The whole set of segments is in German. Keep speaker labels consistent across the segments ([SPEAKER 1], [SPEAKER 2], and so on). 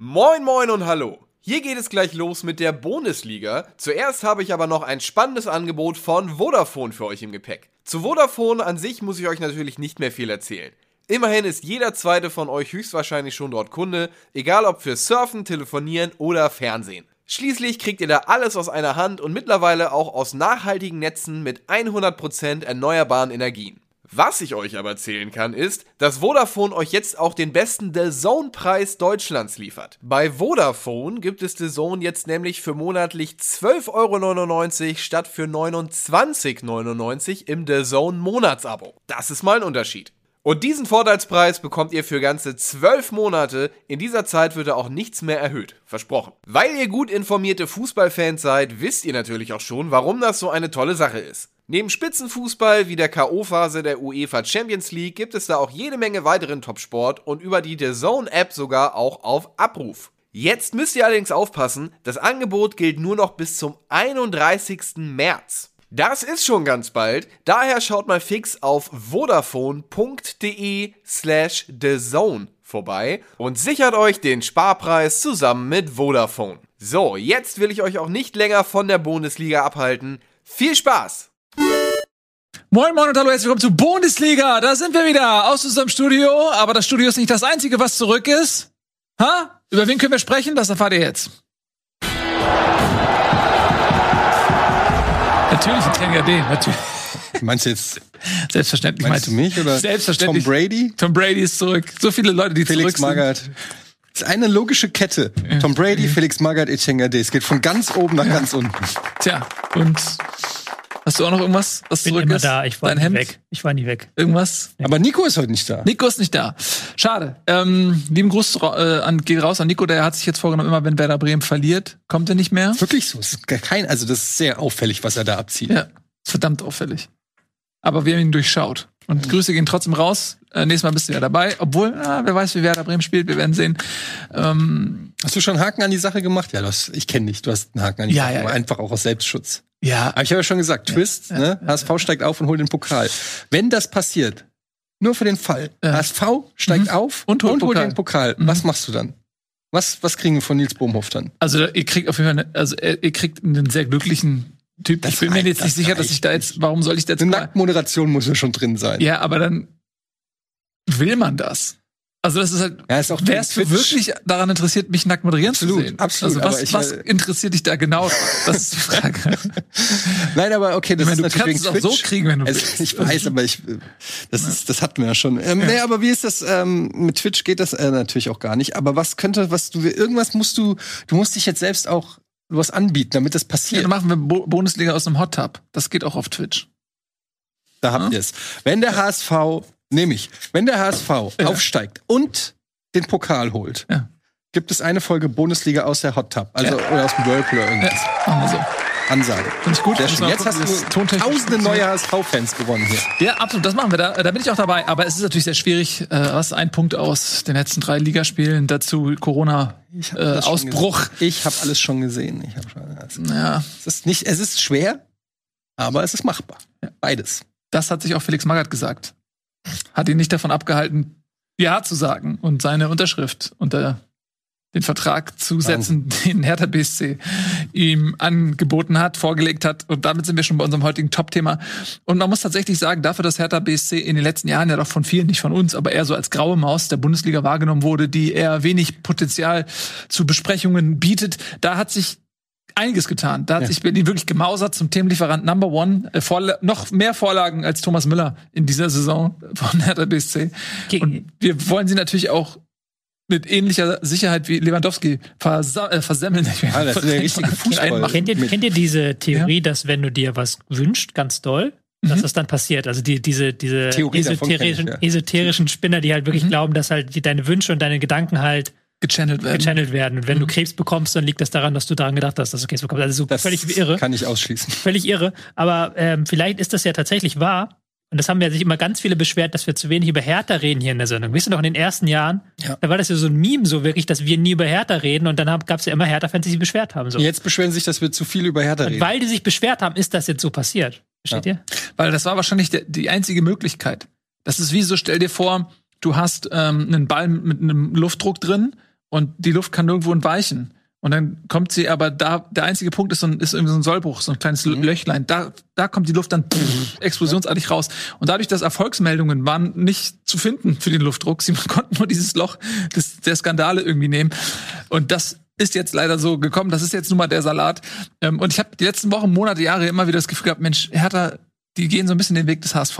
[SPEAKER 1] Moin moin und hallo. Hier geht es gleich los mit der Bundesliga. Zuerst habe ich aber noch ein spannendes Angebot von Vodafone für euch im Gepäck. Zu Vodafone an sich muss ich euch natürlich nicht mehr viel erzählen. Immerhin ist jeder zweite von euch höchstwahrscheinlich schon dort Kunde, egal ob für Surfen, Telefonieren oder Fernsehen. Schließlich kriegt ihr da alles aus einer Hand und mittlerweile auch aus nachhaltigen Netzen mit 100% erneuerbaren Energien. Was ich euch aber erzählen kann, ist, dass Vodafone euch jetzt auch den besten The Zone-Preis Deutschlands liefert. Bei Vodafone gibt es The Zone jetzt nämlich für monatlich 12,99 Euro statt für 29,99 im The Zone Monatsabo. Das ist mal ein Unterschied. Und diesen Vorteilspreis bekommt ihr für ganze 12 Monate. In dieser Zeit wird er auch nichts mehr erhöht. Versprochen. Weil ihr gut informierte Fußballfans seid, wisst ihr natürlich auch schon, warum das so eine tolle Sache ist. Neben Spitzenfußball wie der K.O.-Phase der UEFA Champions League gibt es da auch jede Menge weiteren Topsport und über die The Zone App sogar auch auf Abruf. Jetzt müsst ihr allerdings aufpassen, das Angebot gilt nur noch bis zum 31. März. Das ist schon ganz bald, daher schaut mal fix auf vodafone.de slash thezone vorbei und sichert euch den Sparpreis zusammen mit Vodafone. So, jetzt will ich euch auch nicht länger von der Bundesliga abhalten. Viel Spaß!
[SPEAKER 2] Moin Moin und hallo, herzlich willkommen zu Bundesliga. Da sind wir wieder aus unserem Studio. Aber das Studio ist nicht das Einzige, was zurück ist. Ha? Über wen können wir sprechen? Das erfahrt ihr jetzt. Natürlich Etienne D. Natürlich.
[SPEAKER 3] Meinst du jetzt?
[SPEAKER 2] Selbstverständlich.
[SPEAKER 3] Meinst du mich oder?
[SPEAKER 2] Selbstverständlich.
[SPEAKER 3] Tom Brady?
[SPEAKER 2] Tom Brady ist zurück. So viele Leute, die
[SPEAKER 3] Felix
[SPEAKER 2] zurück
[SPEAKER 3] Magath.
[SPEAKER 2] sind.
[SPEAKER 3] Das ist eine logische Kette. Tom Brady, Felix Magath, Etienne Gade. Es geht von ganz oben nach ganz unten.
[SPEAKER 2] Tja, und hast du auch noch irgendwas, was
[SPEAKER 4] bin
[SPEAKER 2] zurück
[SPEAKER 4] immer
[SPEAKER 2] ist?
[SPEAKER 4] da. Ich war
[SPEAKER 2] Dein
[SPEAKER 4] nie
[SPEAKER 2] Hemd?
[SPEAKER 4] weg. Ich war nie weg.
[SPEAKER 2] Irgendwas?
[SPEAKER 3] Aber Nico ist heute nicht da.
[SPEAKER 2] Nico ist nicht da. Schade. Ähm, lieben Gruß äh, an, geht raus an Nico, der hat sich jetzt vorgenommen, immer wenn Werder Bremen verliert, kommt er nicht mehr.
[SPEAKER 3] Wirklich so. Es ist gar kein, also das ist sehr auffällig, was er da abzieht.
[SPEAKER 2] Ja, verdammt auffällig. Aber wir haben ihn durchschaut. Und Grüße gehen trotzdem raus. Äh, nächstes Mal bist du ja dabei. Obwohl, ah, wer weiß, wie Werder Bremen spielt, wir werden sehen. Ähm,
[SPEAKER 3] Hast du schon einen Haken an die Sache gemacht? Ja, hast, ich kenne dich. Du hast einen Haken an die
[SPEAKER 2] Ja,
[SPEAKER 3] Sache
[SPEAKER 2] ja,
[SPEAKER 3] gemacht.
[SPEAKER 2] ja.
[SPEAKER 3] Einfach auch aus Selbstschutz.
[SPEAKER 2] ja,
[SPEAKER 3] Aber ich habe ja schon gesagt, Twist, ne? HSV steigt auf und holt den Pokal. Wenn das passiert, nur für den Fall,
[SPEAKER 2] Ja.
[SPEAKER 3] HSV steigt
[SPEAKER 2] Mhm.
[SPEAKER 3] auf
[SPEAKER 2] Und holt Pokal.
[SPEAKER 3] den Pokal.
[SPEAKER 2] Mhm.
[SPEAKER 3] Was machst du dann? Was, was kriegen wir von Nils Bohmhoff dann?
[SPEAKER 2] also ihr kriegt auf jeden Fall, eine, also ihr kriegt einen sehr glücklichen Typ.
[SPEAKER 3] Das
[SPEAKER 2] ich bin mir jetzt nicht sicher, dass ich da jetzt, warum soll ich da jetzt
[SPEAKER 3] Eine Nacktmoderation muss ja schon drin sein.
[SPEAKER 2] Ja, aber dann will man das. Also das ist halt,
[SPEAKER 3] Ja, ist auch
[SPEAKER 2] wärst du wirklich daran interessiert, mich nackt moderieren
[SPEAKER 3] Absolut,
[SPEAKER 2] zu sehen?
[SPEAKER 3] absolut,
[SPEAKER 2] Also was,
[SPEAKER 3] ich,
[SPEAKER 2] was
[SPEAKER 3] äh,
[SPEAKER 2] interessiert dich da genau? Das ist die Frage.
[SPEAKER 3] Nein, aber okay, das
[SPEAKER 2] Ich meine,
[SPEAKER 3] ist
[SPEAKER 2] du
[SPEAKER 3] natürlich
[SPEAKER 2] kannst es auch so kriegen, wenn du
[SPEAKER 3] also,
[SPEAKER 2] willst.
[SPEAKER 3] Ich weiß, aber ich, äh, das ist, das hatten wir ja schon. Ähm, Nee, aber wie ist das, ähm, mit Twitch geht das äh, natürlich auch gar nicht. Aber was könnte, was du, irgendwas musst du, du musst dich jetzt selbst auch was anbieten, damit das
[SPEAKER 2] Ja,
[SPEAKER 3] passiert.
[SPEAKER 2] dann machen wir Bo Bundesliga aus einem Hot Tub. Das geht auch auf Twitch.
[SPEAKER 3] Da habt
[SPEAKER 2] Ja.
[SPEAKER 3] ihr es. Wenn der HSV, nämlich, wenn der HSV
[SPEAKER 2] Ja.
[SPEAKER 3] aufsteigt und den Pokal holt,
[SPEAKER 2] Ja.
[SPEAKER 3] gibt es eine Folge Bundesliga aus der Hot Tub. Also, oder aus dem Whirlpool oder
[SPEAKER 2] Ja,
[SPEAKER 3] irgendwas.
[SPEAKER 2] machen wir so.
[SPEAKER 3] Ansage.
[SPEAKER 2] Finde ich gut.
[SPEAKER 3] Sehr schön. Jetzt hast du tausende neue HSV-Fans gewonnen hier.
[SPEAKER 2] Ja, absolut, das machen wir da. Da bin ich auch dabei. Aber es ist natürlich sehr schwierig. Äh, was ein Punkt aus den letzten drei Ligaspielen. Dazu Corona
[SPEAKER 3] Ich hab
[SPEAKER 2] äh,
[SPEAKER 3] alles schon
[SPEAKER 2] Ausbruch.
[SPEAKER 3] gesehen. Ich habe alles schon gesehen. Ich hab schon, es,
[SPEAKER 2] Ja,
[SPEAKER 3] es ist nicht, es ist schwer, aber es ist machbar. Beides.
[SPEAKER 2] das hat sich auch Felix Magath gesagt. Hat ihn nicht davon abgehalten, Ja zu sagen und seine Unterschrift unter den Vertrag zu setzen, den Hertha BSC ihm angeboten hat, vorgelegt hat. Und damit sind wir schon bei unserem heutigen Top-Thema. Und man muss tatsächlich sagen, dafür, dass Hertha BSC in den letzten Jahren ja doch von vielen, nicht von uns, aber eher so als graue Maus der Bundesliga wahrgenommen wurde, die eher wenig Potenzial zu Besprechungen bietet, da hat sich einiges getan. Da hat
[SPEAKER 3] Ja.
[SPEAKER 2] sich Berlin wirklich gemausert zum Themenlieferant Number One. Äh, Vorla noch mehr Vorlagen als Thomas Müller in dieser Saison von Hertha BSC.
[SPEAKER 4] Ge-
[SPEAKER 2] Und wir wollen sie natürlich auch mit ähnlicher Sicherheit wie Lewandowski versa äh, versemmeln.
[SPEAKER 3] Ah, das ist der richtige Fußball.
[SPEAKER 2] Einmachen.
[SPEAKER 4] Kennt ihr, kennt ihr diese Theorie, dass wenn du dir was wünschst, ganz doll, dass
[SPEAKER 2] Mhm.
[SPEAKER 4] das dann passiert? Also die, diese, diese
[SPEAKER 3] Theorie kenn ich,
[SPEAKER 4] esoterischen,
[SPEAKER 3] ja.
[SPEAKER 4] esoterischen Spinner, die halt wirklich
[SPEAKER 2] Mhm.
[SPEAKER 4] glauben, dass halt die, deine Wünsche und deine Gedanken halt
[SPEAKER 2] Gechannelt werden.
[SPEAKER 4] gechannelt werden. Und wenn
[SPEAKER 2] Mhm.
[SPEAKER 4] du Krebs bekommst, dann liegt das daran, dass du daran gedacht hast, dass du Krebs bekommst. Also so
[SPEAKER 3] Das
[SPEAKER 4] völlig irre.
[SPEAKER 3] kann ich ausschließen.
[SPEAKER 4] Völlig irre. Aber ähm, vielleicht ist das ja tatsächlich wahr. Und das haben ja sich immer ganz viele beschwert, dass wir zu wenig über Hertha reden hier in der Sendung. Wisst ihr noch, in den ersten Jahren,
[SPEAKER 3] Ja.
[SPEAKER 4] da war das ja so ein Meme so wirklich, dass wir nie über Hertha reden. Und dann gab es ja immer Hertha-Fans, die sich beschwert haben. So.
[SPEAKER 3] Jetzt beschweren sich, dass wir zu viel über Hertha
[SPEAKER 4] Und
[SPEAKER 3] reden.
[SPEAKER 4] weil die sich beschwert haben, ist das jetzt so passiert. Versteht ihr?
[SPEAKER 2] Weil das war wahrscheinlich der, die einzige Möglichkeit. Das ist wie so, stell dir vor, du hast ähm, einen Ball mit einem Luftdruck drin und die Luft kann nirgendwo entweichen. Und dann kommt sie aber da, der einzige Punkt ist, so ein, ist irgendwie so ein Sollbruch, so ein kleines
[SPEAKER 3] Mhm.
[SPEAKER 2] Löchlein. Da, da kommt die Luft dann pff, explosionsartig raus. Und dadurch, dass Erfolgsmeldungen waren nicht zu finden für den Luftdruck, sie konnten nur dieses Loch des, der Skandale irgendwie nehmen. Und das ist jetzt leider so gekommen. Das ist jetzt nun mal der Salat. Ähm, und ich habe die letzten Wochen, Monate, Jahre immer wieder das Gefühl gehabt, Mensch, Hertha, die gehen so ein bisschen den Weg des HSV.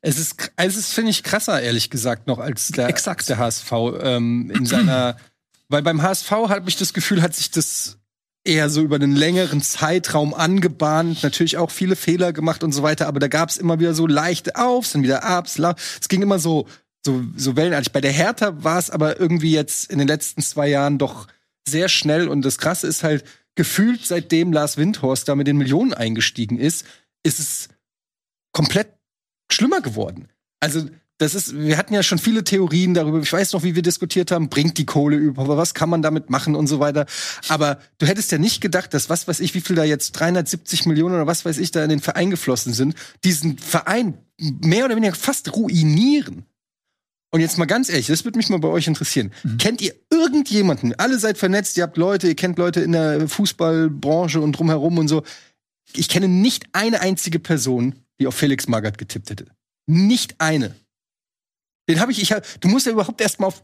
[SPEAKER 3] Es ist, es ist finde ich, krasser, ehrlich gesagt, noch als der,
[SPEAKER 2] Exakt.
[SPEAKER 3] der HSV ähm, in seiner. weil beim HSV habe ich das Gefühl, hat sich das eher so über einen längeren Zeitraum angebahnt, natürlich auch viele Fehler gemacht und so weiter, aber da gab es immer wieder so leichte Aufs, dann wieder la- es ging immer so, so, so wellenartig. Bei der Hertha war es aber irgendwie jetzt in den letzten zwei Jahren doch sehr schnell und das Krasse ist halt, gefühlt seitdem Lars Windhorst da mit den Millionen eingestiegen ist, ist es komplett schlimmer geworden. Also das ist, wir hatten ja schon viele Theorien darüber. Ich weiß noch, wie wir diskutiert haben, bringt die Kohle über, was kann man damit machen und so weiter. Aber du hättest ja nicht gedacht, dass was weiß ich, wie viel da jetzt 370 Millionen oder was weiß ich da in den Verein geflossen sind, diesen Verein mehr oder weniger fast ruinieren. Und jetzt mal ganz ehrlich, das würde mich mal bei euch interessieren. Kennt ihr irgendjemanden? Alle seid vernetzt, ihr habt Leute, ihr kennt Leute in der Fußballbranche und drumherum und so. Ich kenne nicht eine einzige Person, die auf Felix Magath getippt hätte. Nicht eine. Den habe ich, ich hab, du musst ja überhaupt erstmal auf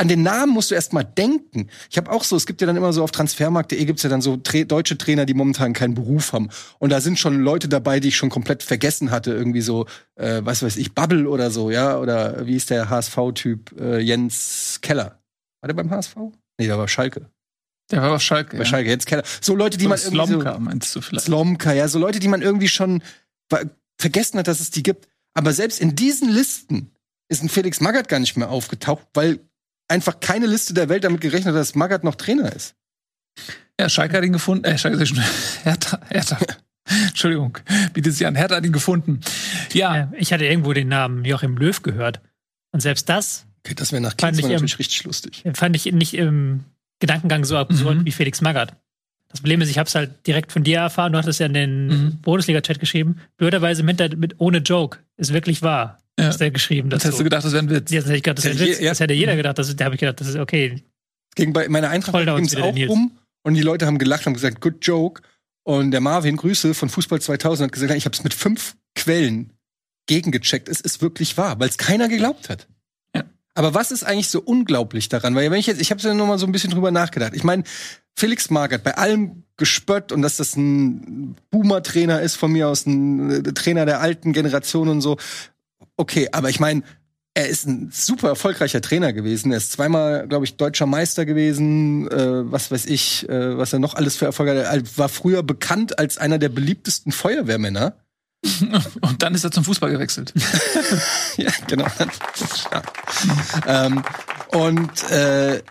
[SPEAKER 3] an den Namen musst du erstmal denken. Ich habe auch so, es gibt ja dann immer so auf transfermarkt.de gibt's ja dann so Tra deutsche Trainer, die momentan keinen Beruf haben. Und da sind schon Leute dabei, die ich schon komplett vergessen hatte, irgendwie so, äh, was weiß ich, Bubble oder so, ja, oder wie ist der HSV-Typ äh, Jens Keller? War der beim HSV? Nee, der war Schalke.
[SPEAKER 2] Der war auf Schalke.
[SPEAKER 3] Bei Schalke, Jens Keller. So Leute, die man irgendwie so,
[SPEAKER 2] Slomka, meinst du vielleicht?
[SPEAKER 3] Slomka, ja, so Leute, die man irgendwie schon vergessen hat, dass es die gibt. Aber selbst in diesen Listen ist ein Felix Magath gar nicht mehr aufgetaucht, weil einfach keine Liste der Welt damit gerechnet hat, dass Magath noch Trainer ist.
[SPEAKER 2] Ja, Schalke hat ihn gefunden. Äh, Schalke, schon. Hertha, Hertha. Entschuldigung, bietet sie an. Hertha hat ihn gefunden. Ja,
[SPEAKER 4] ich hatte irgendwo den Namen Joachim Löw gehört. Und selbst das
[SPEAKER 3] Okay, das wäre nach
[SPEAKER 4] Fand
[SPEAKER 3] Klinsmann
[SPEAKER 4] ich, ähm,
[SPEAKER 3] natürlich richtig lustig.
[SPEAKER 4] fand ich nicht im Gedankengang so absurd
[SPEAKER 2] Mhm.
[SPEAKER 4] wie Felix Magath. Das Problem ist, ich habe es halt direkt von dir erfahren. Du hattest ja in den
[SPEAKER 2] Mhm.
[SPEAKER 4] Bundesliga-Chat geschrieben. Blöderweise mit, mit ohne Joke. Ist wirklich wahr.
[SPEAKER 2] Ja.
[SPEAKER 4] Ist der geschrieben
[SPEAKER 2] das hättest du gedacht, das wäre ein Witz.
[SPEAKER 4] Jetzt hätte ich gedacht, das,
[SPEAKER 3] Das
[SPEAKER 4] wäre ein
[SPEAKER 3] hätte
[SPEAKER 4] Witz.
[SPEAKER 3] ja.
[SPEAKER 4] das hätte jeder gedacht. Das, da habe ich gedacht, das ist okay.
[SPEAKER 3] Gegen bei meiner Eintracht ging es auch
[SPEAKER 4] Nils.
[SPEAKER 3] rum und die Leute haben gelacht und gesagt, good joke. Und der Marvin Grüße von Fußball 2000 hat gesagt, ich habe es mit fünf Quellen gegengecheckt. Es ist wirklich wahr, weil es keiner geglaubt hat.
[SPEAKER 2] Ja.
[SPEAKER 3] Aber was ist eigentlich so unglaublich daran? Weil wenn ich jetzt, ich habe ja noch mal so ein bisschen drüber nachgedacht. Ich meine, Felix Magath bei allem gespött und dass das ein Boomer-Trainer ist von mir aus, ein äh, Trainer der alten Generation und so. Okay, aber ich meine, er ist ein super erfolgreicher Trainer gewesen. Er ist zweimal, glaube ich, deutscher Meister gewesen. Äh, was weiß ich, äh, was er noch alles für Erfolge hat. Er war früher bekannt als einer der beliebtesten Feuerwehrmänner.
[SPEAKER 2] Und dann ist er zum Fußball gewechselt.
[SPEAKER 3] ja, genau. ähm, und äh,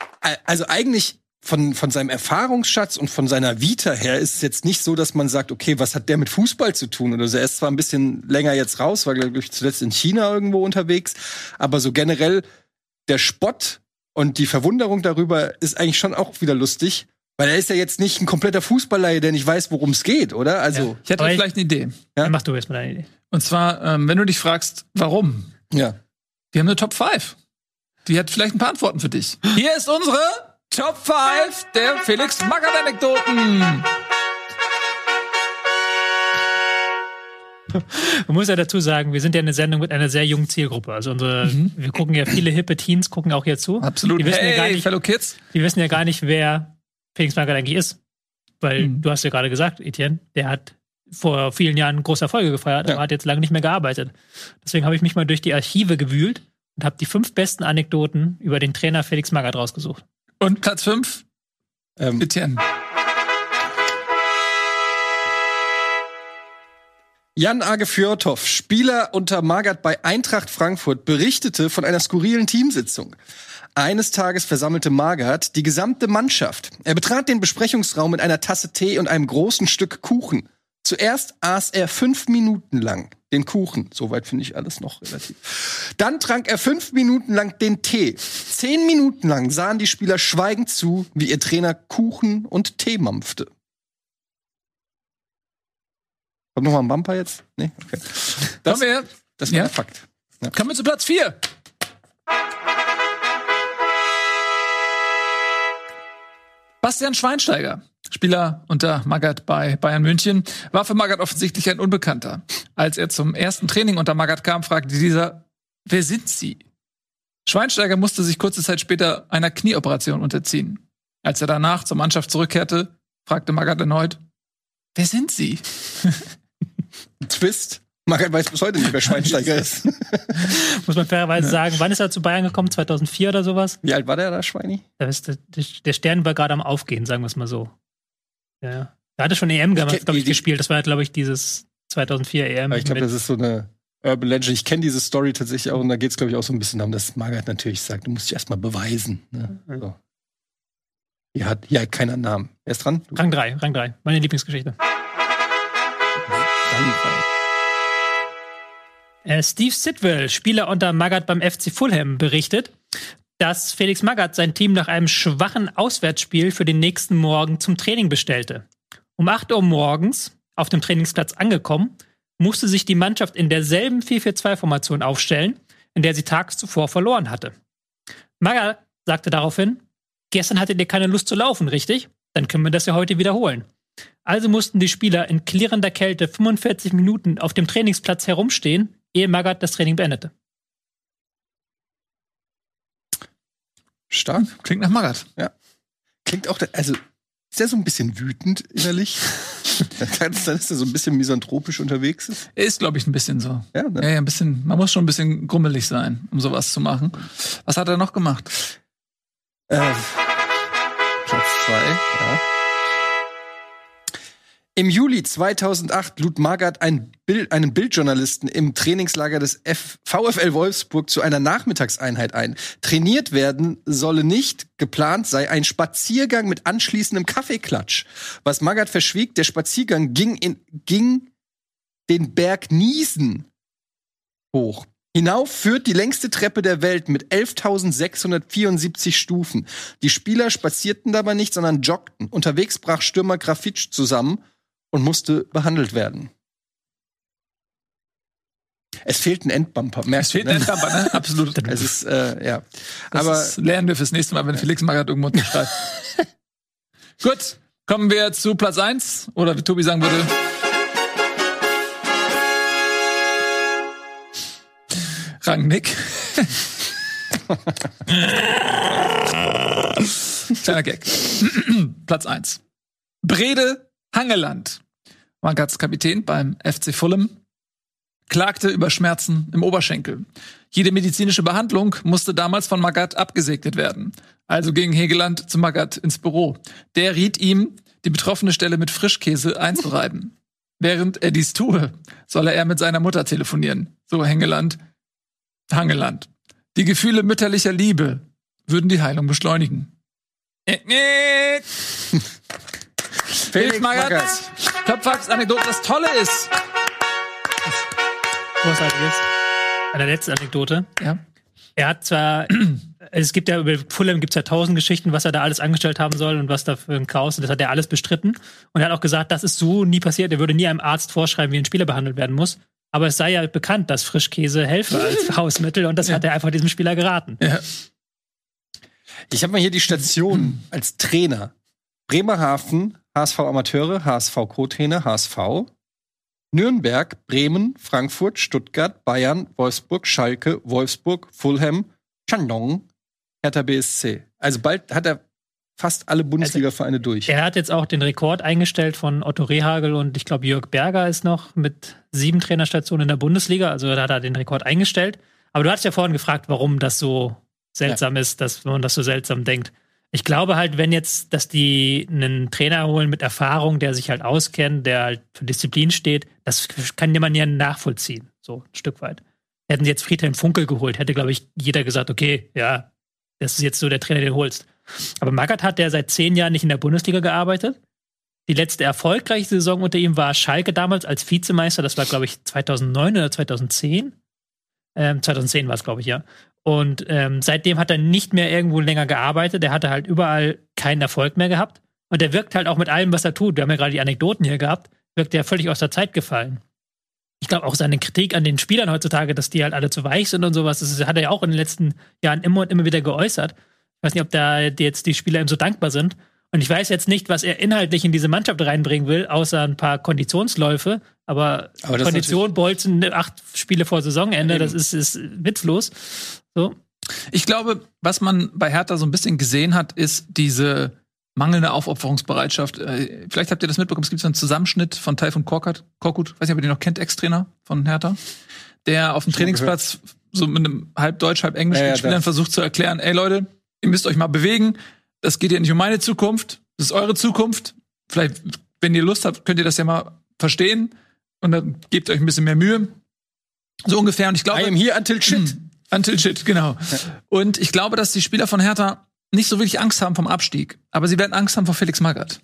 [SPEAKER 3] also eigentlich von, von seinem Erfahrungsschatz und von seiner Vita her ist es jetzt nicht so, dass man sagt, okay, was hat der mit Fußball zu tun? Oder so. Er ist zwar ein bisschen länger jetzt raus, war, glaube ich, zuletzt in China irgendwo unterwegs, aber so generell der Spott und die Verwunderung darüber ist eigentlich schon auch wieder lustig, weil er ist ja jetzt nicht ein kompletter Fußballer, der nicht weiß, worum es geht, oder? Also,
[SPEAKER 2] Ich hätte vielleicht eine Idee.
[SPEAKER 3] Ja?
[SPEAKER 4] Dann mach du jetzt mal deine Idee.
[SPEAKER 2] Und zwar, ähm, wenn du dich fragst, warum?
[SPEAKER 3] ja.
[SPEAKER 2] Wir haben eine Top 5. Die hat vielleicht ein paar Antworten für dich. Hier ist unsere Top 5 der Felix Magath-Anekdoten.
[SPEAKER 4] Man muss ja dazu sagen, wir sind ja eine Sendung mit einer sehr jungen Zielgruppe. Also unsere,
[SPEAKER 2] Mhm.
[SPEAKER 4] wir gucken ja viele hippe Teens, gucken auch hier zu.
[SPEAKER 2] Absolut.
[SPEAKER 4] Die wissen
[SPEAKER 2] hey,
[SPEAKER 4] ja gar nicht,
[SPEAKER 2] Fellow Kids.
[SPEAKER 4] die wissen ja gar nicht, wer Felix Magath eigentlich ist. Weil
[SPEAKER 2] Mhm.
[SPEAKER 4] du hast ja gerade gesagt, Etienne, der hat vor vielen Jahren große Erfolge gefeiert,
[SPEAKER 3] Ja.
[SPEAKER 4] aber hat jetzt lange nicht mehr gearbeitet. Deswegen habe ich mich mal durch die Archive gewühlt und habe die fünf besten Anekdoten über den Trainer Felix Magath rausgesucht.
[SPEAKER 2] Und Platz 5,
[SPEAKER 3] Ähm,
[SPEAKER 2] Etienne.
[SPEAKER 3] Jan Age Fjordhoff, Spieler unter Magath bei Eintracht Frankfurt, berichtete von einer skurrilen Teamsitzung. Eines Tages versammelte Magath die gesamte Mannschaft. Er betrat den Besprechungsraum mit einer Tasse Tee und einem großen Stück Kuchen. Zuerst aß er fünf Minuten lang den Kuchen. Soweit finde ich alles noch relativ. Dann trank er fünf Minuten lang den Tee. Zehn Minuten lang sahen die Spieler schweigend zu, wie ihr Trainer Kuchen und Tee mampfte. Kommt noch mal ein Bumper jetzt? Nee? Okay. Das,
[SPEAKER 2] Kommen wir,
[SPEAKER 3] das war
[SPEAKER 2] Ja.
[SPEAKER 3] der Fakt.
[SPEAKER 2] kommen wir zu Platz 4. Bastian Schweinsteiger, Spieler unter Magath bei Bayern München, war für Magath offensichtlich ein Unbekannter. Als er zum ersten Training unter Magath kam, fragte dieser, wer sind Sie? Schweinsteiger musste sich kurze Zeit später einer Knieoperation unterziehen. Als er danach zur Mannschaft zurückkehrte, fragte Magath erneut, wer sind Sie?
[SPEAKER 3] Twist. Magath weiß bis heute nicht, wer Schweinsteiger ist.
[SPEAKER 4] Muss man fairerweise sagen, wann ist er zu Bayern gekommen? 2004 oder sowas?
[SPEAKER 3] Wie alt war der da, Schweini?
[SPEAKER 4] Der, der Stern war gerade am Aufgehen, sagen wir es mal so. Ja, ja. Er hatte schon EM, glaube
[SPEAKER 3] kenn-
[SPEAKER 4] ich,
[SPEAKER 3] die-
[SPEAKER 4] gespielt. Das war, glaube ich, dieses 2004 EM.
[SPEAKER 3] Ich glaube, das ist so eine Urban Legend. Ich kenne diese Story tatsächlich auch und da geht es, glaube ich, auch so ein bisschen darum, dass Magath natürlich sagt, du musst dich erstmal beweisen. Ne? So. Hier hat, hier hat keiner einen Namen. Wer ist dran? Du.
[SPEAKER 4] Rang 3, Rang 3. Meine Lieblingsgeschichte.
[SPEAKER 3] Rang drei.
[SPEAKER 4] Äh, Steve Sidwell, Spieler unter Magath beim FC Fulham, berichtet, dass Felix Magath sein Team nach einem schwachen Auswärtsspiel für den nächsten Morgen zum Training bestellte. Um 8 Uhr morgens, auf dem Trainingsplatz angekommen, musste sich die Mannschaft in derselben 4-4-2-Formation aufstellen, in der sie tags zuvor verloren hatte. Magath sagte daraufhin, gestern hattet ihr keine Lust zu laufen, richtig? Dann können wir das ja heute wiederholen. Also mussten die Spieler in klirrender Kälte 45 Minuten auf dem Trainingsplatz herumstehen, ehe Magath das Training beendete.
[SPEAKER 3] Stark.
[SPEAKER 2] Klingt nach Magath.
[SPEAKER 3] Klingt auch, also ist der so ein bisschen wütend innerlich? dann ist er so ein bisschen misanthropisch unterwegs. Ist.
[SPEAKER 2] Er ist, glaube ich, ein bisschen so.
[SPEAKER 3] Ja, ne?
[SPEAKER 2] Ja, ja, ein bisschen, man muss schon ein bisschen grummelig sein, um sowas zu machen. Was hat er noch gemacht?
[SPEAKER 3] Äh, Platz zwei, ja. Im Juli 2008 lud Magath ein Bild, einen Bildjournalisten im Trainingslager des F VfL Wolfsburg zu einer Nachmittagseinheit ein. Trainiert werden solle nicht, geplant sei ein Spaziergang mit anschließendem Kaffeeklatsch. Was Magath verschwieg, der Spaziergang ging, in, ging den Berg Niesen hoch. Hinauf führt die längste Treppe der Welt mit 11.674 Stufen. Die Spieler spazierten dabei nicht, sondern joggten. Unterwegs brach Stürmer Grafitsch zusammen und musste behandelt werden. Es fehlt ein Endbumper.
[SPEAKER 2] Es
[SPEAKER 3] Merkst
[SPEAKER 2] fehlt
[SPEAKER 3] du,
[SPEAKER 2] ein
[SPEAKER 3] ne?
[SPEAKER 2] Endbumper, ne? Absolut.
[SPEAKER 3] Es ist, äh, ja.
[SPEAKER 2] Das
[SPEAKER 3] Aber
[SPEAKER 2] ist, lernen wir fürs nächste Mal, wenn Felix Magath irgendwo unterschreibt. Gut, kommen wir zu Platz 1. Oder wie Tobi sagen würde. Rangnick. Kleiner Gag. Platz 1. Brede Hangeland. Magaths Kapitän beim FC Fulham klagte über Schmerzen im Oberschenkel. Jede medizinische Behandlung musste damals von Magath abgesegnet werden. Also ging Hegeland zu Magath ins Büro. Der riet ihm, die betroffene Stelle mit Frischkäse einzureiben. Während er dies tue, solle er mit seiner Mutter telefonieren. So Hengeland. Hangeland. Die Gefühle mütterlicher Liebe würden die Heilung beschleunigen. Felix Magath.
[SPEAKER 3] Magath.
[SPEAKER 2] Töpfachs-Anekdote. Das Tolle ist,
[SPEAKER 4] Großartig ist. Eine letzte Anekdote.
[SPEAKER 2] ja,
[SPEAKER 4] Er hat zwar, es gibt ja über Fulham gibt es ja tausend Geschichten, was er da alles angestellt haben soll und was da für ein Chaos und das hat er alles bestritten. Und er hat auch gesagt, das ist so nie passiert. Er würde nie einem Arzt vorschreiben, wie ein Spieler behandelt werden muss. Aber es sei ja bekannt, dass Frischkäse helfe als Hausmittel und das hat er einfach diesem Spieler geraten.
[SPEAKER 2] ja.
[SPEAKER 3] ich habe mal hier die Station als Trainer. Bremerhaven, HSV Amateure, HSV Co-Trainer, HSV. Nürnberg, Bremen, Frankfurt, Stuttgart, Bayern, Wolfsburg, Schalke, Wolfsburg, Fulham, Shandong, Hertha BSC. Also bald hat er fast alle Bundesliga-Vereine durch.
[SPEAKER 4] Er hat jetzt auch den Rekord eingestellt von Otto Rehagel und ich glaube Jörg Berger ist noch mit sieben Trainerstationen in der Bundesliga. Also da hat er den Rekord eingestellt. Aber du hast ja vorhin gefragt, warum das so seltsam ist, dass man das so seltsam denkt. Ich glaube halt, wenn jetzt, dass die einen Trainer holen mit Erfahrung, der sich halt auskennt, der halt für Disziplin steht, das kann man ja nachvollziehen, so ein Stück weit. Hätten sie jetzt Friedhelm Funkel geholt, hätte, glaube ich, jeder gesagt, okay, ja, das ist jetzt so der Trainer, den du holst. Aber Magath hat der seit zehn Jahren nicht in der Bundesliga gearbeitet. Die letzte erfolgreiche Saison unter ihm war Schalke damals als Vizemeister. Das war, glaube ich, 2009 oder 2010. Ähm, 2010 war es, glaube ich, ja. Und ähm, seitdem hat er nicht mehr irgendwo länger gearbeitet. Er hatte halt überall keinen Erfolg mehr gehabt. Und er wirkt halt auch mit allem, was er tut. Wir haben ja gerade die Anekdoten hier gehabt. Wirkt er völlig aus der Zeit gefallen. Ich glaube auch seine Kritik an den Spielern heutzutage, dass die halt alle zu weich sind und sowas, das hat er ja auch in den letzten Jahren immer und immer wieder geäußert. Ich weiß nicht, ob da jetzt die Spieler ihm so dankbar sind. Und ich weiß jetzt nicht, was er inhaltlich in diese Mannschaft reinbringen will, außer ein paar Konditionsläufe. Aber,
[SPEAKER 3] Aber
[SPEAKER 4] Kondition, Bolzen, acht Spiele vor Saisonende, das ist, ist witzlos. So.
[SPEAKER 2] Ich glaube, was man bei Hertha so ein bisschen gesehen hat, ist diese mangelnde Aufopferungsbereitschaft. Äh, Vielleicht habt ihr das mitbekommen, es gibt so einen Zusammenschnitt von Taifun Korkut, Korkut, weiß nicht, ob ihr den noch kennt, Ex-Trainer von Hertha, der auf dem Trainingsplatz so mit einem halb Deutsch, halb Englisch
[SPEAKER 3] Ja, ja,
[SPEAKER 2] Spielern versucht zu erklären, ey Leute, ihr müsst euch mal bewegen, das geht ja nicht um meine Zukunft, das ist eure Zukunft. Vielleicht, wenn ihr Lust habt, könnt ihr das ja mal verstehen und dann gebt euch ein bisschen mehr Mühe. So ungefähr. Und ich glaube,
[SPEAKER 3] I am here until shit.
[SPEAKER 2] Until shit, genau. Und ich glaube, dass die Spieler von Hertha nicht so wirklich Angst haben vom Abstieg. Aber sie werden Angst haben vor Felix Magath.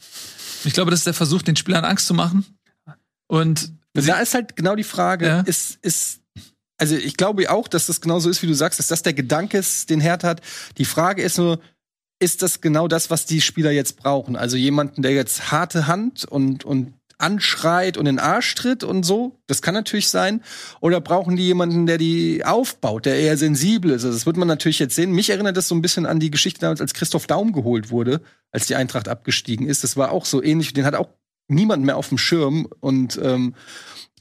[SPEAKER 2] Ich glaube, das ist der Versuch, den Spielern Angst zu machen. Und
[SPEAKER 3] Da ist halt genau die Frage,
[SPEAKER 2] Ja.
[SPEAKER 3] ist, ist, also ich glaube auch, dass das genauso ist, wie du sagst, dass das der Gedanke ist, den Hertha hat. Die Frage ist nur, ist das genau das, was die Spieler jetzt brauchen? Also jemanden, der jetzt harte Hand und, und anschreit und in den Arsch tritt und so. Das kann natürlich sein. Oder brauchen die jemanden, der die aufbaut, der eher sensibel ist? Also das wird man natürlich jetzt sehen. Mich erinnert das so ein bisschen an die Geschichte damals, als Christoph Daum geholt wurde, als die Eintracht abgestiegen ist. Das war auch so ähnlich. Den hat auch niemand mehr auf dem Schirm und ähm,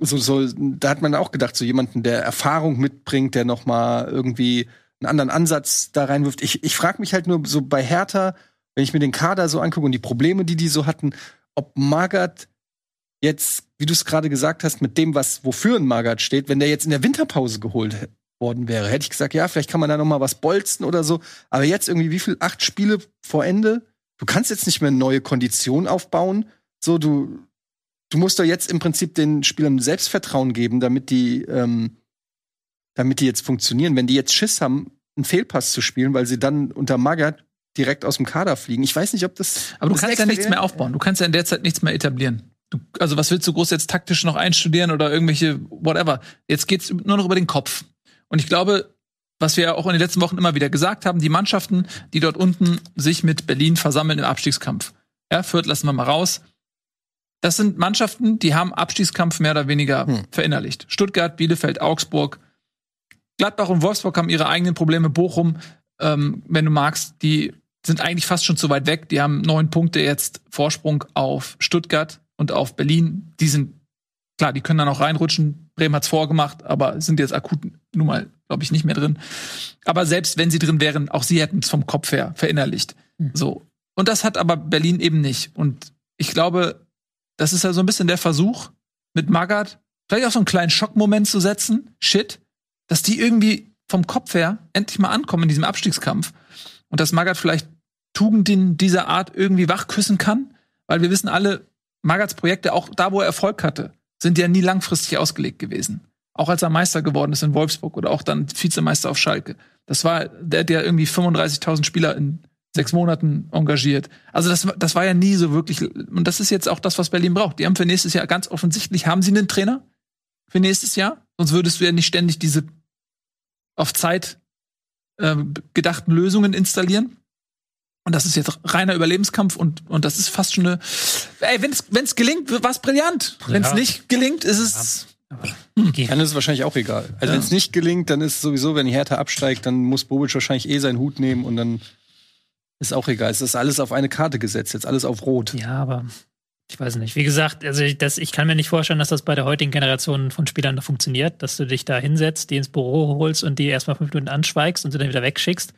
[SPEAKER 3] so, so, da hat man auch gedacht, so jemanden, der Erfahrung mitbringt, der noch mal irgendwie einen anderen Ansatz da reinwirft. Ich, ich frage mich halt nur so bei Hertha, wenn ich mir den Kader so angucke und die Probleme, die die so hatten, ob Magath jetzt, wie du es gerade gesagt hast, mit dem, was wofür ein Magath steht, wenn der jetzt in der Winterpause geholt worden wäre, hätte ich gesagt, ja, vielleicht kann man da noch mal was bolzen oder so. Aber jetzt irgendwie wie viel? Acht Spiele vor Ende? Du kannst jetzt nicht mehr eine neue Kondition aufbauen. So, du, du musst doch jetzt im Prinzip den Spielern Selbstvertrauen geben, damit die, ähm, damit die jetzt funktionieren. Wenn die jetzt Schiss haben, einen Fehlpass zu spielen, weil sie dann unter Magath direkt aus dem Kader fliegen. Ich weiß nicht, ob das.
[SPEAKER 2] Aber du kannst ja nichts mehr aufbauen. Du kannst ja in der Zeit nichts mehr etablieren. Du, also was willst du groß jetzt taktisch noch einstudieren oder irgendwelche whatever? Jetzt geht's nur noch über den Kopf. Und ich glaube, was wir auch in den letzten Wochen immer wieder gesagt haben, die Mannschaften, die dort unten sich mit Berlin versammeln im Abstiegskampf. Ja, Fürth lassen wir mal raus. Das sind Mannschaften, die haben Abstiegskampf mehr oder weniger
[SPEAKER 3] Hm.
[SPEAKER 2] verinnerlicht. Stuttgart, Bielefeld, Augsburg, Gladbach und Wolfsburg haben ihre eigenen Probleme. Bochum, ähm, wenn du magst, die sind eigentlich fast schon zu weit weg. Die haben neun Punkte jetzt Vorsprung auf Stuttgart und auf Berlin. Die sind, klar, die können dann auch reinrutschen. Bremen hat's vorgemacht, aber sind jetzt akut nun mal, glaube ich, nicht mehr drin. Aber selbst wenn sie drin wären, auch sie hätten es vom Kopf her verinnerlicht. So. Und das hat aber Berlin eben nicht. Und ich glaube, das ist ja so ein bisschen der Versuch, mit Magath vielleicht auch so einen kleinen Schockmoment zu setzen. Shit. Dass die irgendwie vom Kopf her endlich mal ankommen in diesem Abstiegskampf. Und dass Magath vielleicht Tugenden dieser Art irgendwie wachküssen kann. Weil wir wissen alle, Magaths Projekte, auch da, wo er Erfolg hatte, sind ja nie langfristig ausgelegt gewesen. Auch als er Meister geworden ist in Wolfsburg oder auch dann Vizemeister auf Schalke. Das war, der hat ja irgendwie 35.000 Spieler in sechs Monaten engagiert. Also das, war- das war ja nie so wirklich, und das ist jetzt auch das, was Berlin braucht. Die haben für nächstes Jahr ganz offensichtlich, haben sie einen Trainer für nächstes Jahr? Sonst würdest du ja nicht ständig diese auf Zeit äh, gedachten Lösungen installieren. Und das ist jetzt reiner Überlebenskampf und, und das ist fast schon eine. Ey, wenn es gelingt, war es brillant. Wenn es
[SPEAKER 4] Ja.
[SPEAKER 2] nicht gelingt, ist es.
[SPEAKER 3] Dann ist es wahrscheinlich auch egal. Also wenn es nicht gelingt, dann ist sowieso, wenn die Hertha absteigt, dann muss Bobic wahrscheinlich eh seinen Hut nehmen und dann ist auch egal. Es ist alles auf eine Karte gesetzt, jetzt alles auf Rot.
[SPEAKER 4] Ja, aber ich weiß nicht. Wie gesagt, also ich, das, ich kann mir nicht vorstellen, dass das bei der heutigen Generation von Spielern noch funktioniert, dass du dich da hinsetzt, die ins Büro holst und die erstmal fünf Minuten anschweigst und sie dann wieder wegschickst,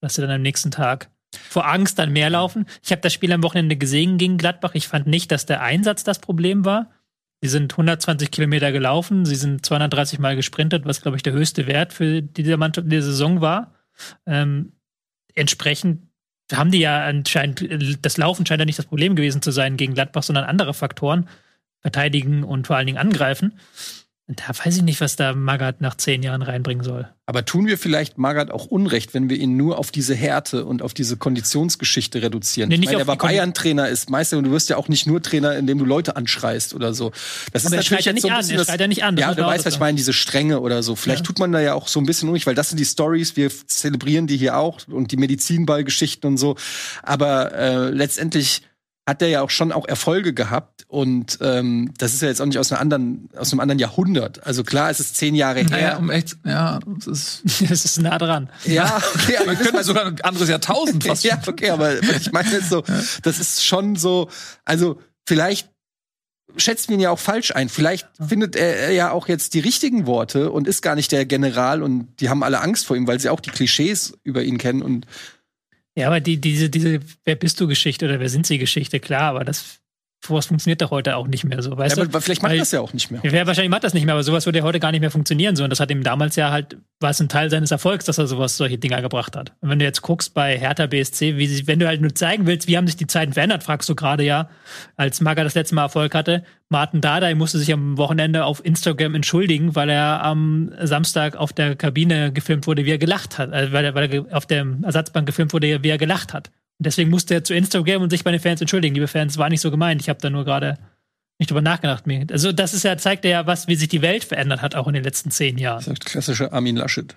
[SPEAKER 4] dass sie dann am nächsten Tag vor Angst dann mehr laufen. Ich habe das Spiel am Wochenende gesehen gegen Gladbach. Ich fand nicht, dass der Einsatz das Problem war. Sie sind 120 Kilometer gelaufen, sie sind 230 Mal gesprintet, was, glaube ich, der höchste Wert für diese Mannschaft in der Saison war. Ähm, entsprechend haben die ja anscheinend, das Laufen scheint ja nicht das Problem gewesen zu sein gegen Gladbach, sondern andere Faktoren. Verteidigen und vor allen Dingen angreifen. Da weiß ich nicht, was da Magath nach zehn Jahren reinbringen soll.
[SPEAKER 3] Aber tun wir vielleicht Magath auch Unrecht, wenn wir ihn nur auf diese Härte und auf diese Konditionsgeschichte reduzieren?
[SPEAKER 4] Nee,
[SPEAKER 3] ich meine, er war Bayern-Trainer, ist Meister und du wirst ja auch nicht nur Trainer, indem du Leute anschreist oder so. Das
[SPEAKER 4] Aber er schreit ja
[SPEAKER 3] jetzt
[SPEAKER 4] nicht
[SPEAKER 3] so ein
[SPEAKER 4] an,
[SPEAKER 3] bisschen
[SPEAKER 4] er schreit ja nicht an, das
[SPEAKER 3] Ja, du weißt, was ich meine, diese Strenge oder so. Vielleicht
[SPEAKER 4] Ja.
[SPEAKER 3] tut man da ja auch so ein bisschen unruhig, weil das sind die Stories, wir zelebrieren die hier auch und die Medizinballgeschichten und so. Aber äh, letztendlich hat er ja auch schon auch Erfolge gehabt und ähm, das ist ja jetzt auch nicht aus einer anderen aus einem anderen Jahrhundert. Also klar, es ist zehn Jahre her.
[SPEAKER 2] Naja, um echt, ja, das ist,
[SPEAKER 4] Das ist nah dran.
[SPEAKER 3] Ja, okay, aber
[SPEAKER 2] man könnte sogar ein anderes Jahrtausend fast.
[SPEAKER 3] ja, okay, aber ich meine ist so, das ist schon so, also vielleicht schätzt wir ihn ja auch falsch ein. Vielleicht findet er ja auch jetzt die richtigen Worte und ist gar nicht der General und die haben alle Angst vor ihm, weil sie auch die Klischees über ihn kennen und
[SPEAKER 4] Ja, aber die, diese, diese Wer bist du Geschichte oder wer sind sie Geschichte, klar, aber das sowas funktioniert doch heute auch nicht mehr so, weißt
[SPEAKER 3] ja,
[SPEAKER 4] du?
[SPEAKER 3] aber vielleicht macht
[SPEAKER 4] Weil-
[SPEAKER 3] das ja auch nicht mehr.
[SPEAKER 4] Ja, wahrscheinlich macht das nicht mehr, aber sowas würde ja heute gar nicht mehr funktionieren. So. Und das hat ihm damals ja halt, war es ein Teil seines Erfolgs, dass er sowas, solche Dinger gebracht hat. Und wenn du jetzt guckst bei Hertha BSC, wie sie, wenn du halt nur zeigen willst, wie haben sich die Zeiten verändert, fragst du gerade ja, als Maga das letzte Mal Erfolg hatte. Martin Dardai musste sich am Wochenende auf Instagram entschuldigen, weil er am Samstag auf der Kabine gefilmt wurde, wie er gelacht hat. Also weil er, weil er auf der Ersatzbank gefilmt wurde, wie er gelacht hat. Und deswegen musste er zu Instagram und sich bei den Fans entschuldigen. Liebe Fans, war nicht so gemeint. Ich habe da nur gerade nicht drüber nachgedacht. Also das ist ja, zeigt ja was, wie sich die Welt verändert hat, auch in den letzten zehn Jahren.
[SPEAKER 3] Sagt klassischer Armin Laschet.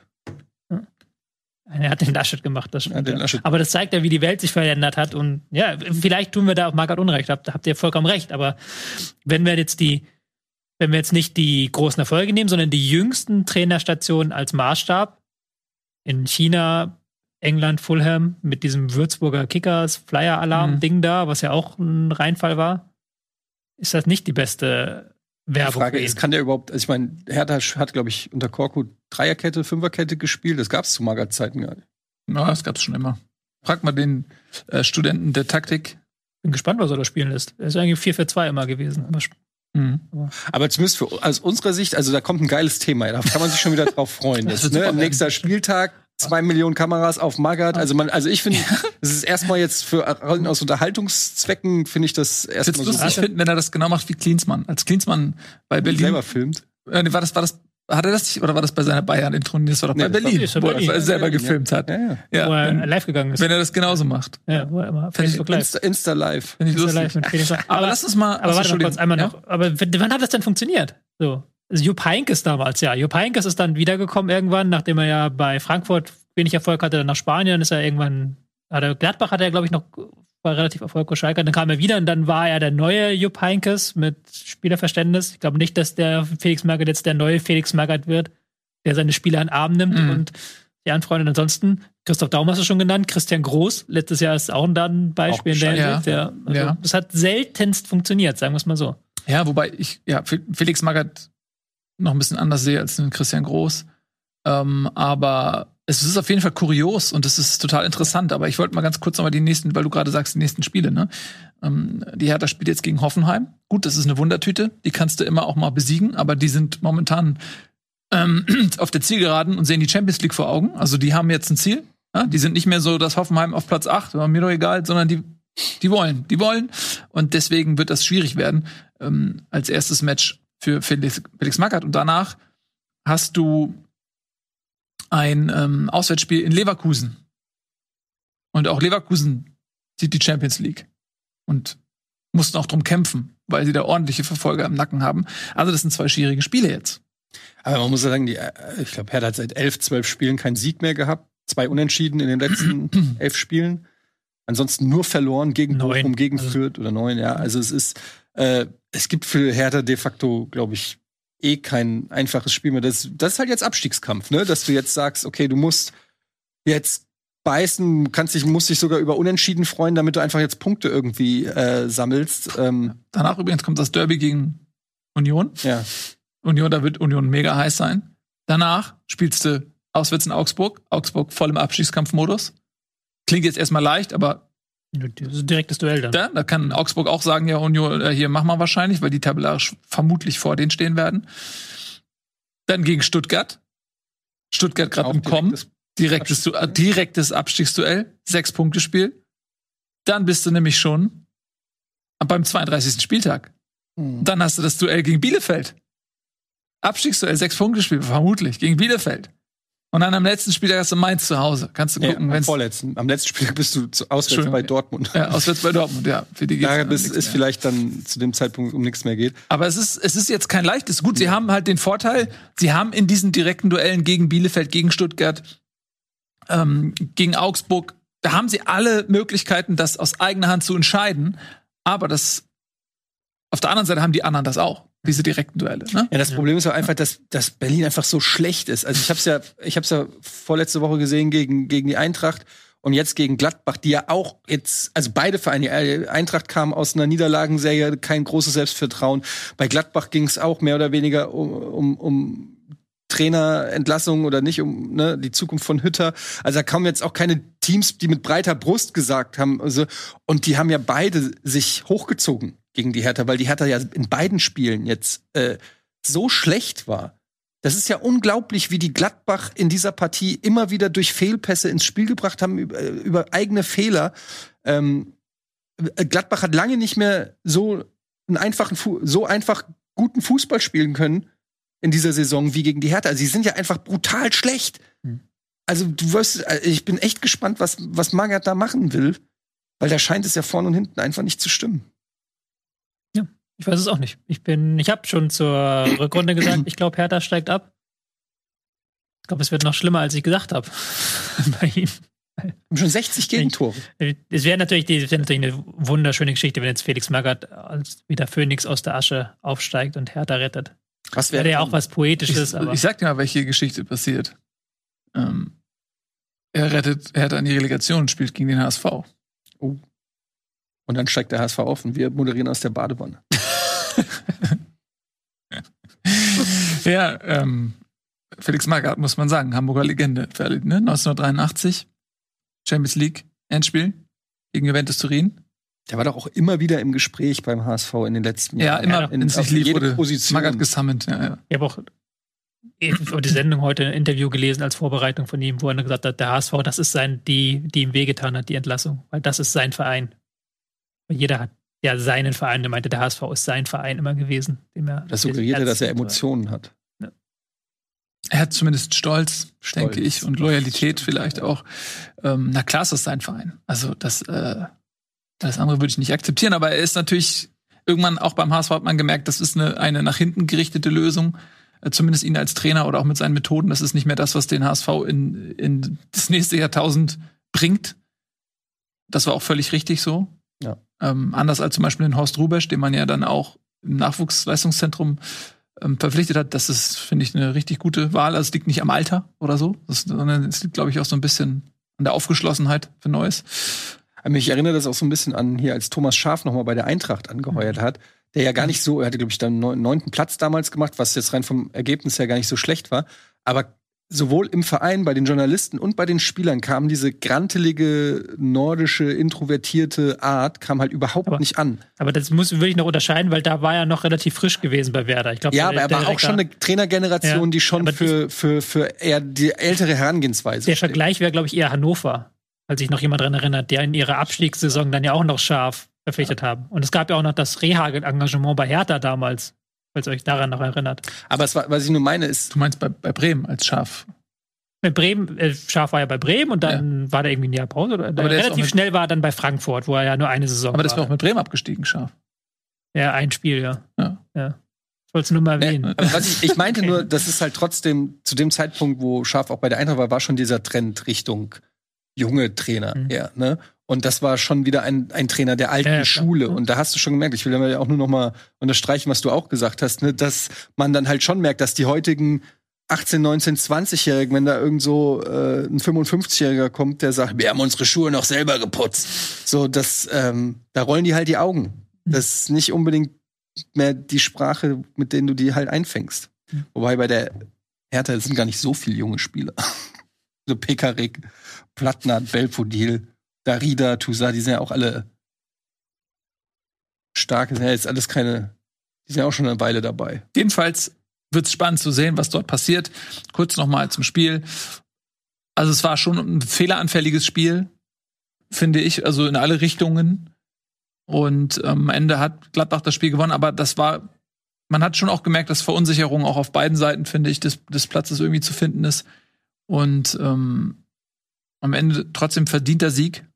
[SPEAKER 4] Er hat den Laschet gemacht, das stimmt. Ja,
[SPEAKER 3] Laschet.
[SPEAKER 4] Aber das zeigt ja, wie die Welt sich verändert hat. Und ja, vielleicht tun wir da auf Margaret Unrecht, habt, habt ihr vollkommen recht. Aber wenn wir jetzt die, wenn wir jetzt nicht die großen Erfolge nehmen, sondern die jüngsten Trainerstationen als Maßstab in China, England, Fulham mit diesem Würzburger Kickers Flyer-Alarm-Ding da, was ja auch ein Reinfall war, ist das nicht die beste
[SPEAKER 3] Die
[SPEAKER 4] Werbung.
[SPEAKER 3] Frage
[SPEAKER 4] für ihn.
[SPEAKER 3] ist, kann der überhaupt, also ich meine, Hertha hat, glaube ich, unter Korku Dreierkette, Fünferkette gespielt. Das gab es zu Magat-Zeiten gar nicht.
[SPEAKER 2] Ja, das gab's schon immer. Frag mal den äh, Studenten der Taktik.
[SPEAKER 4] Bin gespannt, was er da spielen lässt. Er ist eigentlich 4 für 2 immer gewesen. Aber sp-
[SPEAKER 2] Mhm.
[SPEAKER 3] Aber zumindest für, aus unserer Sicht, also da kommt ein geiles Thema. Da kann man sich schon wieder drauf freuen.
[SPEAKER 2] Das
[SPEAKER 3] ne? Nächster Spieltag, zwei Millionen Kameras auf Magat. Also man, also ich finde, es ist erstmal jetzt für aus Unterhaltungszwecken finde ich das
[SPEAKER 2] Ich würde
[SPEAKER 3] erstmal
[SPEAKER 2] es
[SPEAKER 3] so
[SPEAKER 2] lustig finden, wenn er das genau macht wie Klinsmann. Als Klinsmann bei Berlin.
[SPEAKER 3] selber filmt.
[SPEAKER 2] Äh, nee, war das, war das, hat er das nicht, oder war das bei seiner Bayern-Intro? Nee, Das war doch
[SPEAKER 3] Nee,
[SPEAKER 2] bei
[SPEAKER 3] war-
[SPEAKER 2] Berlin,
[SPEAKER 4] das
[SPEAKER 2] wo
[SPEAKER 4] Berlin.
[SPEAKER 2] er selber gefilmt hat.
[SPEAKER 3] Ja, ja.
[SPEAKER 2] Ja,
[SPEAKER 4] wo er
[SPEAKER 2] wenn,
[SPEAKER 4] live gegangen ist.
[SPEAKER 2] wenn er das genauso macht.
[SPEAKER 4] ja, wo er immer
[SPEAKER 2] ich
[SPEAKER 4] Facebook live.
[SPEAKER 3] Insta, Insta live.
[SPEAKER 2] Finde ich lustig.
[SPEAKER 4] live mit Felix.
[SPEAKER 2] Aber, lass uns mal.
[SPEAKER 4] Aber warte mal kurz einmal
[SPEAKER 2] Ja?
[SPEAKER 4] noch. Aber wann hat das denn funktioniert? So. Jupp Heynckes damals, ja. Jupp Heynckes ist dann wiedergekommen irgendwann, nachdem er ja bei Frankfurt wenig Erfolg hatte, dann nach Spanien ist er irgendwann, hat er, Gladbach hat er, glaube ich, noch war relativ erfolgreich Schalke. Dann kam er wieder und dann war er der neue Jupp Heynckes mit Spielerverständnis. Ich glaube nicht, dass der Felix Magath jetzt der neue Felix Magath wird, der seine Spieler in den Arm nimmt
[SPEAKER 2] Mhm.
[SPEAKER 4] und die anfreundet. Ansonsten, Christoph Daum hast du schon genannt, Christian Groß, letztes Jahr ist auch ein Beispiel in der
[SPEAKER 2] Ja.
[SPEAKER 4] Hinsicht. Ja. Also,
[SPEAKER 2] Ja.
[SPEAKER 4] Das hat seltenst funktioniert, sagen wir es mal so.
[SPEAKER 2] Ja, wobei ich, ja, Fe- Felix Magath noch ein bisschen anders sehe als den Christian Groß. Ähm, aber es ist auf jeden Fall kurios und es ist total interessant. Aber ich wollte mal ganz kurz nochmal die nächsten, weil du gerade sagst, die nächsten Spiele, ne? Ähm, die Hertha spielt jetzt gegen Hoffenheim. Gut, das ist eine Wundertüte. Die kannst du immer auch mal besiegen, aber die sind momentan ähm, auf der Zielgeraden und sehen die Champions League vor Augen. Also die haben jetzt ein Ziel. Ja? Die sind nicht mehr so, dass Hoffenheim auf Platz 8, war mir doch egal, sondern die, die wollen, die wollen. Und deswegen wird das schwierig werden ähm, als erstes Match für Felix, Felix Magath. Und danach hast du ein ähm, Auswärtsspiel in Leverkusen. Und auch Leverkusen sieht die Champions League. Und mussten auch drum kämpfen, weil sie da ordentliche Verfolger im Nacken haben. Also das sind zwei schwierige Spiele jetzt.
[SPEAKER 3] Aber man muss ja sagen, die, äh, ich glaube, Hertha hat seit elf, zwölf Spielen keinen Sieg mehr gehabt. Zwei Unentschieden in den letzten elf Spielen. Ansonsten nur verloren gegen
[SPEAKER 4] Neun.
[SPEAKER 3] Bochum, gegen
[SPEAKER 4] Also-
[SPEAKER 3] Fürth oder neun, ja. Also es ist, äh, es gibt für Hertha de facto, glaube ich, eh kein einfaches Spiel mehr. Das, das ist halt jetzt Abstiegskampf, ne? Dass du jetzt sagst, okay, du musst jetzt beißen, kannst dich, musst dich sogar über Unentschieden freuen, damit du einfach jetzt Punkte irgendwie äh, sammelst. Ähm,
[SPEAKER 2] Danach übrigens kommt das Derby gegen Union.
[SPEAKER 3] ja.
[SPEAKER 2] Union, da wird Union mega heiß sein. Danach spielst du auswärts in Augsburg. Augsburg voll im Abstiegskampfmodus. Klingt jetzt erstmal leicht, aber
[SPEAKER 4] Das ist ein direktes Duell dann.
[SPEAKER 2] da, da kann Augsburg auch sagen, ja, Union, äh, hier machen wir wahrscheinlich, weil die tabellarisch vermutlich vor denen stehen werden. Dann gegen Stuttgart. Stuttgart gerade im Kommen.
[SPEAKER 3] direktes-
[SPEAKER 2] Direktes, Du- äh, direktes Abstiegsduell. Sechs Punkte Spiel. Dann bist du nämlich schon beim 32. Spieltag.
[SPEAKER 3] Hm.
[SPEAKER 2] Dann hast du das Duell gegen Bielefeld. Abstiegsduell, sechs Punkte Spiel, vermutlich, gegen Bielefeld. Und dann am letzten Spieltag hast du Mainz zu Hause. Kannst du
[SPEAKER 3] Ja,
[SPEAKER 2] gucken,
[SPEAKER 3] am
[SPEAKER 2] wenn's
[SPEAKER 3] vorletzten. Am letzten Spiel bist du zu, auswärts bei Dortmund.
[SPEAKER 2] ja, auswärts bei Dortmund, ja. Für die geht's
[SPEAKER 3] Da
[SPEAKER 2] dann
[SPEAKER 3] bis,
[SPEAKER 2] nichts
[SPEAKER 3] ist vielleicht dann zu dem Zeitpunkt um nichts mehr geht.
[SPEAKER 2] Aber es ist, es ist jetzt kein leichtes. Gut, sie haben halt den Vorteil, sie haben in diesen direkten Duellen gegen Bielefeld, gegen Stuttgart, ähm, gegen Augsburg, da haben sie alle Möglichkeiten, das aus eigener Hand zu entscheiden. Aber das auf der anderen Seite haben die anderen das auch, diese direkten Duelle. Ne?
[SPEAKER 3] Ja, das Problem ist auch einfach, dass, dass Berlin einfach so schlecht ist. Also ich habe es ja, ich habe es ja vorletzte Woche gesehen gegen gegen die Eintracht und jetzt gegen Gladbach, die ja auch jetzt, also beide Vereine, die Eintracht kam aus einer Niederlagenserie, kein großes Selbstvertrauen. Bei Gladbach ging es auch mehr oder weniger um, um, um Trainerentlassung oder nicht, um ne, die Zukunft von Hütter. Also da kamen jetzt auch keine Teams, die mit breiter Brust gesagt haben. Also, und die haben ja beide sich hochgezogen gegen die Hertha, weil die Hertha ja in beiden Spielen jetzt äh, so schlecht war. Das ist ja unglaublich, wie die Gladbach in dieser Partie immer wieder durch Fehlpässe ins Spiel gebracht haben, über, über eigene Fehler. Ähm, Gladbach hat lange nicht mehr so einen einfachen, so einfach guten Fußball spielen können in dieser Saison wie gegen die Hertha. Also, sie sind ja einfach brutal schlecht. Hm. Also du wirst, äh, ich bin echt gespannt, was, was Magath da machen will, weil da scheint es ja vorne und hinten einfach nicht zu stimmen.
[SPEAKER 4] Ich weiß es auch nicht. Ich bin, ich habe schon zur Rückrunde gesagt, ich glaube, Hertha steigt ab. Ich glaube, es wird noch schlimmer, als ich gedacht habe.
[SPEAKER 3] Bei ihm. Haben schon 60 Gegentore.
[SPEAKER 4] Es wäre natürlich, wär natürlich eine wunderschöne Geschichte, wenn jetzt Felix Magath als wieder Phönix aus der Asche aufsteigt und Hertha rettet. Was wäre ja auch was Poetisches.
[SPEAKER 2] Ich, ich sag dir mal, welche Geschichte passiert. Ähm, er rettet Hertha in die Relegation und spielt gegen den HSV. Oh.
[SPEAKER 3] Und dann steigt der HSV auf und wir moderieren aus der Badewanne.
[SPEAKER 2] ja, ähm, Felix Magath muss man sagen, Hamburger Legende. Ne? 1983, Champions League, Endspiel gegen Juventus Turin.
[SPEAKER 3] Der war doch auch immer wieder im Gespräch beim HSV in den letzten
[SPEAKER 2] Jahren. Ja, immer, wenn es nicht lief, wurde
[SPEAKER 3] Position.
[SPEAKER 2] Magath gesammelt. Ja, ja.
[SPEAKER 4] Ich habe auch über die Sendung heute ein Interview gelesen als Vorbereitung von ihm, wo er gesagt hat, der HSV, das ist sein, die, die ihm wehgetan hat, die Entlassung. Weil das ist sein Verein. Jeder hat ja seinen Verein. Er meinte, der HSV ist sein Verein immer gewesen. Dem er
[SPEAKER 3] das suggeriert, dass er Emotionen hat. Ja.
[SPEAKER 2] Er hat zumindest Stolz, Stolz, denke ich, und Loyalität vielleicht auch. Ähm, na klar, ist das sein Verein. Also das, äh, das andere würde ich nicht akzeptieren, aber er ist natürlich irgendwann auch beim HSV hat man gemerkt, das ist eine, eine nach hinten gerichtete Lösung. Äh, zumindest ihn als Trainer oder auch mit seinen Methoden. Das ist nicht mehr das, was den HSV in, in das nächste Jahrtausend bringt. Das war auch völlig richtig so.
[SPEAKER 3] Ja.
[SPEAKER 2] Ähm, anders als zum Beispiel den Horst Rubesch, den man ja dann auch im Nachwuchsleistungszentrum ähm, verpflichtet hat. Das ist, finde ich, eine richtig gute Wahl. Also es liegt nicht am Alter oder so, das, sondern es liegt, glaube ich, auch so ein bisschen an der Aufgeschlossenheit für Neues.
[SPEAKER 3] Mich erinnert das auch so ein bisschen an hier, als Thomas Schaf nochmal bei der Eintracht angeheuert hat, der ja gar nicht so, er hatte, glaube ich, dann neunten Platz damals gemacht, was jetzt rein vom Ergebnis her gar nicht so schlecht war. Aber sowohl im Verein, bei den Journalisten und bei den Spielern kam diese grantelige, nordische, introvertierte Art, kam halt überhaupt
[SPEAKER 4] aber,
[SPEAKER 3] nicht an.
[SPEAKER 4] Aber das muss wirklich noch unterscheiden, weil da war er noch relativ frisch gewesen bei Werder. Ich glaub,
[SPEAKER 3] ja, aber er war auch schon eine Trainergeneration, ja, die schon für, für, für eher die ältere Herangehensweise
[SPEAKER 4] Der. Vergleich wäre, glaube ich, eher Hannover, als sich noch jemand dran erinnert, der in ihrer Abstiegssaison dann ja auch noch scharf verpflichtet ja. haben. Und es gab ja auch noch das Rehagel-Engagement bei Hertha damals falls ihr euch daran noch erinnert.
[SPEAKER 3] Aber es war, was ich nur meine, ist.
[SPEAKER 2] Du meinst bei, bei Bremen als Schaf?
[SPEAKER 4] Mit Bremen, äh, Schaf war ja bei Bremen und dann ja. war der irgendwie in der Pause. Oder, aber relativ schnell war er dann bei Frankfurt, wo er ja nur eine Saison
[SPEAKER 2] aber war. Aber das war auch mit Bremen abgestiegen, Schaf.
[SPEAKER 4] Ja, ein Spiel, ja.
[SPEAKER 2] Ja.
[SPEAKER 4] ja. Ich wollte es nur mal erwähnen.
[SPEAKER 3] Ja, was ich, ich meinte okay. nur, das ist halt trotzdem, zu dem Zeitpunkt, wo Schaf auch bei der Eintracht war, war schon dieser Trend Richtung junge Trainer. Mhm. Ja, ne? Und das war schon wieder ein, ein Trainer der alten ja, Schule. Und da hast du schon gemerkt, ich will ja auch nur noch mal unterstreichen, was du auch gesagt hast, ne, dass man dann halt schon merkt, dass die heutigen 18, 19, 20-Jährigen, wenn da irgend so äh, ein 55-Jähriger kommt, der sagt, wir haben unsere Schuhe noch selber geputzt. So, das, ähm, da rollen die halt die Augen. Mhm. Das ist nicht unbedingt mehr die Sprache, mit denen du die halt einfängst. Mhm. Wobei bei der Hertha sind gar nicht so viele junge Spieler. so Pekarik, Plattnert, Belfodil. Darida, Tusa, die sind ja auch alle stark. sind ja jetzt alles keine, die sind ja auch schon eine Weile dabei.
[SPEAKER 2] Jedenfalls wird es spannend zu sehen, was dort passiert. Kurz nochmal zum Spiel. Also es war schon ein fehleranfälliges Spiel, finde ich, also in alle Richtungen. Und ähm, am Ende hat Gladbach das Spiel gewonnen, aber das war, man hat schon auch gemerkt, dass Verunsicherung auch auf beiden Seiten, finde ich, des, des Platzes irgendwie zu finden ist. Und ähm, am Ende trotzdem verdienter Sieg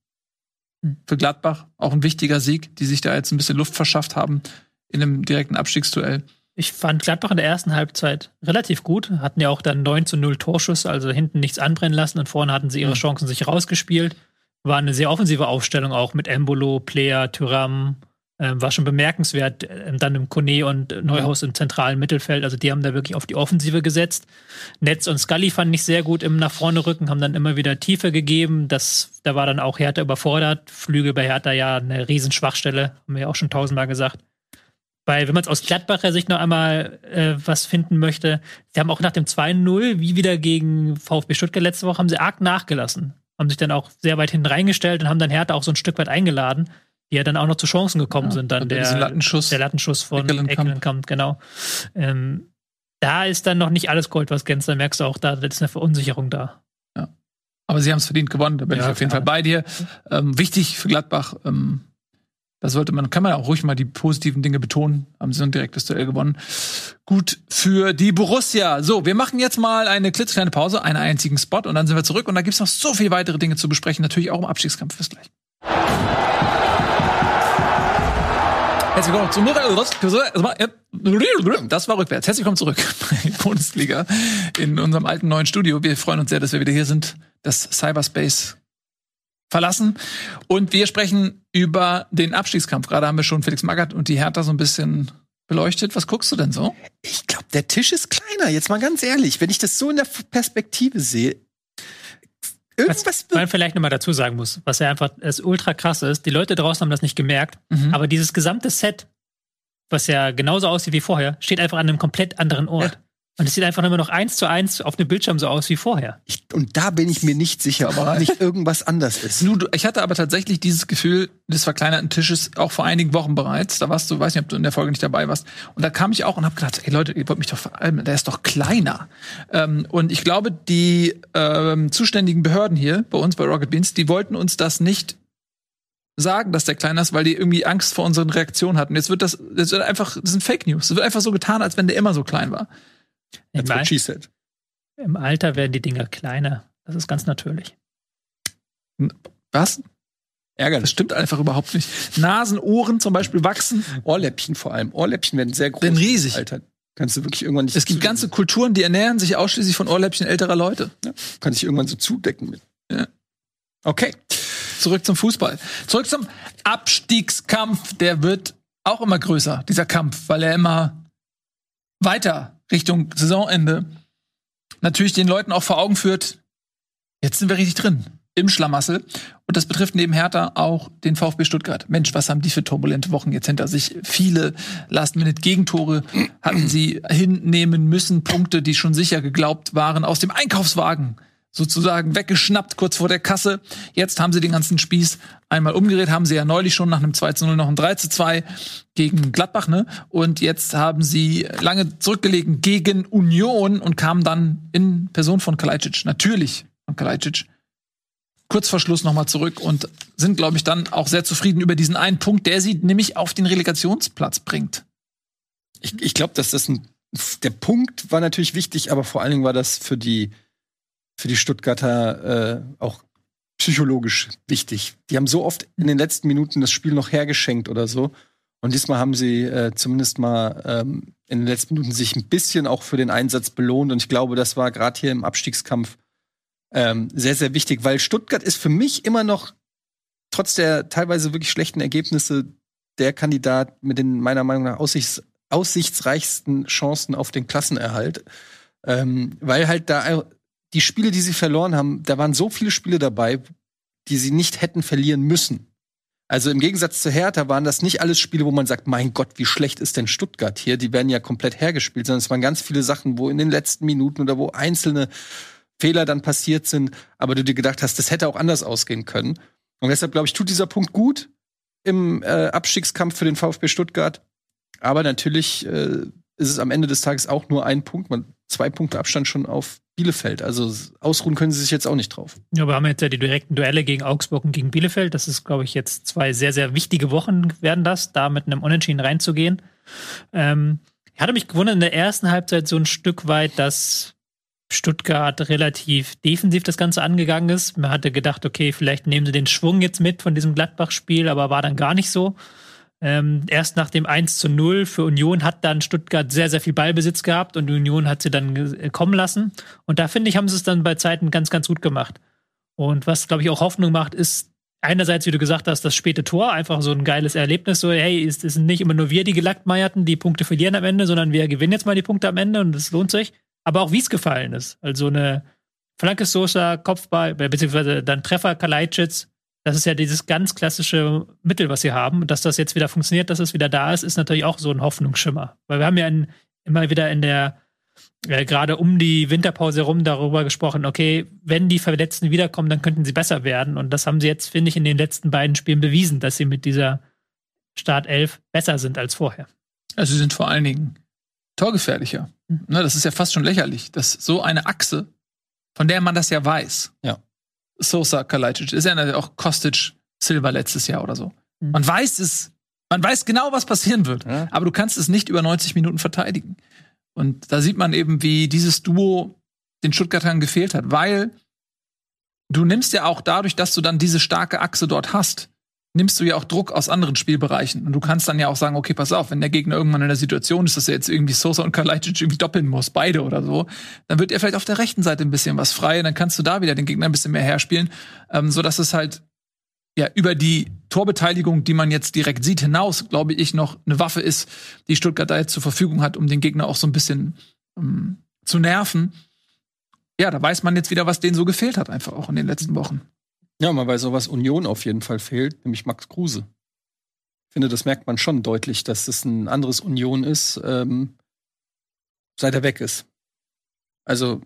[SPEAKER 2] für Gladbach. Auch ein wichtiger Sieg, die sich da jetzt ein bisschen Luft verschafft haben in einem direkten Abstiegsduell.
[SPEAKER 4] Ich fand Gladbach in der ersten Halbzeit relativ gut. Hatten ja auch dann 9 zu 0 Torschuss, also hinten nichts anbrennen lassen und vorne hatten sie ihre mhm. Chancen sich rausgespielt. War eine sehr offensive Aufstellung auch mit Embolo, Player, Tyram, war schon bemerkenswert. Ähm, dann im Kone und Neuhaus im zentralen Mittelfeld. Also die haben da wirklich auf die Offensive gesetzt. Netz und Scully fand ich sehr gut im nach vorne rücken, haben dann immer wieder Tiefe gegeben. Das, da war dann auch Hertha überfordert. Flügel bei Hertha ja eine Riesenschwachstelle, haben wir ja auch schon tausendmal gesagt. Weil, wenn man es aus Gladbacher Sicht noch einmal äh, was finden möchte, sie haben auch nach dem 2-0, wie wieder gegen VfB Stuttgart letzte Woche, haben sie arg nachgelassen. Haben sich dann auch sehr weit hinten reingestellt und haben dann Hertha auch so ein Stück weit eingeladen die ja dann auch noch zu Chancen gekommen ja, sind. Dann der
[SPEAKER 2] Lattenschuss,
[SPEAKER 4] der Lattenschuss von Eckelenkamp, genau. Ähm, da ist dann noch nicht alles Gold, was glänzt. Da merkst du auch, da ist eine Verunsicherung da.
[SPEAKER 2] Ja. Aber sie haben es verdient gewonnen, da bin ja, ich auf jeden Fall bei dir. Ähm, wichtig für Gladbach, ähm, da sollte man, kann man auch ruhig mal die positiven Dinge betonen. Haben sie ein direktes Duell gewonnen. Gut für die Borussia. So, wir machen jetzt mal eine klitzekleine Pause, einen einzigen Spot und dann sind wir zurück und da gibt's noch so viele weitere Dinge zu besprechen, natürlich auch im Abstiegskampf. Bis gleich. Herzlich willkommen zum Das war rückwärts. Herzlich willkommen zurück bei Bundesliga in unserem alten neuen Studio. Wir freuen uns sehr, dass wir wieder hier sind. Das Cyberspace verlassen. Und wir sprechen über den Abstiegskampf. Gerade haben wir schon Felix Magath und die Hertha so ein bisschen beleuchtet. Was guckst du denn so?
[SPEAKER 3] Ich glaube, der Tisch ist kleiner. Jetzt mal ganz ehrlich, wenn ich das so in der Perspektive sehe,
[SPEAKER 4] Irgendwas was man vielleicht nochmal dazu sagen muss, was ja einfach das ultra krass ist, die Leute draußen haben das nicht gemerkt, mhm. aber dieses gesamte Set, was ja genauso aussieht wie vorher, steht einfach an einem komplett anderen Ort. Ja. Und es sieht einfach immer noch eins zu eins auf dem Bildschirm so aus wie vorher.
[SPEAKER 3] Ich, und da bin ich mir nicht sicher, ob nicht irgendwas anders ist.
[SPEAKER 2] Ich hatte aber tatsächlich dieses Gefühl des verkleinerten Tisches auch vor einigen Wochen bereits. Da warst du, weiß nicht, ob du in der Folge nicht dabei warst. Und da kam ich auch und habe gedacht, ey Leute, ihr wollt mich doch veralmen, der ist doch kleiner. Ähm, und ich glaube, die ähm, zuständigen Behörden hier bei uns bei Rocket Beans, die wollten uns das nicht sagen, dass der kleiner ist, weil die irgendwie Angst vor unseren Reaktionen hatten. Jetzt wird das, das wird einfach, das sind Fake News. Es wird einfach so getan, als wenn der immer so klein war.
[SPEAKER 4] That's what she said. Im Alter werden die Dinger kleiner. Das ist ganz natürlich.
[SPEAKER 2] Was? Ärgerlich. Das stimmt einfach überhaupt nicht. Nasen, Ohren zum Beispiel wachsen.
[SPEAKER 3] Ohrläppchen vor allem. Ohrläppchen werden sehr groß.
[SPEAKER 2] Werden riesig.
[SPEAKER 3] Alter. Kannst du wirklich irgendwann nicht.
[SPEAKER 2] Es gibt ganze Kulturen, die ernähren sich ausschließlich von Ohrläppchen älterer Leute.
[SPEAKER 3] Ja. Kann sich irgendwann so zudecken mit.
[SPEAKER 2] Ja. Okay. Zurück zum Fußball. Zurück zum Abstiegskampf. Der wird auch immer größer, dieser Kampf, weil er immer weiter Richtung Saisonende natürlich den Leuten auch vor Augen führt, jetzt sind wir richtig drin im Schlamassel. Und das betrifft neben Hertha auch den VfB Stuttgart. Mensch, was haben die für turbulente Wochen jetzt hinter sich? Viele Last-Minute-Gegentore hatten sie hinnehmen müssen. Punkte, die schon sicher geglaubt waren, aus dem Einkaufswagen sozusagen weggeschnappt kurz vor der Kasse. Jetzt haben sie den ganzen Spieß einmal umgedreht, haben sie ja neulich schon nach einem 2 zu 0 noch ein 3 zu 2 gegen Gladbach, ne? Und jetzt haben sie lange zurückgelegen gegen Union und kamen dann in Person von Kalajdzic, natürlich von Kalajdzic, kurz vor Schluss nochmal zurück und sind, glaube ich, dann auch sehr zufrieden über diesen einen Punkt, der sie nämlich auf den Relegationsplatz bringt.
[SPEAKER 3] Ich, ich glaube, dass das ein, der Punkt war natürlich wichtig, aber vor allen Dingen war das für die für die Stuttgarter äh, auch psychologisch wichtig. Die haben so oft in den letzten Minuten das Spiel noch hergeschenkt oder so. Und diesmal haben sie äh, zumindest mal ähm, in den letzten Minuten sich ein bisschen auch für den Einsatz belohnt. Und ich glaube, das war gerade hier im Abstiegskampf ähm, sehr, sehr wichtig, weil Stuttgart ist für mich immer noch, trotz der teilweise wirklich schlechten Ergebnisse, der Kandidat mit den meiner Meinung nach aussichts aussichtsreichsten Chancen auf den Klassenerhalt. Ähm, weil halt da die Spiele, die sie verloren haben, da waren so viele Spiele dabei, die sie nicht hätten verlieren müssen. Also im Gegensatz zu Hertha waren das nicht alles Spiele, wo man sagt, mein Gott, wie schlecht ist denn Stuttgart hier? Die werden ja komplett hergespielt, sondern es waren ganz viele Sachen, wo in den letzten Minuten oder wo einzelne Fehler dann passiert sind, aber du dir gedacht hast, das hätte auch anders ausgehen können. Und deshalb glaube ich, tut dieser Punkt gut im äh, Abstiegskampf für den VfB Stuttgart. Aber natürlich äh, ist es am Ende des Tages auch nur ein Punkt. Man zwei Punkte Abstand schon auf Bielefeld. Also ausruhen können sie sich jetzt auch nicht drauf.
[SPEAKER 4] Ja, wir haben jetzt ja die direkten Duelle gegen Augsburg und gegen Bielefeld. Das ist, glaube ich, jetzt zwei sehr, sehr wichtige Wochen werden das, da mit einem Unentschieden reinzugehen. Ähm, ich hatte mich gewundert in der ersten Halbzeit so ein Stück weit, dass Stuttgart relativ defensiv das Ganze angegangen ist. Man hatte gedacht, okay, vielleicht nehmen sie den Schwung jetzt mit von diesem Gladbach-Spiel, aber war dann gar nicht so. Ähm, erst nach dem 1 zu 0 für Union hat dann Stuttgart sehr, sehr viel Ballbesitz gehabt und Union hat sie dann kommen lassen. Und da finde ich, haben sie es dann bei Zeiten ganz, ganz gut gemacht. Und was, glaube ich, auch Hoffnung macht, ist einerseits, wie du gesagt hast, das späte Tor, einfach so ein geiles Erlebnis, so, hey, es sind nicht immer nur wir, die Gelackmeierten, die Punkte verlieren am Ende, sondern wir gewinnen jetzt mal die Punkte am Ende und es lohnt sich. Aber auch wie es gefallen ist. Also eine Flanke Sosa, Kopfball, beziehungsweise dann Treffer Kalajdzic, das ist ja dieses ganz klassische Mittel, was sie haben. Und dass das jetzt wieder funktioniert, dass es wieder da ist, ist natürlich auch so ein Hoffnungsschimmer. Weil wir haben ja in, immer wieder in der, äh, gerade um die Winterpause herum darüber gesprochen, okay, wenn die Verletzten wiederkommen, dann könnten sie besser werden. Und das haben sie jetzt, finde ich, in den letzten beiden Spielen bewiesen, dass sie mit dieser Startelf besser sind als vorher.
[SPEAKER 2] Also sie sind vor allen Dingen torgefährlicher. Mhm. Ne, das ist ja fast schon lächerlich, dass so eine Achse, von der man das ja weiß,
[SPEAKER 3] Ja.
[SPEAKER 2] Sosa Kalajdzic, ist ja auch Kostic Silver letztes Jahr oder so.
[SPEAKER 4] Mhm.
[SPEAKER 2] Man weiß es, man weiß genau, was passieren wird,
[SPEAKER 3] Ja.
[SPEAKER 2] aber du kannst es nicht über 90 Minuten verteidigen. Und da sieht man eben, wie dieses Duo den Stuttgartern gefehlt hat, weil du nimmst ja auch dadurch, dass du dann diese starke Achse dort hast, nimmst du ja auch Druck aus anderen Spielbereichen. Und du kannst dann ja auch sagen, okay, pass auf, wenn der Gegner irgendwann in der Situation ist, dass er jetzt irgendwie Sosa und Kalajdzic irgendwie doppeln muss, beide oder so, dann wird er vielleicht auf der rechten Seite ein bisschen was frei und dann kannst du da wieder den Gegner ein bisschen mehr herspielen, ähm, so dass es halt ja über die Torbeteiligung, die man jetzt direkt sieht, hinaus, glaube ich, noch eine Waffe ist, die Stuttgart da jetzt zur Verfügung hat, um den Gegner auch so ein bisschen ähm, zu nerven. Ja, da weiß man jetzt wieder, was denen so gefehlt hat, einfach auch in den letzten Wochen.
[SPEAKER 3] Ja, mal weil sowas Union auf jeden Fall fehlt, nämlich Max Kruse. Ich finde, das merkt man schon deutlich, dass das ein anderes Union ist, ähm, seit er weg ist. Also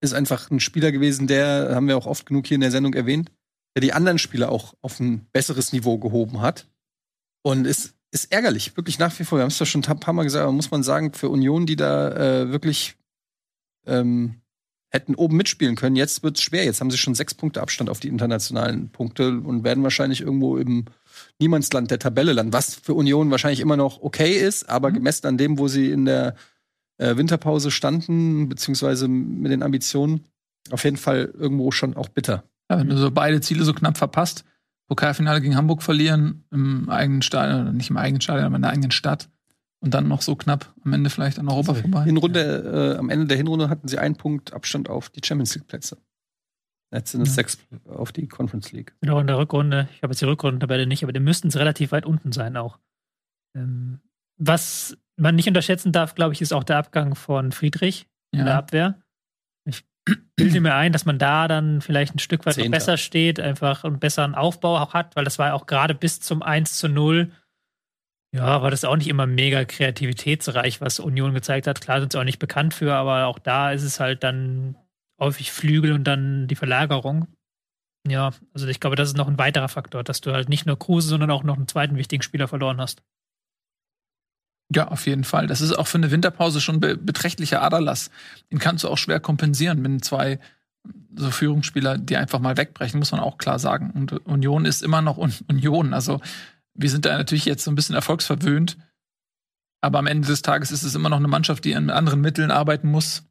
[SPEAKER 3] ist einfach ein Spieler gewesen, der, haben wir auch oft genug hier in der Sendung erwähnt, der die anderen Spieler auch auf ein besseres Niveau gehoben hat. Und ist, ist ärgerlich, wirklich nach wie vor. Wir haben es doch schon ein paar Mal gesagt, aber muss man sagen, für Union, die da äh, wirklich ähm, hätten oben mitspielen können. Jetzt wird es schwer. Jetzt haben sie schon sechs Punkte Abstand auf die internationalen Punkte und werden wahrscheinlich irgendwo im Niemandsland der Tabelle landen, was für Union wahrscheinlich immer noch okay ist, aber
[SPEAKER 2] Mhm.
[SPEAKER 3] gemessen an dem, wo sie in der äh, Winterpause standen, beziehungsweise mit den Ambitionen, auf jeden Fall irgendwo schon auch bitter.
[SPEAKER 2] Ja, wenn du so beide Ziele so knapp verpasst, Pokalfinale gegen Hamburg verlieren, im eigenen Stadion, oder nicht im eigenen Stadion, aber in der eigenen Stadt und dann noch so knapp am Ende vielleicht an Europa vorbei.
[SPEAKER 3] Hinrunde, äh, am Ende der Hinrunde hatten sie einen Punkt Abstand auf die Champions League Plätze. Jetzt sind es
[SPEAKER 2] Ja.
[SPEAKER 3] sechs auf die Conference League.
[SPEAKER 4] Auch in der Rückrunde, ich habe jetzt die Rückrundentabelle nicht, aber die müssten es relativ weit unten sein auch. Ähm, was man nicht unterschätzen darf, glaube ich, ist auch der Abgang von Friedrich in der
[SPEAKER 2] Ja.
[SPEAKER 4] Abwehr. Ich bilde mir ein, dass man da dann vielleicht ein Stück weit besser steht, einfach einen besseren Aufbau auch hat, weil das war ja auch gerade bis zum 1 zu 0. Ja, war das auch nicht immer mega kreativitätsreich, was Union gezeigt hat. Klar sind sie auch nicht bekannt für, aber auch da ist es halt dann häufig Flügel und dann die Verlagerung. Ja, also ich glaube, das ist noch ein weiterer Faktor, dass du halt nicht nur Kruse, sondern auch noch einen zweiten wichtigen Spieler verloren hast.
[SPEAKER 2] Ja, auf jeden Fall. Das ist auch für eine Winterpause schon be beträchtlicher Aderlass. Den kannst du auch schwer kompensieren, wenn zwei so Führungsspieler, die einfach mal wegbrechen, muss man auch klar sagen. Und Union ist immer noch Un Union. Also wir sind da natürlich jetzt so ein bisschen erfolgsverwöhnt. Aber am Ende des Tages ist es immer noch eine Mannschaft, die an anderen Mitteln arbeiten muss,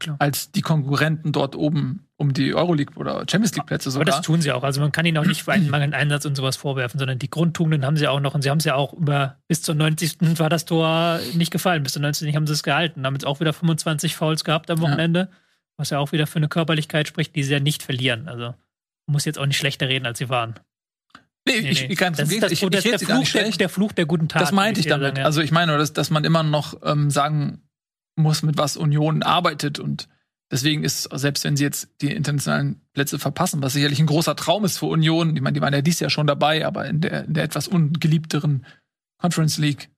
[SPEAKER 4] Klar.
[SPEAKER 2] als die Konkurrenten dort oben um die Euroleague oder Champions League Plätze
[SPEAKER 4] Aber
[SPEAKER 2] sogar.
[SPEAKER 4] das tun sie auch. Also man kann ihnen auch nicht für einen mangelnden Einsatz und sowas vorwerfen, sondern die Grundtugenden haben sie auch noch und sie haben es ja auch über bis zur 90. war das Tor nicht gefallen. Bis zur 90. haben sie es gehalten. Haben jetzt auch wieder 25 Fouls gehabt am
[SPEAKER 2] Ja.
[SPEAKER 4] Wochenende, was ja auch wieder für eine Körperlichkeit spricht, die sie ja nicht verlieren. Also man muss jetzt auch nicht schlechter reden, als sie waren.
[SPEAKER 2] Nee,
[SPEAKER 4] Nee,
[SPEAKER 2] ich,
[SPEAKER 4] nee.
[SPEAKER 2] ich, ganz
[SPEAKER 4] das das,
[SPEAKER 2] ich,
[SPEAKER 4] das
[SPEAKER 2] ich
[SPEAKER 4] ist
[SPEAKER 2] rede
[SPEAKER 4] der, Fluch der, der Fluch der guten Tat.
[SPEAKER 2] Das meinte ich damit. Also ich meine, nur, dass, dass man immer noch ähm, sagen muss, mit was Union arbeitet. Und deswegen ist, selbst wenn sie jetzt die internationalen Plätze verpassen, was sicherlich ein großer Traum ist für Union, ich meine, die waren ja dieses Jahr schon dabei, aber in der, in der etwas ungeliebteren Conference League,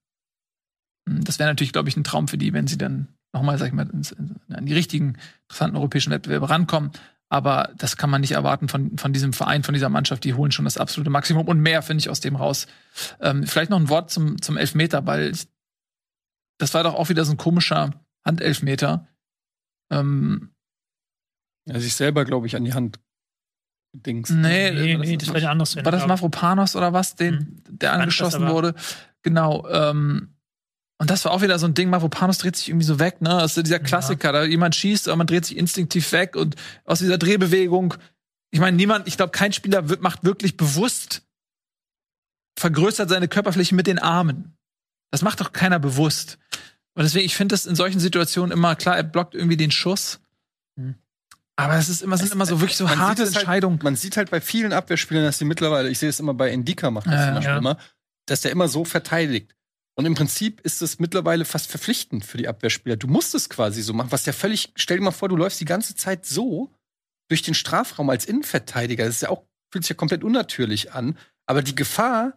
[SPEAKER 2] hm, das wäre natürlich, glaube ich, ein Traum für die, wenn sie dann nochmal, sag ich mal, ins, in, an die richtigen interessanten europäischen Wettbewerbe rankommen. Aber das kann man nicht erwarten von, von diesem Verein, von dieser Mannschaft. Die holen schon das absolute Maximum und mehr, finde ich, aus dem raus. Ähm, vielleicht noch ein Wort zum, zum Elfmeter, weil ich, das war doch auch wieder so ein komischer Handelfmeter. Ähm,
[SPEAKER 3] Er sich selber, glaube ich, an die Hand Dings.
[SPEAKER 2] nee,
[SPEAKER 4] nee,
[SPEAKER 2] war
[SPEAKER 4] nee, das war andere Szene.
[SPEAKER 2] war das. Mavropanos oder was, den,
[SPEAKER 4] Mhm.
[SPEAKER 2] der angeschossen
[SPEAKER 4] das
[SPEAKER 2] wurde? Genau. Ähm, und das war auch wieder so ein Ding, Mavropanos dreht sich irgendwie so weg, ne? Das ist so dieser Klassiker, da jemand schießt, aber man dreht sich instinktiv weg und aus dieser Drehbewegung, ich meine, niemand, ich glaube, kein Spieler wird, macht wirklich bewusst, vergrößert seine Körperfläche mit den Armen. Das macht doch keiner bewusst. Und deswegen, ich finde das in solchen Situationen immer klar, er blockt irgendwie den Schuss.
[SPEAKER 4] Mhm.
[SPEAKER 2] Aber es ist immer, sind immer so wirklich so harte
[SPEAKER 3] es halt-
[SPEAKER 2] Entscheidungen.
[SPEAKER 3] Man sieht halt bei vielen Abwehrspielern, dass sie mittlerweile, ich sehe es immer bei Endika macht das
[SPEAKER 2] Ja,
[SPEAKER 3] zum Beispiel
[SPEAKER 4] ja.
[SPEAKER 3] immer, dass der immer so verteidigt. Und im Prinzip ist es mittlerweile fast verpflichtend für die Abwehrspieler. Du musst es quasi so machen, was ja völlig, stell dir mal vor, du läufst die ganze Zeit so durch den Strafraum als Innenverteidiger. Das ist ja auch, fühlt sich ja komplett unnatürlich an. Aber die Gefahr,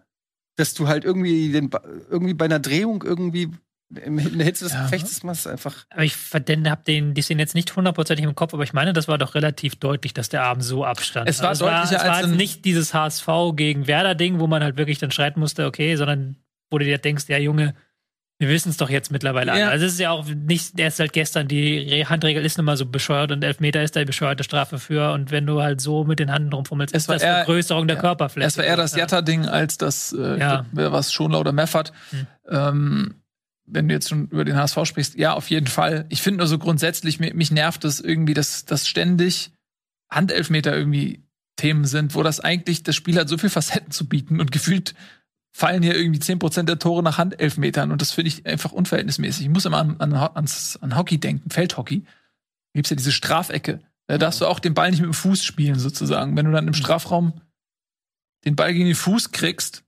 [SPEAKER 3] dass du halt irgendwie, den, irgendwie bei einer Drehung irgendwie im- in der Hitze des
[SPEAKER 2] Ja.
[SPEAKER 3] Gefechts machst, einfach.
[SPEAKER 4] Aber ich verden- hab den, die Szene jetzt nicht hundertprozentig im Kopf, aber ich meine, das war doch relativ deutlich, dass der Arm so abstand.
[SPEAKER 2] Es war
[SPEAKER 4] Also
[SPEAKER 2] deutlicher
[SPEAKER 4] es war
[SPEAKER 2] als
[SPEAKER 4] jetzt
[SPEAKER 2] in-
[SPEAKER 4] nicht dieses HSV gegen Werder-Ding, wo man halt wirklich dann schreiten musste, okay, sondern wo du dir denkst, ja, Junge, wir wissen es doch jetzt mittlerweile.
[SPEAKER 2] Ja.
[SPEAKER 4] Also es ist ja auch nicht erst seit gestern, die Re- Handregel ist nun mal so bescheuert und Elfmeter ist da die bescheuerte Strafe für. Und wenn du halt so mit den Händen rumfummelst,
[SPEAKER 2] Es
[SPEAKER 4] ist
[SPEAKER 2] war
[SPEAKER 4] das
[SPEAKER 2] eher-
[SPEAKER 4] Vergrößerung der
[SPEAKER 2] ja.
[SPEAKER 4] Körperfläche.
[SPEAKER 2] Es war eher das
[SPEAKER 4] Ja.
[SPEAKER 2] Jatta-Ding als das, äh,
[SPEAKER 4] Ja.
[SPEAKER 2] wer was Schonler oder Meffert.
[SPEAKER 4] Hm.
[SPEAKER 2] Ähm, wenn du jetzt schon über den HSV sprichst, ja, auf jeden Fall. Ich finde nur so grundsätzlich, mich, mich nervt es irgendwie, dass, dass ständig Handelfmeter irgendwie Themen sind, wo das eigentlich, das Spiel hat so viel Facetten zu bieten und gefühlt fallen hier irgendwie 10% der Tore nach Handelfmetern und das finde ich einfach unverhältnismäßig. Ich muss immer an, an, ans, an Hockey denken, Feldhockey. Da gibt's ja diese Strafecke. Da darfst du auch den Ball nicht mit dem Fuß spielen, sozusagen. Wenn du dann im Strafraum den Ball gegen den Fuß kriegst,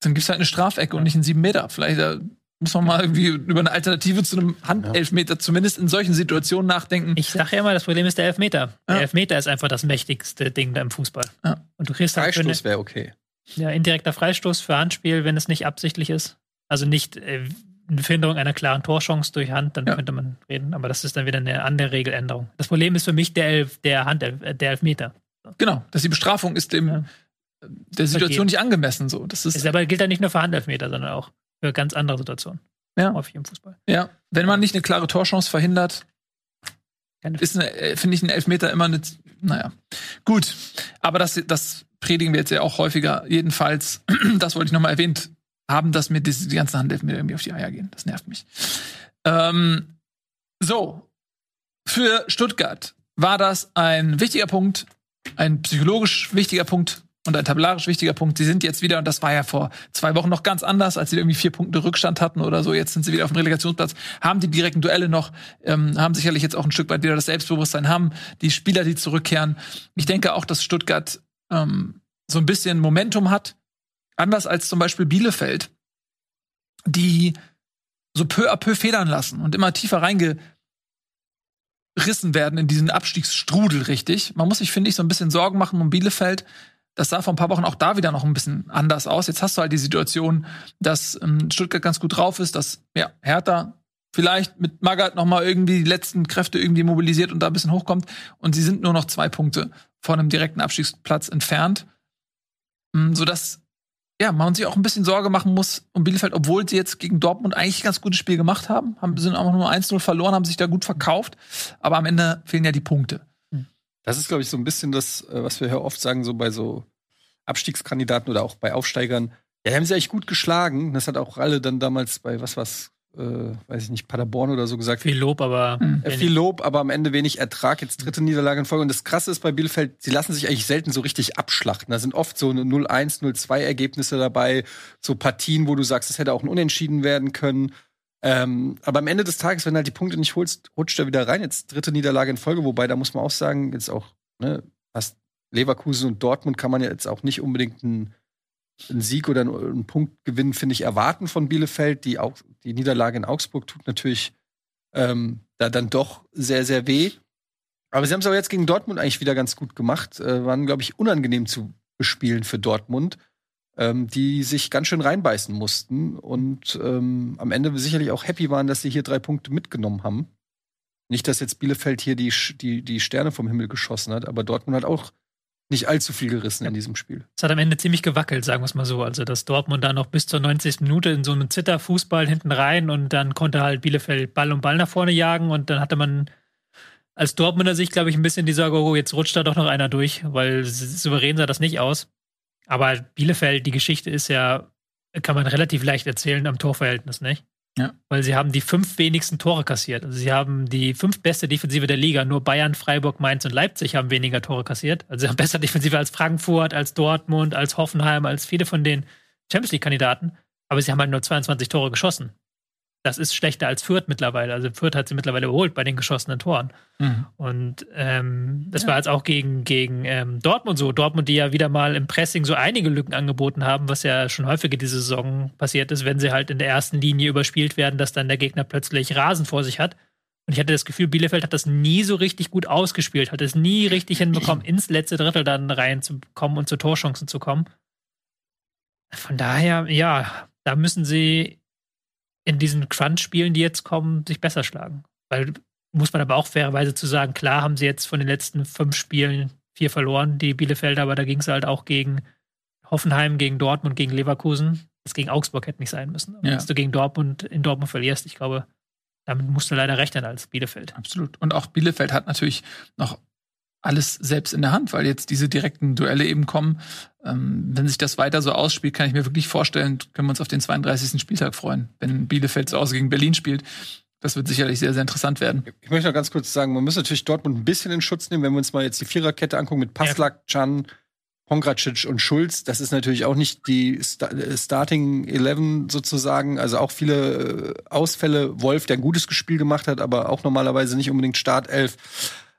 [SPEAKER 2] dann gibt's halt eine Strafecke und nicht einen sieben Meter. Vielleicht da muss man mal irgendwie über eine Alternative zu einem Handelfmeter zumindest in solchen Situationen nachdenken.
[SPEAKER 4] Ich sage ja immer, das Problem ist der Elfmeter. Der
[SPEAKER 2] Ja.
[SPEAKER 4] Elfmeter ist einfach das mächtigste Ding da im Fußball.
[SPEAKER 2] Ja.
[SPEAKER 4] Und du kriegst halt
[SPEAKER 3] Freistoß wäre okay.
[SPEAKER 4] Ja, indirekter Freistoß für Handspiel, wenn es nicht absichtlich ist. Also nicht äh, eine Verhinderung einer klaren Torchance durch Hand, dann
[SPEAKER 2] Ja.
[SPEAKER 4] könnte man reden. Aber das ist dann wieder eine andere Regeländerung. Das Problem ist für mich der, Elf, der Hand, der Elfmeter.
[SPEAKER 2] genau, dass die Bestrafung ist dem
[SPEAKER 4] Ja.
[SPEAKER 2] der Situation nicht angemessen. So, das ist
[SPEAKER 4] Es aber gilt ja nicht nur für Handelfmeter, sondern auch für ganz andere Situationen.
[SPEAKER 2] Ja.
[SPEAKER 4] Häufig im Fußball.
[SPEAKER 2] ja, wenn man nicht eine klare Torchance verhindert,
[SPEAKER 4] Keine
[SPEAKER 2] ist äh, finde ich ein Elfmeter immer eine, naja, gut. Aber das, das predigen wir jetzt ja auch häufiger. Jedenfalls, das wollte ich nochmal erwähnt haben, dass mir diese, die ganzen Handelfmeter irgendwie auf die Eier gehen. Das nervt mich. Ähm, so. Für Stuttgart war das ein wichtiger Punkt, ein psychologisch wichtiger Punkt und ein tabellarisch wichtiger Punkt. Sie sind jetzt wieder, und das war ja vor zwei Wochen noch ganz anders, als sie irgendwie vier Punkte Rückstand hatten oder so. Jetzt sind sie wieder auf dem Relegationsplatz, haben die direkten Duelle noch, ähm, haben sicherlich jetzt auch ein Stück weit wieder das Selbstbewusstsein, haben die Spieler, die zurückkehren. Ich denke auch, dass Stuttgart ähm, so ein bisschen Momentum hat, anders als zum Beispiel Bielefeld, die so peu à peu federn lassen und immer tiefer reingerissen werden in diesen Abstiegsstrudel, richtig. Man muss sich, finde ich, so ein bisschen Sorgen machen um Bielefeld. Das sah vor ein paar Wochen auch da wieder noch ein bisschen anders aus. Jetzt hast du halt die Situation, dass ähm, Stuttgart ganz gut drauf ist, dass ja, Hertha vielleicht mit Magath noch mal irgendwie die letzten Kräfte irgendwie mobilisiert und da ein bisschen hochkommt. Und sie sind nur noch zwei Punkte von einem direkten Abstiegsplatz entfernt. Mm, Sodass ja, man sich auch ein bisschen Sorge machen muss um Bielefeld, obwohl sie jetzt gegen Dortmund eigentlich ein ganz gutes Spiel gemacht haben. haben sind auch nur 1-0 verloren, haben sich da gut verkauft. Aber am Ende fehlen ja die Punkte.
[SPEAKER 3] Das ist, glaube ich, so ein bisschen das, äh, was wir hier oft sagen, so bei so Abstiegskandidaten oder auch bei Aufsteigern. Ja, die haben sie eigentlich gut geschlagen. Das hat auch alle dann damals bei, was was, äh, weiß ich nicht, Paderborn oder so gesagt.
[SPEAKER 4] Viel Lob, aber.
[SPEAKER 3] Äh, viel Lob, aber am Ende wenig Ertrag. Jetzt dritte Niederlage in Folge. Und das Krasse ist bei Bielefeld, sie lassen sich eigentlich selten so richtig abschlachten. Da sind oft so eine 0-1, 0-2 Ergebnisse dabei. So Partien, wo du sagst, es hätte auch ein Unentschieden werden können. Ähm, aber am Ende des Tages, wenn du halt die Punkte nicht holst, rutscht er wieder rein. Jetzt dritte Niederlage in Folge. Wobei, da muss man auch sagen, jetzt auch, ne, fast Leverkusen und Dortmund kann man ja jetzt auch nicht unbedingt einen, einen Sieg oder einen, Punktgewinn, finde ich, erwarten von Bielefeld. Die, auch, die Niederlage in Augsburg tut natürlich ähm, da dann doch sehr, sehr weh. Aber sie haben es aber jetzt gegen Dortmund eigentlich wieder ganz gut gemacht. Äh, waren, glaube ich, unangenehm zu bespielen für Dortmund, ähm, die sich ganz schön reinbeißen mussten und ähm, am Ende sicherlich auch happy waren, dass sie hier drei Punkte mitgenommen haben. Nicht, dass jetzt Bielefeld hier die, die, die Sterne vom Himmel geschossen hat, aber Dortmund hat auch nicht allzu viel gerissen in diesem Spiel.
[SPEAKER 4] Es hat am Ende ziemlich gewackelt, sagen wir es mal so. Also, dass Dortmund da noch bis zur 90. Minute in so einem Zitterfußball hinten rein und dann konnte halt Bielefeld Ball um Ball nach vorne jagen und dann hatte man als Dortmunder Sicht, glaube ich, ein bisschen die Sorge, oh, jetzt rutscht da doch noch einer durch, weil souverän sah das nicht aus. Aber Bielefeld, die Geschichte ist ja, kann man relativ leicht erzählen am Torverhältnis, nicht?
[SPEAKER 2] Ja.
[SPEAKER 4] Weil sie haben die fünf wenigsten Tore kassiert. Also sie haben die fünf beste Defensive der Liga. Nur Bayern, Freiburg, Mainz und Leipzig haben weniger Tore kassiert. Also sie haben bessere Defensive als Frankfurt, als Dortmund, als Hoffenheim, als viele von den Champions League-Kandidaten. Aber sie haben halt nur 22 Tore geschossen. Das ist schlechter als Fürth mittlerweile. Also Fürth hat sie mittlerweile überholt bei den geschossenen Toren.
[SPEAKER 2] Mhm.
[SPEAKER 4] Und ähm, das
[SPEAKER 2] Ja.
[SPEAKER 4] war jetzt auch gegen, gegen ähm, Dortmund so. Dortmund, die ja wieder mal im Pressing so einige Lücken angeboten haben, was ja schon häufiger diese Saison passiert ist, wenn sie halt in der ersten Linie überspielt werden, dass dann der Gegner plötzlich Rasen vor sich hat. Und ich hatte das Gefühl, Bielefeld hat das nie so richtig gut ausgespielt, hat es nie richtig hinbekommen, ins letzte Drittel dann reinzukommen und zu Torchancen zu kommen. Von daher, ja, da müssen sie in diesen Crunch-Spielen, die jetzt kommen, sich besser schlagen. Weil muss man aber auch fairerweise zu sagen, klar haben sie jetzt von den letzten fünf Spielen vier verloren, die Bielefelder, aber da ging es halt auch gegen Hoffenheim, gegen Dortmund, gegen Leverkusen. Das gegen Augsburg hätte nicht sein müssen.
[SPEAKER 2] Ja.
[SPEAKER 4] Dass du gegen Dortmund in Dortmund verlierst, ich glaube, damit musst du leider rechnen als Bielefeld.
[SPEAKER 2] Absolut. Und auch Bielefeld hat natürlich noch alles selbst in der Hand, weil jetzt diese direkten Duelle eben kommen. Ähm, wenn sich das weiter so ausspielt, kann ich mir wirklich vorstellen, können wir uns auf den 32. Spieltag freuen, wenn Bielefeld zu Hause gegen Berlin spielt. Das wird sicherlich sehr, sehr interessant werden.
[SPEAKER 3] Ich möchte noch ganz kurz sagen, man muss natürlich Dortmund ein bisschen in Schutz nehmen, wenn wir uns mal jetzt die Viererkette angucken mit Paslak, Can, Pongracic und Schulz. Das ist natürlich auch nicht die äh, Starting Eleven sozusagen. Also auch viele äh, Ausfälle. Wolf, der ein gutes Spiel gemacht hat, aber auch normalerweise nicht unbedingt Startelf.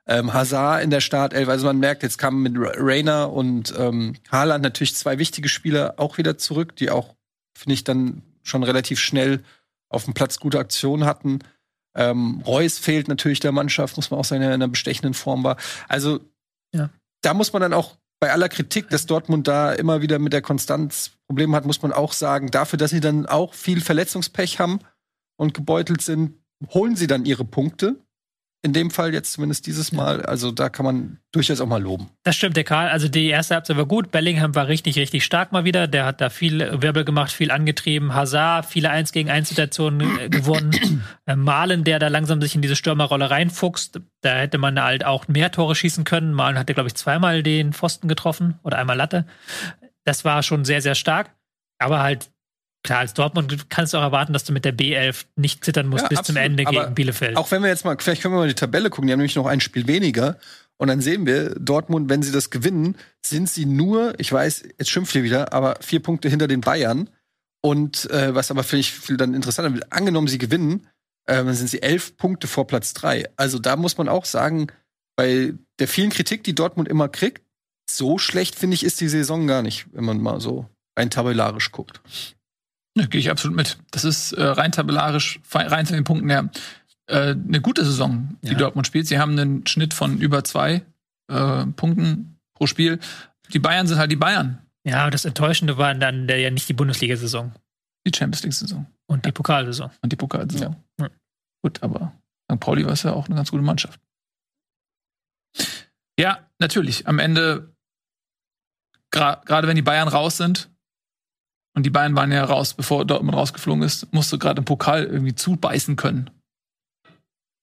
[SPEAKER 3] Ähm, Hazard in der Startelf. Also man merkt, jetzt kamen mit Ra- Rainer und ähm, Haaland natürlich zwei wichtige Spieler auch wieder zurück, die auch, finde ich, dann schon relativ schnell auf dem Platz gute Aktionen hatten. Ähm, Reus fehlt natürlich der Mannschaft, muss man auch sagen, der in einer bestechenden Form war. Also
[SPEAKER 4] Ja.
[SPEAKER 3] da muss man dann auch bei aller Kritik, dass Dortmund da immer wieder mit der Konstanz Probleme hat, muss man auch sagen, dafür, dass sie dann auch viel Verletzungspech haben und gebeutelt sind, holen sie dann ihre Punkte. In dem Fall jetzt zumindest dieses Mal. Also da kann man durchaus auch mal loben.
[SPEAKER 4] Das stimmt, der Karl. Also die erste Halbzeit war gut. Bellingham war richtig, richtig stark mal wieder. Der hat da viel Wirbel gemacht, viel angetrieben. Hazard, viele 1 gegen 1 Situationen äh, gewonnen. Äh, Malen, der da langsam sich in diese Stürmerrolle reinfuchst. Da hätte man halt auch mehr Tore schießen können. Malen hatte, glaube ich, zweimal den Pfosten getroffen oder einmal Latte. Das war schon sehr, sehr stark. Aber halt, klar, als Dortmund kannst du auch erwarten, dass du mit der B11 nicht zittern musst
[SPEAKER 3] Ja,
[SPEAKER 4] bis zum
[SPEAKER 3] absolut.
[SPEAKER 4] Ende
[SPEAKER 3] Aber
[SPEAKER 4] gegen Bielefeld.
[SPEAKER 3] Auch wenn wir jetzt mal, vielleicht können wir mal die Tabelle gucken, die haben nämlich noch ein Spiel weniger. Und dann sehen wir, Dortmund, wenn sie das gewinnen, sind sie nur, ich weiß, jetzt schimpft ihr wieder, aber vier Punkte hinter den Bayern. Und äh, was aber vielleicht viel dann interessanter wird, angenommen, sie gewinnen, äh, dann sind sie elf Punkte vor Platz drei. Also da muss man auch sagen, bei der vielen Kritik, die Dortmund immer kriegt, so schlecht, finde ich, ist die Saison gar nicht, wenn man mal so rein tabellarisch guckt.
[SPEAKER 2] Ja, Gehe ich absolut mit. Das ist äh, rein tabellarisch, rein von den Punkten her, äh, eine gute Saison, die
[SPEAKER 3] Ja.
[SPEAKER 2] Dortmund spielt. Sie haben einen Schnitt von über zwei äh, Punkten pro Spiel. Die Bayern sind halt die Bayern,
[SPEAKER 4] ja, das Enttäuschende war dann der ja nicht die Bundesliga-Saison
[SPEAKER 2] die Champions League-Saison
[SPEAKER 4] und die Pokalsaison.
[SPEAKER 2] und die Pokalsaison.
[SPEAKER 4] Ja.
[SPEAKER 2] Gut, aber St. Pauli war es ja auch eine ganz gute Mannschaft. Ja, natürlich. Am Ende, gerade wenn die Bayern raus sind, und die Bayern waren ja raus, bevor Dortmund rausgeflogen ist, musst du gerade im Pokal irgendwie zubeißen können.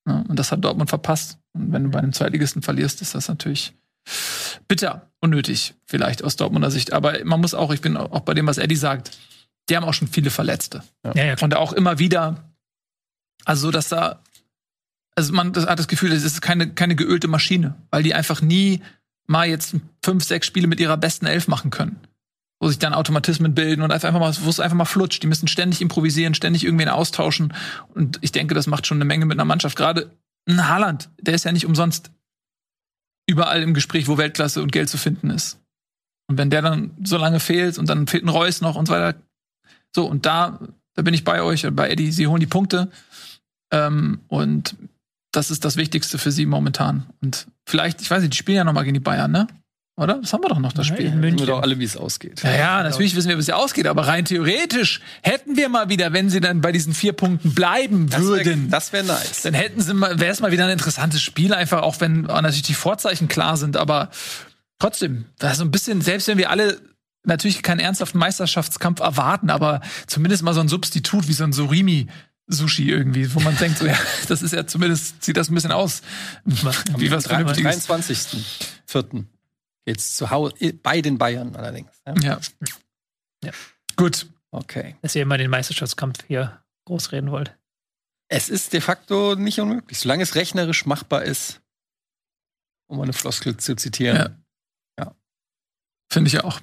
[SPEAKER 2] Ja, und das hat Dortmund verpasst. Und wenn du bei einem Zweitligisten verlierst, ist das natürlich bitter, unnötig, vielleicht aus Dortmunder Sicht. Aber man muss auch, ich bin auch bei dem, was Eddie sagt, die haben auch schon viele Verletzte.
[SPEAKER 4] Ja, ja.
[SPEAKER 2] Und auch immer wieder, also so, dass da, also man das hat das Gefühl, das ist keine, keine geölte Maschine, weil die einfach nie mal jetzt fünf, sechs Spiele mit ihrer besten Elf machen können. Wo sich dann Automatismen bilden und einfach mal, wo es einfach mal flutscht. Die müssen ständig improvisieren, ständig irgendwen austauschen. Und ich denke, das macht schon eine Menge mit einer Mannschaft. Gerade ein Haaland, der ist ja nicht umsonst überall im Gespräch, wo Weltklasse und Geld zu finden ist. Und wenn der dann so lange fehlt und dann fehlt ein Reus noch und so weiter. So, und da, da bin ich bei euch und bei Eddie. Sie holen die Punkte. Ähm, und das ist das Wichtigste für sie momentan. Und vielleicht, ich weiß nicht, die spielen ja noch mal gegen die Bayern, ne? Oder? Das haben wir doch noch, das Spiel.
[SPEAKER 4] in
[SPEAKER 3] Wissen
[SPEAKER 4] München.
[SPEAKER 3] wir doch alle, wie es ausgeht.
[SPEAKER 2] Ja, ja, natürlich wissen wir, wie es ja ausgeht, aber rein theoretisch hätten wir mal wieder, wenn sie dann bei diesen vier Punkten bleiben
[SPEAKER 3] Das wär-
[SPEAKER 2] würden,
[SPEAKER 3] Das wäre nice.
[SPEAKER 2] dann hätten sie mal, wäre es mal wieder ein interessantes Spiel, einfach auch wenn natürlich die Vorzeichen klar sind, aber trotzdem, da ist so ein bisschen, selbst wenn wir alle natürlich keinen ernsthaften Meisterschaftskampf erwarten, aber zumindest mal so ein Substitut wie so ein Surimi. Sushi irgendwie, wo man denkt, so, ja, das ist ja zumindest, sieht das ein bisschen aus. Wie was
[SPEAKER 3] Am
[SPEAKER 2] Vernünftiges.
[SPEAKER 3] 23.04. Jetzt zu Hause, bei den Bayern allerdings. Ja?
[SPEAKER 2] Ja.
[SPEAKER 4] Ja.
[SPEAKER 2] Gut.
[SPEAKER 3] Okay.
[SPEAKER 4] dass ihr immer den Meisterschaftskampf hier großreden wollt.
[SPEAKER 3] Es ist de facto nicht unmöglich, solange es rechnerisch machbar ist, um eine Floskel zu zitieren.
[SPEAKER 2] Ja. Finde ich auch.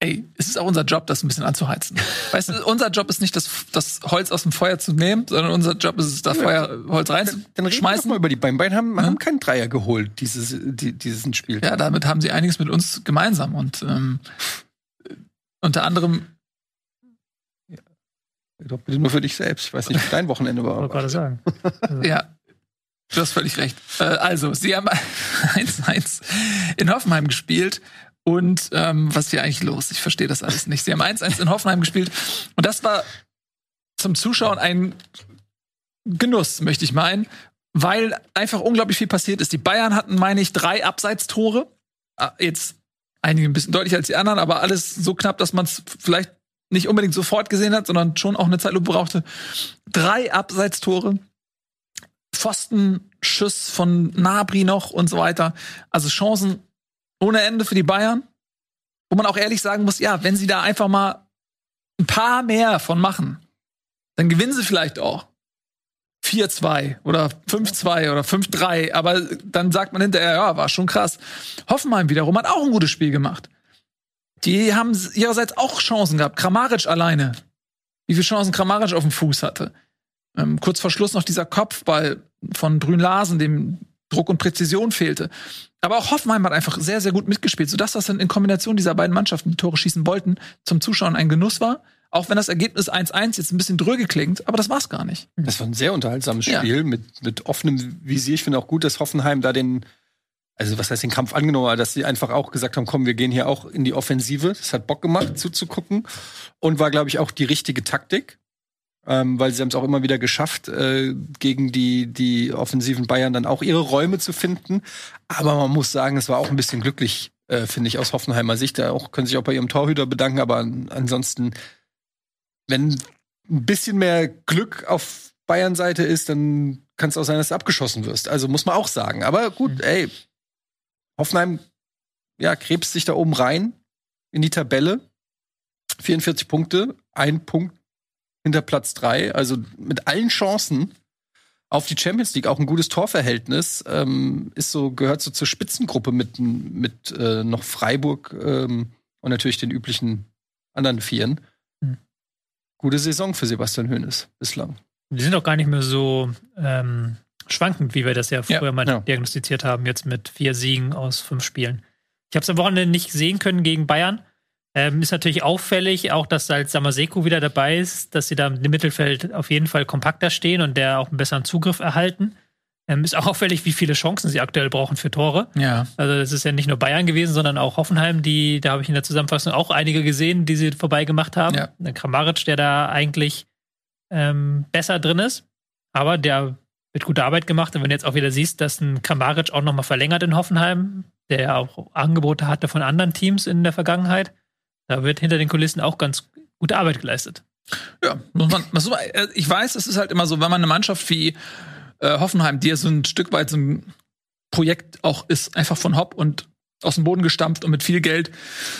[SPEAKER 2] Ey, es ist auch unser Job, das ein bisschen anzuheizen. Weißt du, unser Job ist nicht, das, das Holz aus dem Feuer zu nehmen, sondern unser Job ist es, das Feuer, Holz
[SPEAKER 3] Dann reden wir doch
[SPEAKER 2] reinzuschmeißen.
[SPEAKER 3] mal über die. Bayern haben, haben keinen Dreier geholt, dieses, die, dieses Spiel.
[SPEAKER 2] Ja, damit haben sie einiges mit uns gemeinsam und ähm, unter anderem,
[SPEAKER 3] Doch bitte nur für dich selbst. Ich weiß nicht, wie dein Wochenende war.
[SPEAKER 4] Wollte gerade sagen.
[SPEAKER 2] ja, du hast völlig recht. Äh, also, sie haben 1-1 in Hoffenheim gespielt. Und ähm, was ist hier eigentlich los? Ich verstehe das alles nicht. Sie haben 1-1 in Hoffenheim gespielt. Und das war zum Zuschauen ein Genuss, möchte ich meinen, weil einfach unglaublich viel passiert ist. Die Bayern hatten, meine ich, drei Abseitstore. Ah, Jetzt einige ein bisschen deutlicher als die anderen, aber alles so knapp, dass man es vielleicht nicht unbedingt sofort gesehen hat, sondern schon auch eine Zeitlupe brauchte. Drei Abseitstore, Pfostenschuss von Nabri noch und so weiter. Also Chancen ohne Ende für die Bayern. Wo man auch ehrlich sagen muss, ja, wenn sie da einfach mal ein paar mehr von machen, dann gewinnen sie vielleicht auch. 4-2 oder 5-2 oder 5-3, aber dann sagt man hinterher, ja, war schon krass. Hoffenheim wiederum hat auch ein gutes Spiel gemacht. Die haben ihrerseits auch Chancen gehabt. Kramaric alleine. Wie viele Chancen Kramaric auf dem Fuß hatte. Ähm, kurz vor Schluss noch dieser Kopfball von Brün Larsen, dem Druck und Präzision fehlte. Aber auch Hoffenheim hat einfach sehr, sehr gut mitgespielt, sodass das dann in Kombination dieser beiden Mannschaften, die Tore schießen wollten, zum Zuschauen ein Genuss war. Auch wenn das Ergebnis 1-1 jetzt ein bisschen dröge klingt, aber das war's gar nicht.
[SPEAKER 3] Das war ein sehr unterhaltsames
[SPEAKER 2] Ja.
[SPEAKER 3] Spiel mit, mit offenem Visier. Ich finde auch gut, dass Hoffenheim da den, also was heißt den Kampf angenommen hat, dass sie einfach auch gesagt haben, komm, wir gehen hier auch in die Offensive. Das hat Bock gemacht, zuzugucken. Und war, glaube ich, auch die richtige Taktik. Ähm, weil sie haben es auch immer wieder geschafft, äh, gegen die, die offensiven Bayern dann auch ihre Räume zu finden. Aber man muss sagen, es war auch ein bisschen glücklich, äh, finde ich, aus Hoffenheimer Sicht. Da auch, können sich auch bei ihrem Torhüter bedanken, aber an, ansonsten, wenn ein bisschen mehr Glück auf Bayern-Seite ist, dann kann es auch sein, dass du abgeschossen wirst. Also muss man auch sagen. Aber gut, ey, Hoffenheim, ja, krebst sich da oben rein in die Tabelle. 44 Punkte, ein Punkt hinter Platz drei, also mit allen Chancen auf die Champions League, auch ein gutes Torverhältnis, ähm, ist so, gehört so zur Spitzengruppe mit, mit äh, noch Freiburg ähm, und natürlich den üblichen anderen Vieren.
[SPEAKER 4] Hm.
[SPEAKER 3] Gute Saison für Sebastian Hoeneß bislang.
[SPEAKER 4] Die sind auch gar nicht mehr so ähm, schwankend, wie wir das ja
[SPEAKER 2] Ja,
[SPEAKER 4] früher mal
[SPEAKER 3] ja.
[SPEAKER 4] diagnostiziert haben, jetzt mit vier Siegen aus fünf Spielen. Ich habe es am Wochenende nicht sehen können gegen Bayern. Ähm, ist natürlich auffällig, auch dass als Samaseko wieder dabei ist, dass sie da im Mittelfeld auf jeden Fall kompakter stehen und der auch einen besseren Zugriff erhalten. Ähm, ist auch auffällig, wie viele Chancen sie aktuell brauchen für Tore.
[SPEAKER 2] Ja.
[SPEAKER 4] Also das ist ja nicht nur Bayern gewesen, sondern auch Hoffenheim, die, da habe ich in der Zusammenfassung auch einige gesehen, die sie vorbeigemacht haben.
[SPEAKER 2] Ja.
[SPEAKER 4] Kramaric, der da eigentlich ähm, besser drin ist, aber der wird gute Arbeit gemacht. Und wenn du jetzt auch wieder siehst, dass ein Kramaric auch nochmal verlängert in Hoffenheim, der ja auch Angebote hatte von anderen Teams in der Vergangenheit, da wird hinter den Kulissen auch ganz gute Arbeit geleistet.
[SPEAKER 2] Ja, muss man, muss man, äh, ich weiß, es ist halt immer so, wenn man eine Mannschaft wie äh, Hoffenheim, die ja so ein Stück weit so ein Projekt auch ist, einfach von Hopp und aus dem Boden gestampft und mit viel Geld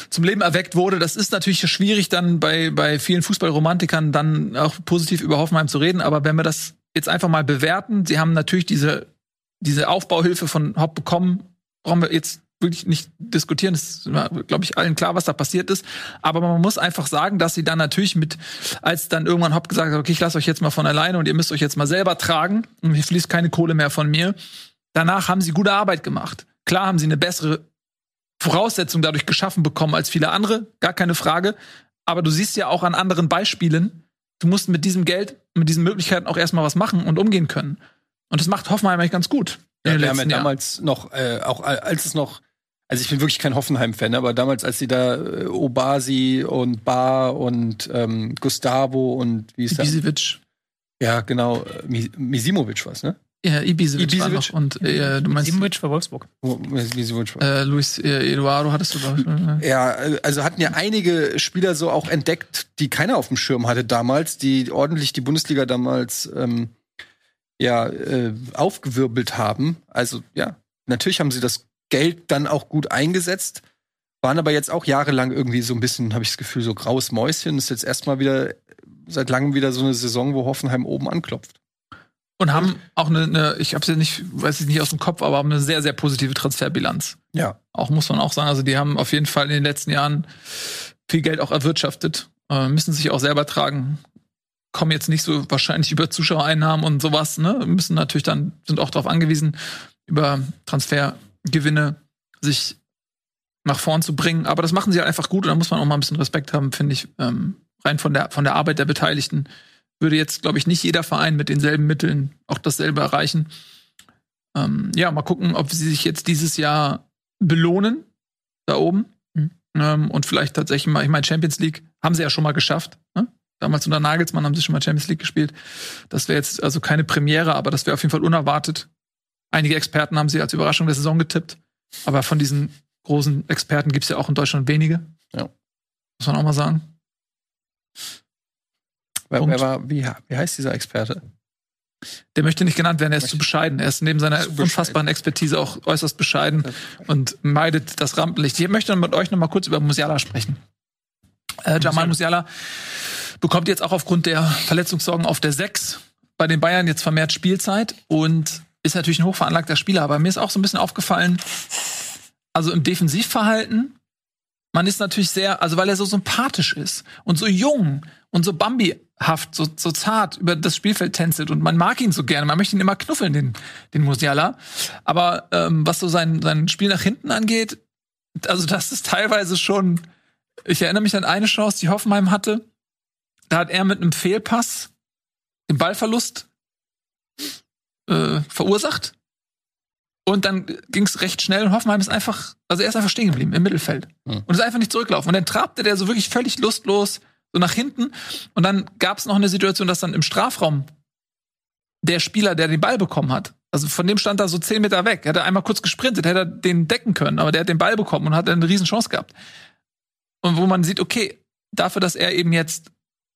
[SPEAKER 2] zum Leben erweckt wurde. Das ist natürlich schwierig, dann bei, bei vielen Fußballromantikern dann auch positiv über Hoffenheim zu reden. Aber wenn wir das jetzt einfach mal bewerten, sie haben natürlich diese, diese Aufbauhilfe von Hopp bekommen, brauchen wir jetzt wirklich nicht diskutieren. Es ist, glaube ich, allen klar, was da passiert ist. Aber man muss einfach sagen, dass sie dann natürlich mit, als dann irgendwann Hopp gesagt hat, okay, ich lasse euch jetzt mal von alleine und ihr müsst euch jetzt mal selber tragen und hier fließt keine Kohle mehr von mir. Danach haben sie gute Arbeit gemacht. Klar haben sie eine bessere Voraussetzung dadurch geschaffen bekommen als viele andere, gar keine Frage. Aber du siehst ja auch an anderen Beispielen, du musst mit diesem Geld, mit diesen Möglichkeiten auch erstmal was machen und umgehen können. Und das macht Hoffenheim eigentlich ganz gut.
[SPEAKER 3] Ja, wir haben ja damals noch, äh, auch al- als es noch, also ich bin wirklich kein Hoffenheim-Fan, aber damals, als sie da äh, Obasi und Bar und ähm, Gustavo und wie ist der?
[SPEAKER 2] Ibisevic.
[SPEAKER 3] Ja, genau, äh, Mi- Misimovic was, ne?
[SPEAKER 2] Ja, Ibisevic, war
[SPEAKER 3] Ibisevic.
[SPEAKER 2] noch. Und äh, du meinst
[SPEAKER 4] Simovic für Wolfsburg.
[SPEAKER 3] War.
[SPEAKER 2] äh, Luis äh, Eduardo hattest du, glaub ich. ne?
[SPEAKER 3] Ja, also hatten ja einige Spieler so auch entdeckt, die keiner auf dem Schirm hatte damals, die ordentlich die Bundesliga damals ähm, ja äh, aufgewirbelt haben. Also ja, natürlich haben sie das Geld dann auch gut eingesetzt, waren aber jetzt auch jahrelang irgendwie so ein bisschen, habe ich das Gefühl, so graues Mäuschen. Ist jetzt erstmal wieder seit langem wieder so eine Saison, wo Hoffenheim oben anklopft.
[SPEAKER 2] Und haben auch eine, eine ich hab's ja nicht, weiß ich nicht aus dem Kopf, aber haben eine sehr, sehr positive Transferbilanz.
[SPEAKER 3] Ja.
[SPEAKER 2] Auch muss man auch sagen. Also die haben auf jeden Fall in den letzten Jahren viel Geld auch erwirtschaftet, äh, müssen sich auch selber tragen, kommen jetzt nicht so wahrscheinlich über Zuschauereinnahmen und sowas, ne? Müssen natürlich dann, sind auch darauf angewiesen, über Transfergewinne sich nach vorn zu bringen. Aber das machen sie halt einfach gut und da muss man auch mal ein bisschen Respekt haben, finde ich, ähm, rein von der, von der Arbeit der Beteiligten. Würde jetzt, glaube ich, nicht jeder Verein mit denselben Mitteln auch dasselbe erreichen. Ähm, ja, mal gucken, ob sie sich jetzt dieses Jahr belohnen da oben. Mhm. Ähm, und vielleicht tatsächlich mal, ich meine, Champions League haben sie ja schon mal geschafft. Ne? Damals unter Nagelsmann haben sie schon mal Champions League gespielt. Das wäre jetzt also keine Premiere, aber das wäre auf jeden Fall unerwartet. Einige Experten haben sie als Überraschung der Saison getippt. Aber von diesen großen Experten gibt es ja auch in Deutschland wenige.
[SPEAKER 3] Ja.
[SPEAKER 2] Muss man auch mal sagen.
[SPEAKER 3] Wer, wer war, wie, wie heißt dieser Experte?
[SPEAKER 2] Der möchte nicht genannt werden, er ist
[SPEAKER 3] Möchte-
[SPEAKER 2] zu bescheiden. Er ist neben seiner unfassbaren Expertise auch äußerst bescheiden und meidet das Rampenlicht. Ich möchte mit euch noch mal kurz über Musiala sprechen. Äh, Jamal Musiala bekommt jetzt auch aufgrund der Verletzungssorgen auf der 6 bei den Bayern jetzt vermehrt Spielzeit und ist natürlich ein hochveranlagter Spieler, aber mir ist auch so ein bisschen aufgefallen, also im Defensivverhalten, man ist natürlich sehr, also weil er so sympathisch ist und so jung und so Bambi-haft, so, so zart über das Spielfeld tänzelt und man mag ihn so gerne, man möchte ihn immer knuffeln, den, den Musiala. Aber ähm, was so sein, sein Spiel nach hinten angeht, also das ist teilweise schon, ich erinnere mich an eine Chance, die Hoffenheim hatte, da hat er mit einem Fehlpass den Ballverlust äh, verursacht. Und dann ging es recht schnell und Hoffenheim ist einfach, also er ist einfach stehen geblieben im Mittelfeld
[SPEAKER 3] Hm.
[SPEAKER 2] und ist einfach nicht zurücklaufen. Und dann trabte der so wirklich völlig lustlos so nach hinten. Und dann gab es noch eine Situation, dass dann im Strafraum der Spieler, der den Ball bekommen hat, also von dem stand da so zehn Meter weg, hätte einmal kurz gesprintet, hätte er den decken können, aber der hat den Ball bekommen und hat eine riesen Chance gehabt. Und wo man sieht, okay, dafür, dass er eben jetzt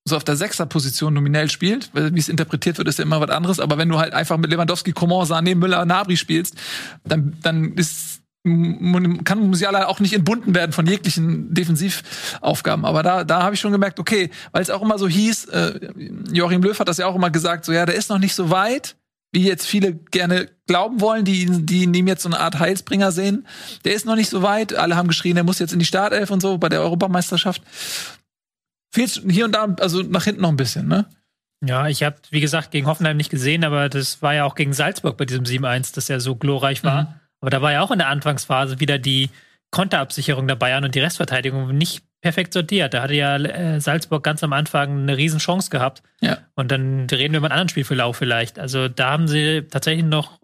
[SPEAKER 2] so auf der Sechser-Position nominell spielt, wie es interpretiert wird, ist ja immer was anderes, aber wenn du halt einfach mit Lewandowski, Coman, Sané, Müller, Nabri spielst, dann, dann ist kann Musiala auch nicht entbunden werden von jeglichen Defensivaufgaben. Aber da, da habe ich schon gemerkt, okay, weil es auch immer so hieß, äh, Joachim Löw hat das ja auch immer gesagt, so ja, der ist noch nicht so weit, wie jetzt viele gerne glauben wollen, die, die in ihm jetzt so eine Art Heilsbringer sehen. Der ist noch nicht so weit. Alle haben geschrien, er muss jetzt in die Startelf und so bei der Europameisterschaft. Fehlt hier und da, also nach hinten noch ein bisschen, ne?
[SPEAKER 4] Ja, ich habe, wie gesagt, gegen Hoffenheim nicht gesehen, aber das war ja auch gegen Salzburg bei diesem 7-1, das ja so glorreich war.
[SPEAKER 2] Mhm.
[SPEAKER 4] Aber da war ja auch in der Anfangsphase wieder die Konterabsicherung der Bayern und die Restverteidigung nicht perfekt sortiert. Da hatte ja äh, Salzburg ganz am Anfang eine riesen Chance gehabt.
[SPEAKER 2] Ja.
[SPEAKER 4] Und dann reden wir über einen anderen Spielverlauf vielleicht. Also da haben sie tatsächlich noch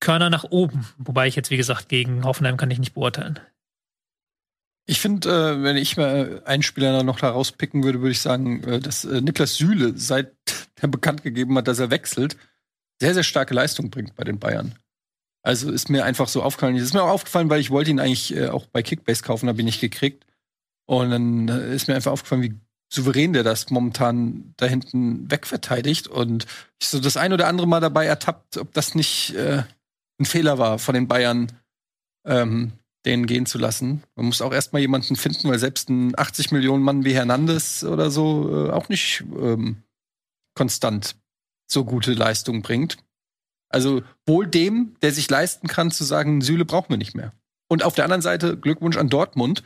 [SPEAKER 4] Körner nach oben. Wobei ich jetzt, wie gesagt, gegen Hoffenheim kann ich nicht beurteilen.
[SPEAKER 3] Ich finde, äh, wenn ich mal einen Spieler noch da rauspicken würde, würde ich sagen, äh, dass äh, Niklas Süle, seit er bekannt gegeben hat, dass er wechselt, sehr, sehr starke Leistung bringt bei den Bayern. Also ist mir einfach so aufgefallen. Ist mir auch aufgefallen, weil ich wollte ihn eigentlich äh, auch bei Kickbase kaufen, habe ihn nicht gekriegt. Und dann äh, ist mir einfach aufgefallen, wie souverän der das momentan da hinten wegverteidigt. Und ich so das ein oder andere Mal dabei ertappt, ob das nicht äh, ein Fehler war von den Bayern, ähm, den gehen zu lassen. Man muss auch erstmal jemanden finden, weil selbst ein 80 Millionen Mann wie Hernandez oder so äh, auch nicht ähm, konstant so gute Leistung bringt. Also wohl dem, der sich leisten kann, zu sagen, Süle brauchen wir nicht mehr. Und auf der anderen Seite Glückwunsch an Dortmund,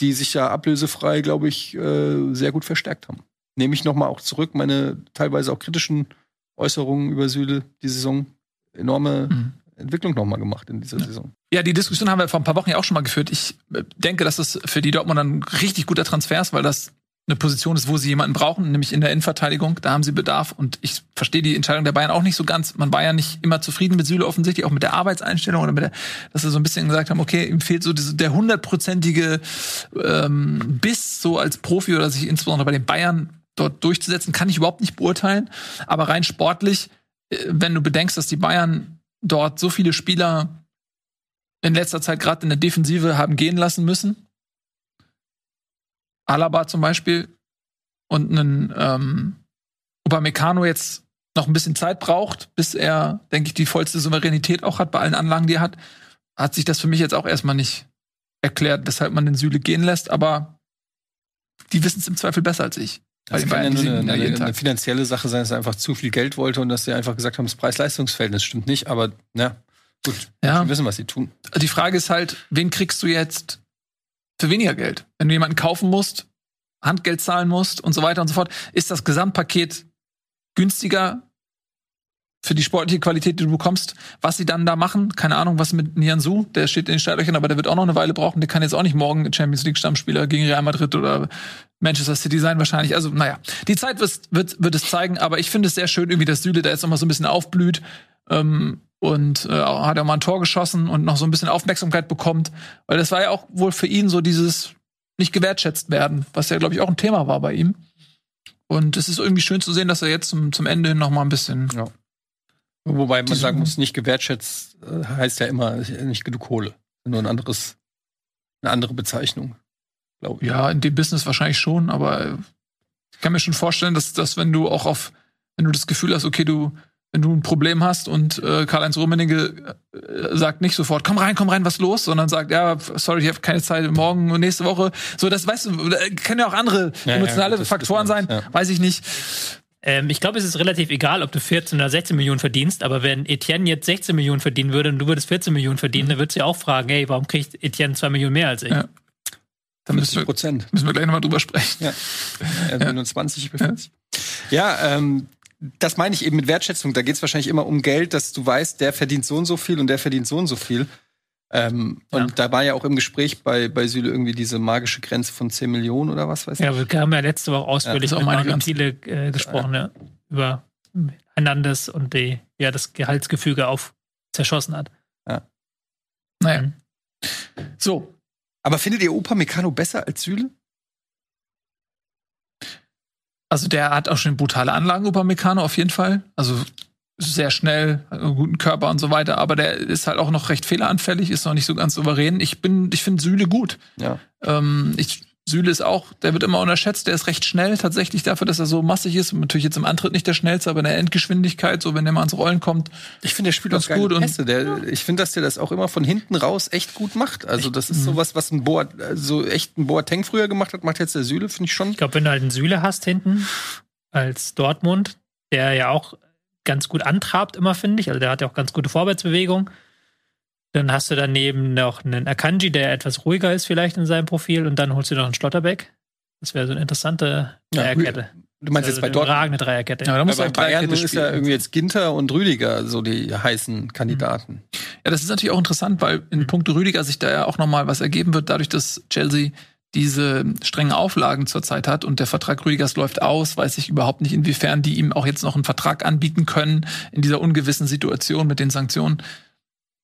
[SPEAKER 3] die sich ja ablösefrei, glaube ich, äh, sehr gut verstärkt haben. Nehme ich noch mal auch zurück meine teilweise auch kritischen Äußerungen über Süle die Saison. Enorme
[SPEAKER 2] Mhm.
[SPEAKER 3] Entwicklung noch mal gemacht in dieser Saison.
[SPEAKER 2] Ja, die Diskussion haben wir vor ein paar Wochen ja auch schon mal geführt. Ich äh, denke, dass das für die Dortmund ein richtig guter Transfer ist, weil das eine Position ist, wo sie jemanden brauchen, nämlich in der Innenverteidigung. Da haben sie Bedarf und ich verstehe die Entscheidung der Bayern auch nicht so ganz. Man war ja nicht immer zufrieden mit Süle offensichtlich, auch mit der Arbeitseinstellung oder mit der, dass sie so ein bisschen gesagt haben, okay, ihm fehlt so diese, der hundertprozentige ähm, Biss so als Profi oder sich insbesondere bei den Bayern dort durchzusetzen, kann ich überhaupt nicht beurteilen. Aber rein sportlich, äh, wenn du bedenkst, dass die Bayern dort so viele Spieler in letzter Zeit gerade in der Defensive haben gehen lassen müssen. Alaba zum Beispiel und einen ähm, Upamecano jetzt noch ein bisschen Zeit braucht, bis er, denke ich, die vollste Souveränität auch hat bei allen Anlagen, die er hat, hat sich das für mich jetzt auch erstmal nicht erklärt, weshalb man den Süle gehen lässt, aber die wissen es im Zweifel besser als ich.
[SPEAKER 3] Das kann ja nur eine, eine, eine finanzielle Sache sein, dass er einfach zu viel Geld wollte und dass sie einfach gesagt haben, das Preis-Leistungs-Verhältnis stimmt nicht. Aber na gut,
[SPEAKER 2] Ja.
[SPEAKER 3] wir wissen, was sie tun.
[SPEAKER 2] Die Frage ist halt, wen kriegst du jetzt für weniger Geld. Wenn du jemanden kaufen musst, Handgeld zahlen musst und so weiter und so fort, ist das Gesamtpaket günstiger für die sportliche Qualität, die du bekommst. Was sie dann da machen, keine Ahnung, was mit Nianzu, der steht in den Startlöchern, aber der wird auch noch eine Weile brauchen. Der kann jetzt auch nicht morgen Champions League Stammspieler gegen Real Madrid oder Manchester City sein wahrscheinlich. Also, naja, die Zeit wird, wird, wird es zeigen, aber ich finde es sehr schön, irgendwie, dass Süle da jetzt noch mal so ein bisschen aufblüht. Ähm, und äh, hat er mal ein Tor geschossen und noch so ein bisschen Aufmerksamkeit bekommt, weil das war ja auch wohl für ihn so dieses nicht gewertschätzt werden, was ja glaube ich auch ein Thema war bei ihm. Und es ist irgendwie schön zu sehen, dass er jetzt zum, zum Ende hin noch mal ein bisschen
[SPEAKER 3] ja. Wobei man sagen muss, nicht gewertschätzt äh, heißt ja immer nicht genug Kohle. Nur ein anderes, eine andere Bezeichnung,
[SPEAKER 2] glaube ich. Ja, in dem Business wahrscheinlich schon, aber ich kann mir schon vorstellen, dass, dass wenn du auch auf, wenn du das Gefühl hast, okay, du, wenn du ein Problem hast und äh, Karl-Heinz Rummenigge äh, sagt nicht sofort, komm rein, komm rein, was los, sondern sagt, ja, sorry, ich habe keine Zeit, morgen und nächste Woche. So, das weißt du, können ja auch andere ja, emotionale ja, Faktoren sein, ja. weiß ich nicht.
[SPEAKER 4] Ähm, ich glaube, es ist relativ egal, ob du 14 oder 16 Millionen verdienst, aber wenn Etienne jetzt 16 Millionen verdienen würde und du würdest 14 Millionen verdienen, mhm. dann würdest du ja auch fragen, hey, warum kriegt Etienne 2 Millionen mehr als ich? Ja.
[SPEAKER 2] Dann müssen wir, Prozent. müssen wir gleich nochmal drüber sprechen.
[SPEAKER 3] Ja. Also ja. 20, ich bin 40. Ja, ähm, das meine ich eben mit Wertschätzung. Da geht es wahrscheinlich immer um Geld, dass du weißt, der verdient so und so viel und der verdient so und so viel. Ähm, ja. Und da war ja auch im Gespräch bei, bei Süle irgendwie diese magische Grenze von 10 Millionen oder was weiß ich.
[SPEAKER 4] Ja, wir haben ja letzte Woche ausführlich ja, mit Martin Thiele äh, gesprochen, ja. über Hernandez und die, ja, das Gehaltsgefüge auf zerschossen hat. Ja.
[SPEAKER 2] Naja. Mhm. So.
[SPEAKER 3] Aber findet ihr Opa Meccano besser als Süle?
[SPEAKER 2] Also der hat auch schon brutale Anlagen, Opa Meccano, auf jeden Fall. Also sehr schnell, einen guten Körper und so weiter, aber der ist halt auch noch recht fehleranfällig, ist noch nicht so ganz souverän. Ich bin, ich finde Süle gut.
[SPEAKER 3] Ja.
[SPEAKER 2] Ähm, ich, Süle ist auch, der wird immer unterschätzt, der ist recht schnell tatsächlich dafür, dass er so massig ist. Und natürlich jetzt im Antritt nicht der schnellste, aber in der Endgeschwindigkeit, so wenn der mal ans Rollen kommt.
[SPEAKER 3] Ich finde, der spielt ganz gut. Pässe. Der, ich finde, dass der das auch immer von hinten raus echt gut macht. Also das ist mhm. sowas, was ein Boa, so echt ein Boateng früher gemacht hat, macht jetzt der Süle, finde ich schon.
[SPEAKER 4] Ich glaube, wenn du halt einen Süle hast hinten als Dortmund, der ja auch ganz gut antrabt, immer finde ich. Also der hat ja auch ganz gute Vorwärtsbewegung. Dann hast du daneben noch einen Akanji, der etwas ruhiger ist vielleicht in seinem Profil und dann holst du noch einen Schlotterbeck. Das wäre so eine interessante Dreierkette. Ja,
[SPEAKER 3] du meinst
[SPEAKER 4] also
[SPEAKER 3] jetzt bei Dortmund?
[SPEAKER 4] Überragende Dreierkette.
[SPEAKER 3] Ja, da muss bei Bayern ist ja irgendwie jetzt Ginter und Rüdiger so die heißen Kandidaten.
[SPEAKER 2] Ja, das ist natürlich auch interessant, weil in puncto Rüdiger sich da ja auch noch mal was ergeben wird, dadurch, dass Chelsea diese strengen Auflagen zurzeit hat und der Vertrag Rüdigers läuft aus, weiß ich überhaupt nicht, inwiefern die ihm auch jetzt noch einen Vertrag anbieten können in dieser ungewissen Situation mit den Sanktionen,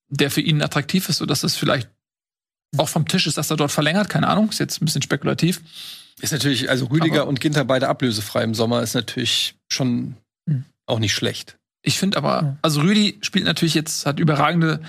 [SPEAKER 2] der für ihn attraktiv ist, sodass es vielleicht auch vom Tisch ist, dass er dort verlängert. Keine Ahnung, ist jetzt ein bisschen spekulativ.
[SPEAKER 3] Ist natürlich, also Rüdiger aber und Ginter beide ablösefrei im Sommer, ist natürlich schon hm. auch nicht schlecht.
[SPEAKER 2] Ich finde aber, also Rüdi spielt natürlich jetzt, hat überragende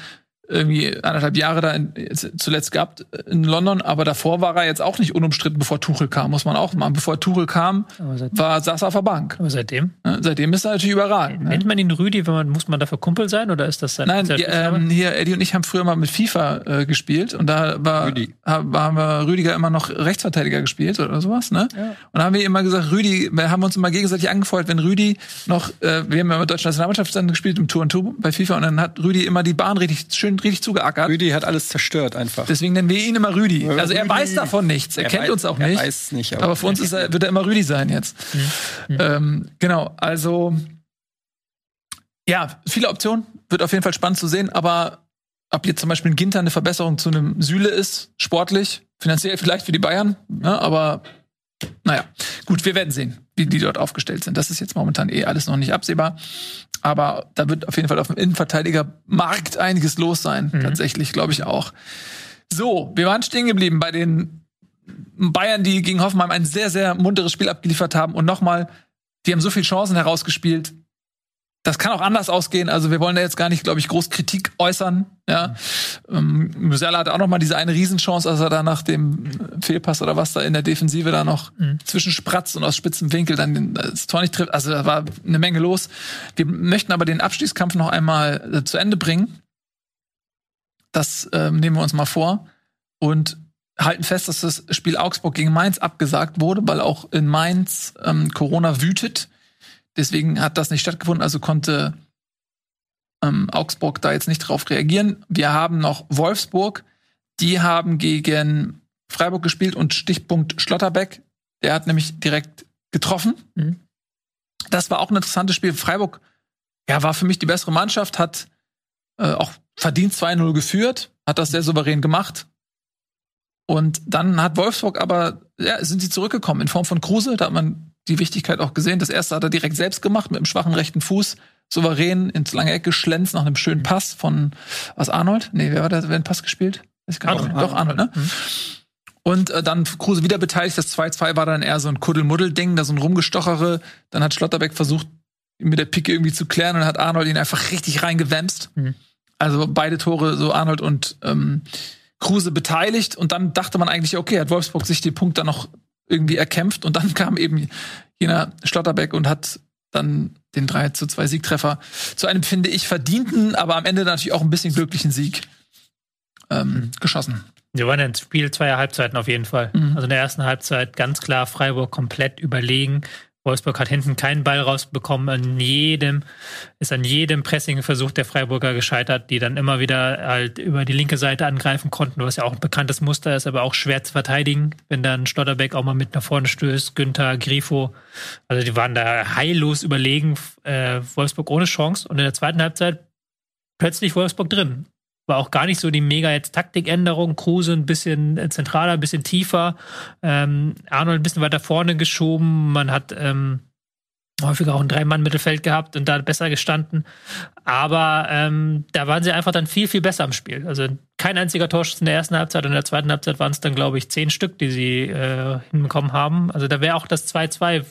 [SPEAKER 2] irgendwie anderthalb Jahre da in, zuletzt gehabt in London, aber davor war er jetzt auch nicht unumstritten, bevor Tuchel kam, muss man auch machen. Bevor Tuchel kam, war, saß er auf der Bank.
[SPEAKER 4] Aber seitdem?
[SPEAKER 2] Ja, seitdem ist er natürlich überragend.
[SPEAKER 4] Ne? Nennt man ihn Rüdi, wenn man, muss man dafür Kumpel sein oder ist das sein
[SPEAKER 2] Nein, die, ähm, hier, Eddie und ich haben früher mal mit FIFA äh, gespielt und da war, Rüdi. haben wir Rüdiger immer noch Rechtsverteidiger gespielt oder sowas, ne? Ja. Und da haben wir immer gesagt, Rüdi, wir haben uns immer gegenseitig angefeuert, wenn Rüdi noch, äh, wir haben ja mit deutschen Nationalmannschaft dann gespielt im Tour und Tour bei FIFA und dann hat Rüdi immer die Bahn richtig schön richtig zugeackert.
[SPEAKER 3] Rüdi hat alles zerstört einfach.
[SPEAKER 2] Deswegen nennen wir ihn immer Rüdi. Also er weiß davon nichts. Er, er kennt weiß, uns auch nicht. Er
[SPEAKER 3] weiß nicht.
[SPEAKER 2] Aber, aber für uns er, wird er immer Rüdi sein jetzt. Mhm. Ähm, genau, also ja, viele Optionen. Wird auf jeden Fall spannend zu sehen. Aber ob jetzt zum Beispiel ein Ginter eine Verbesserung zu einem Süle ist, sportlich, finanziell vielleicht für die Bayern, ne, aber naja, gut, wir werden sehen, wie die dort aufgestellt sind. Das ist jetzt momentan eh alles noch nicht absehbar. Aber da wird auf jeden Fall auf dem Innenverteidigermarkt einiges los sein. Mhm. Tatsächlich, glaube ich auch. So, wir waren stehen geblieben bei den Bayern, die gegen Hoffenheim ein sehr, sehr munteres Spiel abgeliefert haben. Und nochmal, die haben so viele Chancen herausgespielt das kann auch anders ausgehen. Also wir wollen da jetzt gar nicht, glaube ich, groß Kritik äußern. Ja, mhm. ähm, Musiala hatte auch noch mal diese eine Riesenchance, als er da nach dem Fehlpass oder was da in der Defensive da noch mhm. zwischen Spratz und aus spitzem Winkel dann das Tor nicht trifft. Also da war eine Menge los. Wir möchten aber den Abstiegskampf noch einmal äh, zu Ende bringen. Das ähm, nehmen wir uns mal vor und halten fest, dass das Spiel Augsburg gegen Mainz abgesagt wurde, weil auch in Mainz ähm, Corona wütet. Deswegen hat das nicht stattgefunden, also konnte ähm, Augsburg da jetzt nicht drauf reagieren. Wir haben noch Wolfsburg, die haben gegen Freiburg gespielt und Stichpunkt Schlotterbeck. Der hat nämlich direkt getroffen.
[SPEAKER 4] Mhm.
[SPEAKER 2] Das war auch ein interessantes Spiel. Freiburg ja, war für mich die bessere Mannschaft, hat äh, auch verdient 2-0 geführt, hat das sehr souverän gemacht. Und dann hat Wolfsburg aber, ja, sind sie zurückgekommen in Form von Kruse. Da hat man die Wichtigkeit auch gesehen. Das erste hat er direkt selbst gemacht mit dem schwachen rechten Fuß. Souverän ins lange Eck geschlänzt nach einem schönen Pass von, was, Arnold? Nee, wer war da, wer den Pass gespielt? Nicht.
[SPEAKER 4] Arnold.
[SPEAKER 2] Doch, Arnold, ne?
[SPEAKER 4] Mhm.
[SPEAKER 2] Und äh, dann Kruse wieder beteiligt. Das 2-2 war dann eher so ein Kuddelmuddel-Ding, da so ein Rumgestochere. Dann hat Schlotterbeck versucht, ihn mit der Picke irgendwie zu klären und dann hat Arnold ihn einfach richtig reingewämst.
[SPEAKER 4] Mhm.
[SPEAKER 2] Also beide Tore, so Arnold und ähm, Kruse beteiligt. Und dann dachte man eigentlich, okay, hat Wolfsburg sich den Punkt dann noch irgendwie erkämpft. Und dann kam eben jener Schlotterbeck und hat dann den 3 zu 2 Siegtreffer zu einem, finde ich, verdienten, aber am Ende natürlich auch ein bisschen glücklichen Sieg ähm, geschossen.
[SPEAKER 4] Wir waren ein Spiel zweier Halbzeiten auf jeden Fall.
[SPEAKER 2] Mhm.
[SPEAKER 4] Also in der ersten Halbzeit ganz klar Freiburg komplett überlegen. Wolfsburg hat hinten keinen Ball rausbekommen. An jedem, ist an jedem Pressing-Versuch der Freiburger gescheitert, die dann immer wieder halt über die linke Seite angreifen konnten, was ja auch ein bekanntes Muster ist, aber auch schwer zu verteidigen, wenn dann Stotterbeck auch mal mit nach vorne stößt, Günther, Grifo. Also die waren da heillos überlegen, äh, Wolfsburg ohne Chance. Und in der zweiten Halbzeit plötzlich Wolfsburg drin. War auch gar nicht so die mega jetzt Taktikänderung. Kruse ein bisschen äh, zentraler, ein bisschen tiefer. Ähm, Arnold ein bisschen weiter vorne geschoben. Man hat ähm, häufiger auch ein Drei-Mann-Mittelfeld gehabt und da besser gestanden. Aber ähm, da waren sie einfach dann viel, viel besser am Spiel. Also kein einziger Torschuss in der ersten Halbzeit und in der zweiten Halbzeit waren es dann, glaube ich, zehn Stück, die sie äh, hinbekommen haben. Also da wäre auch das 2-2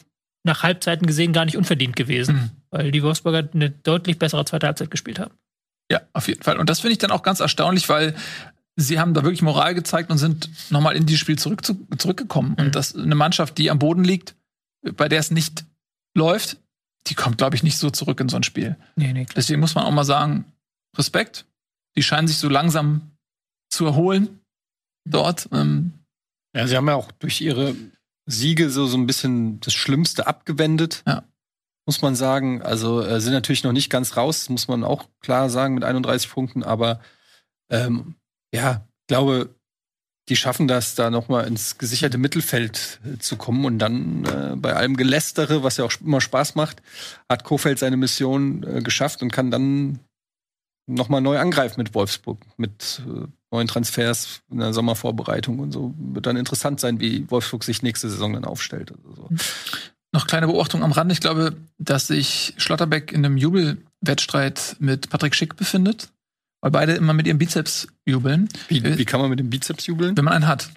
[SPEAKER 4] nach Halbzeiten gesehen gar nicht unverdient gewesen,
[SPEAKER 2] Mhm.
[SPEAKER 4] weil die Wolfsburger eine deutlich bessere zweite Halbzeit gespielt haben.
[SPEAKER 2] Ja, auf jeden Fall. Und das finde ich dann auch ganz erstaunlich, weil sie haben da wirklich Moral gezeigt und sind nochmal in dieses Spiel zurück zu, zurückgekommen.
[SPEAKER 4] Mhm.
[SPEAKER 2] Und das eine Mannschaft, die am Boden liegt, bei der es nicht läuft, die kommt, glaube ich, nicht so zurück in so ein Spiel.
[SPEAKER 4] Nee, nee,
[SPEAKER 2] Deswegen muss man auch mal sagen, Respekt. Die scheinen sich so langsam zu erholen dort. Ähm,
[SPEAKER 3] Ja, sie haben ja auch durch ihre Siege so, so ein bisschen das Schlimmste abgewendet.
[SPEAKER 2] Ja.
[SPEAKER 3] Muss man sagen. Also äh, sind natürlich noch nicht ganz raus, muss man auch klar sagen, mit 31 Punkten, aber ähm, ja, glaube, die schaffen das, da noch mal ins gesicherte Mittelfeld äh, zu kommen und dann äh, bei allem Gelästere, was ja auch immer Spaß macht, hat Kofeld seine Mission äh, geschafft und kann dann noch mal neu angreifen mit Wolfsburg, mit äh, neuen Transfers in der Sommervorbereitung und so. Wird dann interessant sein, wie Wolfsburg sich nächste Saison dann aufstellt. Also so.
[SPEAKER 2] Noch kleine Beobachtung am Rand. Ich glaube, dass sich Schlotterbeck in einem Jubelwettstreit mit Patrick Schick befindet, weil beide immer mit ihrem Bizeps jubeln,
[SPEAKER 3] Wie, wie kann man mit dem Bizeps jubeln?
[SPEAKER 2] wenn man einen hat.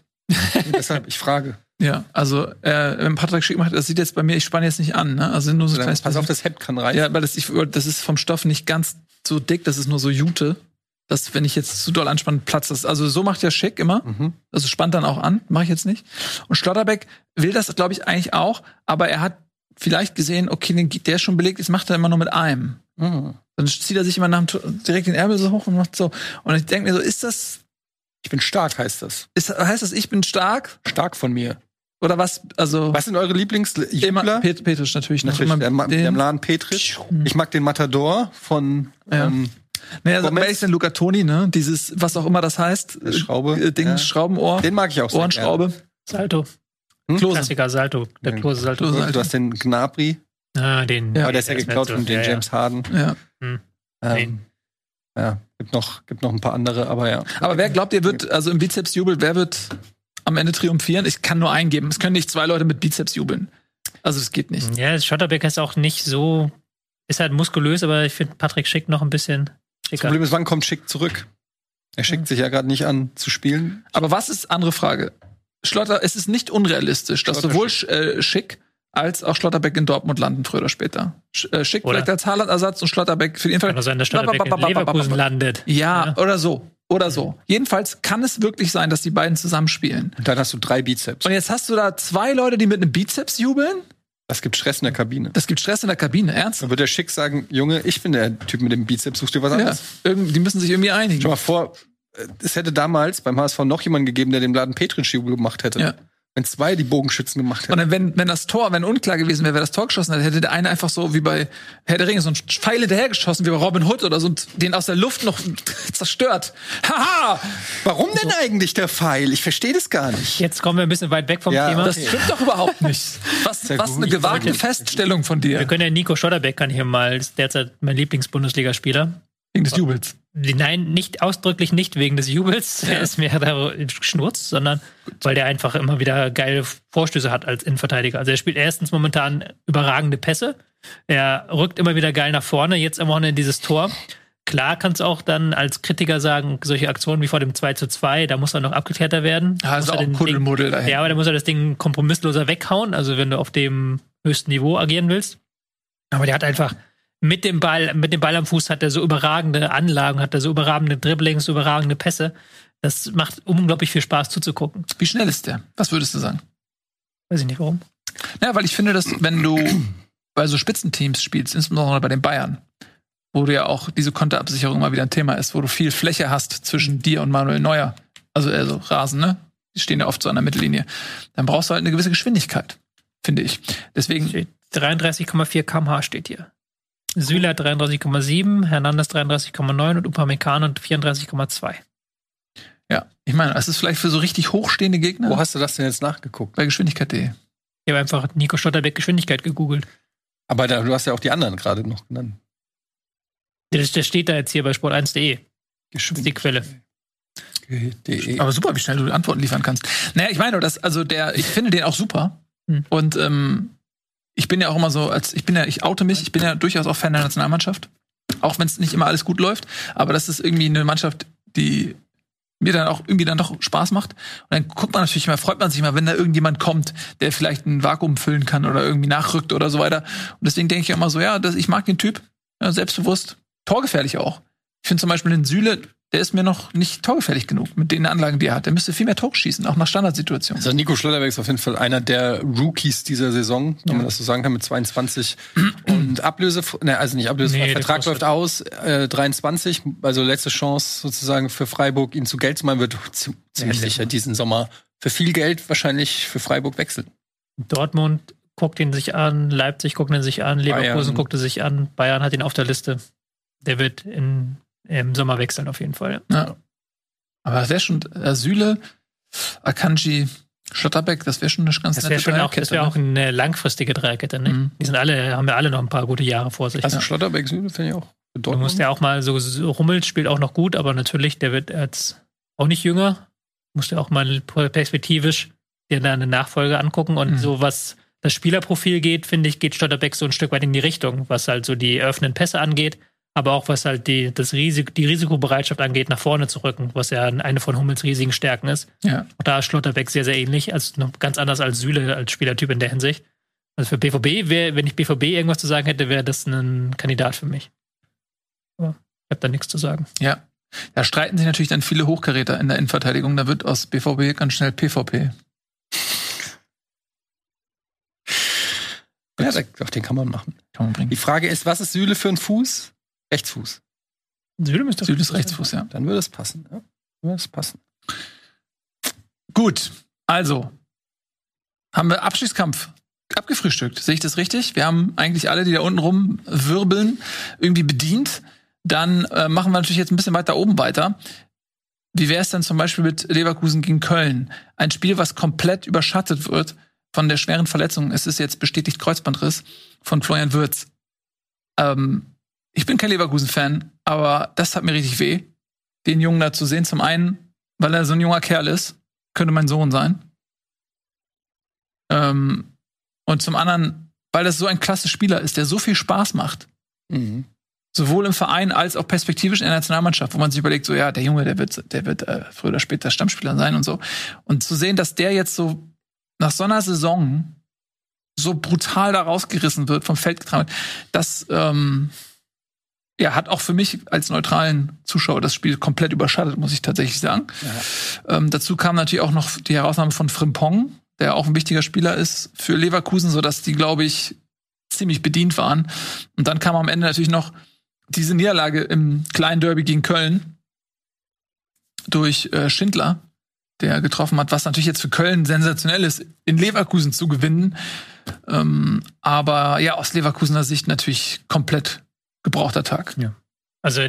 [SPEAKER 3] Deshalb, ich frage.
[SPEAKER 2] Ja, also äh, wenn Patrick Schick macht, das sieht jetzt bei mir, ich spanne jetzt nicht an, ne? Also nur so
[SPEAKER 3] Dann,
[SPEAKER 2] kleines
[SPEAKER 3] pass auf, das Hemd kann reißen.
[SPEAKER 2] Ja, weil das, ich, das ist vom Stoff nicht ganz so dick, das ist nur so Jute. Das, wenn ich jetzt zu doll anspanne, platzt das. Also so macht ja Schick immer.
[SPEAKER 3] Mhm.
[SPEAKER 2] Also spannt dann auch an, mache ich jetzt nicht. Und Schlotterbeck will das, glaube ich, eigentlich auch, aber er hat vielleicht gesehen, okay, den- der ist schon belegt, jetzt macht er immer nur mit einem.
[SPEAKER 3] Mhm.
[SPEAKER 2] Dann zieht er sich immer nach dem direkt den Ärmel so hoch und macht so. Und ich denke mir so, ist das,
[SPEAKER 3] Ich bin stark, heißt das.
[SPEAKER 2] ist, heißt das, ich bin stark?
[SPEAKER 3] Stark von mir.
[SPEAKER 2] Oder was? Also
[SPEAKER 3] Was sind eure
[SPEAKER 2] immer
[SPEAKER 3] Lieblingsjubler?
[SPEAKER 2] Pet Petrisch natürlich. noch.
[SPEAKER 3] Natürlich,
[SPEAKER 2] immer
[SPEAKER 3] der,
[SPEAKER 2] den.
[SPEAKER 3] der Mladen Petric. Ich mag den Matador von
[SPEAKER 2] Ja.
[SPEAKER 3] ähm,
[SPEAKER 2] Naja, also,
[SPEAKER 3] Gomez.
[SPEAKER 2] wer ist denn Luca Toni, ne? Dieses, was auch immer das heißt.
[SPEAKER 3] Schraube,
[SPEAKER 2] Äh, Ding,
[SPEAKER 3] ja.
[SPEAKER 2] Schraubenohr.
[SPEAKER 3] den mag ich auch sehr
[SPEAKER 2] Ohrenschraube.
[SPEAKER 4] Salto.
[SPEAKER 3] Hm?
[SPEAKER 2] Klose.
[SPEAKER 4] Klassiker Salto. Der. Klose Salto.
[SPEAKER 2] Klose.
[SPEAKER 3] gerne. Du hast den Gnabry,
[SPEAKER 4] Ah, den,
[SPEAKER 2] Ja.
[SPEAKER 3] aber der ist ja geklaut von den James Harden.
[SPEAKER 2] Ja.
[SPEAKER 3] Ähm, ja, gibt noch, gibt noch ein paar andere, aber ja.
[SPEAKER 2] Aber wer glaubt ihr wird, also im Bizepsjubel, wer wird am Ende triumphieren? Ich kann nur eingeben. Es können nicht zwei Leute mit Bizeps jubeln. Also es geht nicht.
[SPEAKER 4] Ja, Schotterbeck ist auch nicht so, ist halt muskulös, aber ich finde Patrick Schick noch ein bisschen
[SPEAKER 3] Das. Problem ist, wann kommt Schick zurück? Er schickt sich ja gerade nicht an zu spielen.
[SPEAKER 2] Aber was ist andere Frage? Schlotter, es ist nicht unrealistisch, dass sowohl äh, Schick als auch Schlotterbeck in Dortmund landen, früher oder später. Sch äh, Schick
[SPEAKER 4] Oder?
[SPEAKER 2] vielleicht als Haaland-Ersatz und Schlotterbeck für jeden Fall.
[SPEAKER 4] Kann auch sein, dass Schlotterbeck in Leverkusen landet.
[SPEAKER 2] Ja,
[SPEAKER 4] Ja.
[SPEAKER 2] oder so. Oder so. Jedenfalls kann es wirklich sein, dass die beiden zusammenspielen.
[SPEAKER 3] Und dann hast du drei Bizeps.
[SPEAKER 2] Und jetzt hast du da zwei Leute, die mit einem Bizeps jubeln.
[SPEAKER 3] Das gibt Stress in der Kabine.
[SPEAKER 2] Das gibt Stress in der Kabine, ernst?
[SPEAKER 3] Dann wird der Schick sagen, Junge, ich bin der Typ mit dem Bizeps, such dir was
[SPEAKER 2] Ja,
[SPEAKER 3] anderes.
[SPEAKER 2] irgend- die müssen sich irgendwie einigen.
[SPEAKER 3] mal vor, äh, es hätte damals beim HSV noch jemanden gegeben, der den Laden Petric-Jubel gemacht hätte.
[SPEAKER 2] Ja.
[SPEAKER 3] Wenn zwei die Bogenschützen gemacht hätten.
[SPEAKER 2] Und dann, wenn, wenn das Tor, wenn unklar gewesen wäre, wer das Tor geschossen hat, hätte der eine einfach so wie bei Herr der Ringe so einen Pfeil hinterher geschossen, wie bei Robin Hood oder so, und den aus der Luft noch zerstört. Haha!
[SPEAKER 3] Warum denn eigentlich der Pfeil? Ich verstehe das gar nicht.
[SPEAKER 4] Jetzt kommen wir ein bisschen weit weg vom
[SPEAKER 3] Ja,
[SPEAKER 4] Thema.
[SPEAKER 2] Das stimmt doch überhaupt nicht. Was,
[SPEAKER 3] Sehr
[SPEAKER 2] was
[SPEAKER 3] gut.
[SPEAKER 2] eine gewagte Feststellung von
[SPEAKER 4] wir
[SPEAKER 2] dir.
[SPEAKER 4] können ja Nico Schotterbeck kann hier mal, ist derzeit mein Lieblings-Bundesligaspieler.
[SPEAKER 2] Wegen des Jubels.
[SPEAKER 4] Nein, nicht ausdrücklich nicht wegen des Jubels, der ist mir da schnurz, sondern weil der einfach immer wieder geile Vorstöße hat als Innenverteidiger. Also er spielt erstens momentan überragende Pässe. Er rückt immer wieder geil nach vorne, jetzt am Wochenende dieses Tor. Klar kannst du auch dann als Kritiker sagen, solche Aktionen wie vor dem 2 zu 2, da muss er noch abgeklärter werden.
[SPEAKER 2] Ja, ist auch ein
[SPEAKER 4] den
[SPEAKER 2] Kuddelmuddel dahin.
[SPEAKER 4] ja, aber da muss er das Ding kompromissloser weghauen, also wenn du auf dem höchsten Niveau agieren willst. Aber der hat einfach mit dem Ball, mit dem Ball am Fuß hat er so überragende Anlagen, hat er so überragende Dribblings, so überragende Pässe. Das macht unglaublich viel Spaß zuzugucken.
[SPEAKER 2] Wie schnell ist der? Was würdest du sagen?
[SPEAKER 4] Weiß ich nicht warum.
[SPEAKER 2] Ja, weil ich finde, dass wenn du bei so Spitzenteams spielst, insbesondere bei den Bayern, wo du ja auch diese Konterabsicherung immer wieder ein Thema ist, wo du viel Fläche hast zwischen dir und Manuel Neuer, also, also Rasen, ne? Die stehen ja oft so an der Mittellinie. Dann brauchst du halt eine gewisse Geschwindigkeit, finde ich. Deswegen,
[SPEAKER 4] Steht 33,4 kmh steht hier. Süle hat 33,7, Hernandez 33,9 und Upamecano 34,2.
[SPEAKER 2] ja, ich meine, es ist vielleicht für so richtig hochstehende Gegner
[SPEAKER 3] Wo hast du das denn jetzt nachgeguckt?
[SPEAKER 2] bei Geschwindigkeit.de.
[SPEAKER 4] Ich habe einfach Nico Stotterbeck Geschwindigkeit gegoogelt.
[SPEAKER 3] Aber da, du hast ja auch die anderen gerade noch genannt.
[SPEAKER 4] Der, der steht da jetzt hier bei sport1.de. Das ist die Quelle.
[SPEAKER 3] De.
[SPEAKER 2] Aber super, wie schnell du Antworten liefern kannst. Naja, ich meine, dass, also der, ich finde den auch super.
[SPEAKER 4] Hm.
[SPEAKER 2] Und ähm, ich bin ja auch immer so, als ich bin ja, ich oute mich, ich bin ja durchaus auch Fan der Nationalmannschaft. Auch wenn es nicht immer alles gut läuft. Aber das ist irgendwie eine Mannschaft, die mir dann auch irgendwie dann doch Spaß macht. Und dann guckt man natürlich immer, freut man sich immer, wenn da irgendjemand kommt, der vielleicht ein Vakuum füllen kann oder irgendwie nachrückt oder so weiter. Und deswegen denke ich immer so, ja, das, ich mag den Typ, ja, selbstbewusst, torgefährlich auch. Ich finde zum Beispiel den Süle, der ist mir noch nicht torgefährlich genug mit den Anlagen, die er hat. Der müsste viel mehr Tore schießen, auch nach Standardsituationen.
[SPEAKER 3] Also Nico Schlotterbeck ist auf jeden Fall einer der Rookies dieser Saison, wenn man das so sagen kann, mit 22. Und Ablöse, ne, also nicht Ablöse,
[SPEAKER 4] Nee, der
[SPEAKER 3] Vertrag läuft aus, äh, 23, also letzte Chance sozusagen für Freiburg, ihn zu Geld zu machen, wird zi- ziemlich
[SPEAKER 4] Ja,
[SPEAKER 3] sicher diesen Sommer für viel Geld wahrscheinlich für Freiburg wechseln.
[SPEAKER 4] Dortmund guckt ihn sich an, Leipzig guckt ihn sich an, Leverkusen
[SPEAKER 3] Bayern.
[SPEAKER 4] guckt ihn sich an, Bayern hat ihn auf der Liste. Der wird in, im Sommer wechseln auf jeden Fall.
[SPEAKER 2] Ja. Aber das wäre schon äh, Süle, Akanji, Schlotterbeck, das wäre schon eine ganz
[SPEAKER 4] Das
[SPEAKER 2] nette
[SPEAKER 4] wäre schon auch,
[SPEAKER 2] Dreierkette,
[SPEAKER 4] das wär auch
[SPEAKER 2] ne?
[SPEAKER 4] eine langfristige Dreierkette. Ne?
[SPEAKER 2] Mhm.
[SPEAKER 4] Die sind alle, haben ja alle noch ein paar gute Jahre vor sich.
[SPEAKER 3] Also
[SPEAKER 4] Ja.
[SPEAKER 3] Schlotterbeck Süle finde ich auch für
[SPEAKER 4] Du musst ja auch mal so, so Rummelt spielt auch noch gut, aber natürlich, der wird jetzt auch nicht jünger. Musst ja auch mal perspektivisch dir da eine Nachfolge angucken und
[SPEAKER 2] Mhm.
[SPEAKER 4] so was das Spielerprofil geht, finde ich, geht Stotterbeck so ein Stück weit in die Richtung, was halt so die öffnenden Pässe angeht, aber auch was halt die, das Risik, die Risikobereitschaft angeht, nach vorne zu rücken, was ja eine von Hummels riesigen Stärken ist.
[SPEAKER 2] Ja.
[SPEAKER 4] Auch da ist Schlotterbeck sehr, sehr ähnlich, also noch ganz anders als Süle als Spielertyp in der Hinsicht. Also für BVB wäre, wenn ich BVB irgendwas zu sagen hätte, wäre das ein Kandidat für mich. Aber ich habe da nichts zu sagen.
[SPEAKER 2] Ja. Da streiten sich natürlich dann viele Hochkaräter in der Innenverteidigung. Da wird aus BVB ganz schnell PvP.
[SPEAKER 3] Ja, den kann man machen.
[SPEAKER 2] Kann man
[SPEAKER 3] Die. Frage ist, was ist Süle für ein Fuß? Rechtsfuß.
[SPEAKER 4] Süle müsste
[SPEAKER 2] Süd ist Rechtsfuß, ja.
[SPEAKER 3] Dann würde es passen. Ja? Würde es passen.
[SPEAKER 2] Gut. Also. Haben wir Abschießkampf abgefrühstückt. Sehe ich das richtig? Wir haben eigentlich alle, die da unten rumwirbeln, irgendwie bedient. Dann äh, machen wir natürlich jetzt ein bisschen weiter oben weiter. Wie wäre es denn zum Beispiel mit Leverkusen gegen Köln? Ein Spiel, was komplett überschattet wird von der schweren Verletzung. Es ist jetzt bestätigt Kreuzbandriss von Florian Würz. Ähm, ich bin kein Leverkusen-Fan, aber das hat mir richtig weh, den Jungen da zu sehen. Zum einen, weil er so ein junger Kerl ist, könnte mein Sohn sein. Ähm, und zum anderen, weil das so ein klasse Spieler ist, der so viel Spaß macht.
[SPEAKER 3] Mhm.
[SPEAKER 2] Sowohl im Verein als auch perspektivisch in der Nationalmannschaft, wo man sich überlegt, so ja, der Junge, der wird, der wird äh, früher oder später Stammspieler sein und so. Und zu sehen, dass der jetzt so nach so einer Saison so brutal da rausgerissen wird, vom Feld getragen wird, das ähm, ja, hat auch für mich als neutralen Zuschauer das Spiel komplett überschattet, muss ich tatsächlich sagen. Ähm, dazu kam natürlich auch noch die Herausnahme von Frimpong, der auch ein wichtiger Spieler ist für Leverkusen, sodass die, glaube ich, ziemlich bedient waren. Und dann kam am Ende natürlich noch diese Niederlage im kleinen Derby gegen Köln durch äh, Schindler, der getroffen hat, was natürlich jetzt für Köln sensationell ist, in Leverkusen zu gewinnen. Ähm, aber ja, aus Leverkusener Sicht natürlich komplett gebrauchter Tag.
[SPEAKER 4] Ja. Also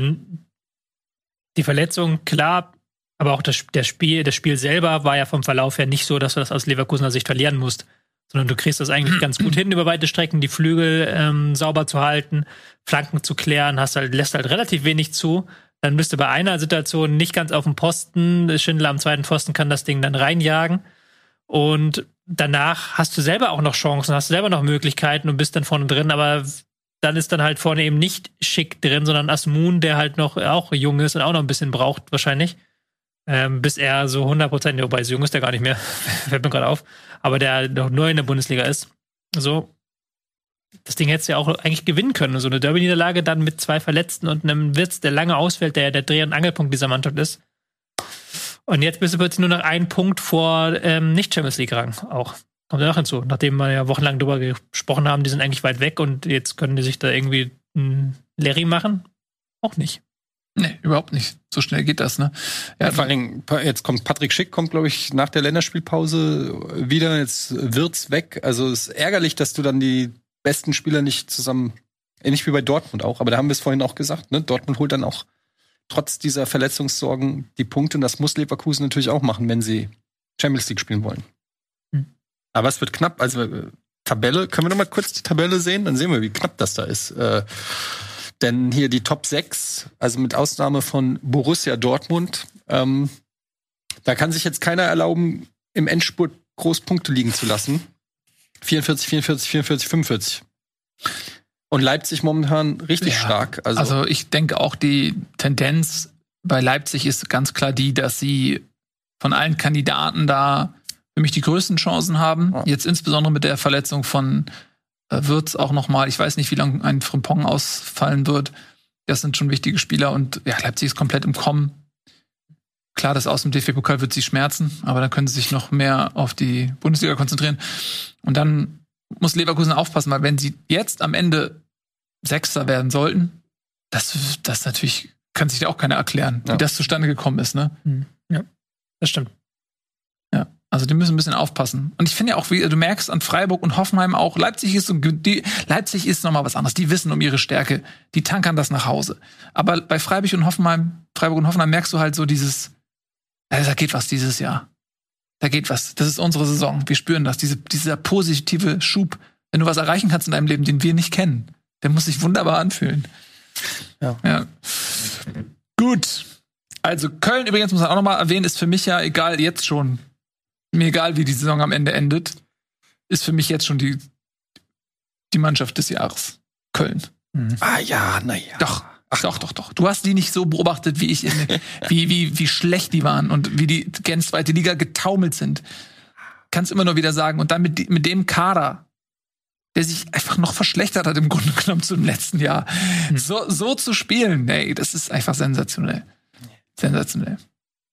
[SPEAKER 4] die Verletzung, klar, aber auch das, der Spiel, das Spiel selber war ja vom Verlauf her nicht so, dass du das aus Leverkusener Sicht verlieren musst. Sondern du kriegst das eigentlich ganz gut hin, über weite Strecken die Flügel ähm, sauber zu halten, Flanken zu klären, hast halt, lässt halt relativ wenig zu. Dann bist du bei einer Situation nicht ganz auf dem Posten. Schindler am zweiten Pfosten kann das Ding dann reinjagen. Und danach hast du selber auch noch Chancen, hast selber noch Möglichkeiten und bist dann vorne drin, aber dann ist dann halt vorne eben nicht schick drin, sondern Asmun, der halt noch auch jung ist und auch noch ein bisschen braucht, wahrscheinlich. Ähm, bis er so 100%, wobei so jung ist der gar nicht mehr, fällt mir gerade auf, aber der noch neu in der Bundesliga ist. So, das Ding hättest du ja auch eigentlich gewinnen können. So eine Derby-Niederlage dann mit zwei Verletzten und einem Witz, der lange ausfällt, der der Dreh- und Angelpunkt dieser Mannschaft ist. Und jetzt bist du plötzlich nur noch einen Punkt vor ähm, Nicht-Champions League-Rang auch. Kommt ja auch hinzu. Nachdem wir ja wochenlang drüber gesprochen haben, die sind eigentlich weit weg und jetzt können die sich da irgendwie einen Larry machen. Auch nicht.
[SPEAKER 2] Nee, überhaupt nicht. So schnell geht das, ne?
[SPEAKER 3] Ja, ja vor allen Dingen, jetzt kommt Patrick Schick, kommt, glaube ich, nach der Länderspielpause wieder. Jetzt wird's weg. Also es ist ärgerlich, dass du dann die besten Spieler nicht zusammen, ähnlich wie bei Dortmund auch, aber da haben wir es vorhin auch gesagt, ne? Dortmund holt dann auch trotz dieser Verletzungssorgen die Punkte und das muss Leverkusen natürlich auch machen, wenn sie Champions League spielen wollen. Aber es wird knapp, also äh, Tabelle, können wir noch mal kurz die Tabelle sehen? Dann sehen wir, wie knapp das da ist. Äh, denn hier die Top 6, also mit Ausnahme von Borussia Dortmund, ähm, da kann sich jetzt keiner erlauben, im Endspurt Großpunkte liegen zu lassen. 44, 44, 44, 45. Und Leipzig momentan richtig ja, stark.
[SPEAKER 2] Also, also ich denke auch, die Tendenz bei Leipzig ist ganz klar die, dass sie von allen Kandidaten da für mich die größten Chancen haben. Ja. Jetzt insbesondere mit der Verletzung von äh, Wirtz auch noch mal. Ich weiß nicht, wie lange ein Frimpong ausfallen wird. Das sind schon wichtige Spieler und ja, Leipzig ist komplett im Kommen. Klar, das aus dem DFB-Pokal wird sie schmerzen, aber dann können sie sich noch mehr auf die Bundesliga konzentrieren. Und dann muss Leverkusen aufpassen, weil wenn sie jetzt am Ende Sechster werden sollten, das, das natürlich kann sich auch keiner erklären, ja. wie das zustande gekommen ist, ne?
[SPEAKER 4] Hm. Ja, das stimmt.
[SPEAKER 2] Also die müssen ein bisschen aufpassen. Und ich finde ja auch, wie du merkst an Freiburg und Hoffenheim auch, Leipzig ist die, Leipzig ist noch mal was anderes. Die wissen um ihre Stärke, die tankern das nach Hause. Aber bei Freiburg und Hoffenheim, Freiburg und Hoffenheim merkst du halt so dieses, da geht was dieses Jahr. Da geht was. Das ist unsere Saison. Wir spüren das. Diese, dieser positive Schub. Wenn du was erreichen kannst in deinem Leben, den wir nicht kennen, der muss sich wunderbar anfühlen. Ja. ja. Gut. Also Köln übrigens muss man auch noch mal erwähnen, ist für mich ja egal jetzt schon. Mir egal, wie die Saison am Ende endet, ist für mich jetzt schon die die Mannschaft des Jahres. Köln.
[SPEAKER 3] Mhm. Ah ja, naja.
[SPEAKER 2] Doch. Ach, doch, doch, doch. Du hast die nicht so beobachtet, wie ich, wie, wie, wie schlecht die waren und wie die gen zweite Liga getaumelt sind. Kannst immer nur wieder sagen. Und dann mit, mit dem Kader, der sich einfach noch verschlechtert hat im Grunde genommen zum letzten Jahr. Hm. So, so zu spielen, ey, das ist einfach sensationell. Sensationell.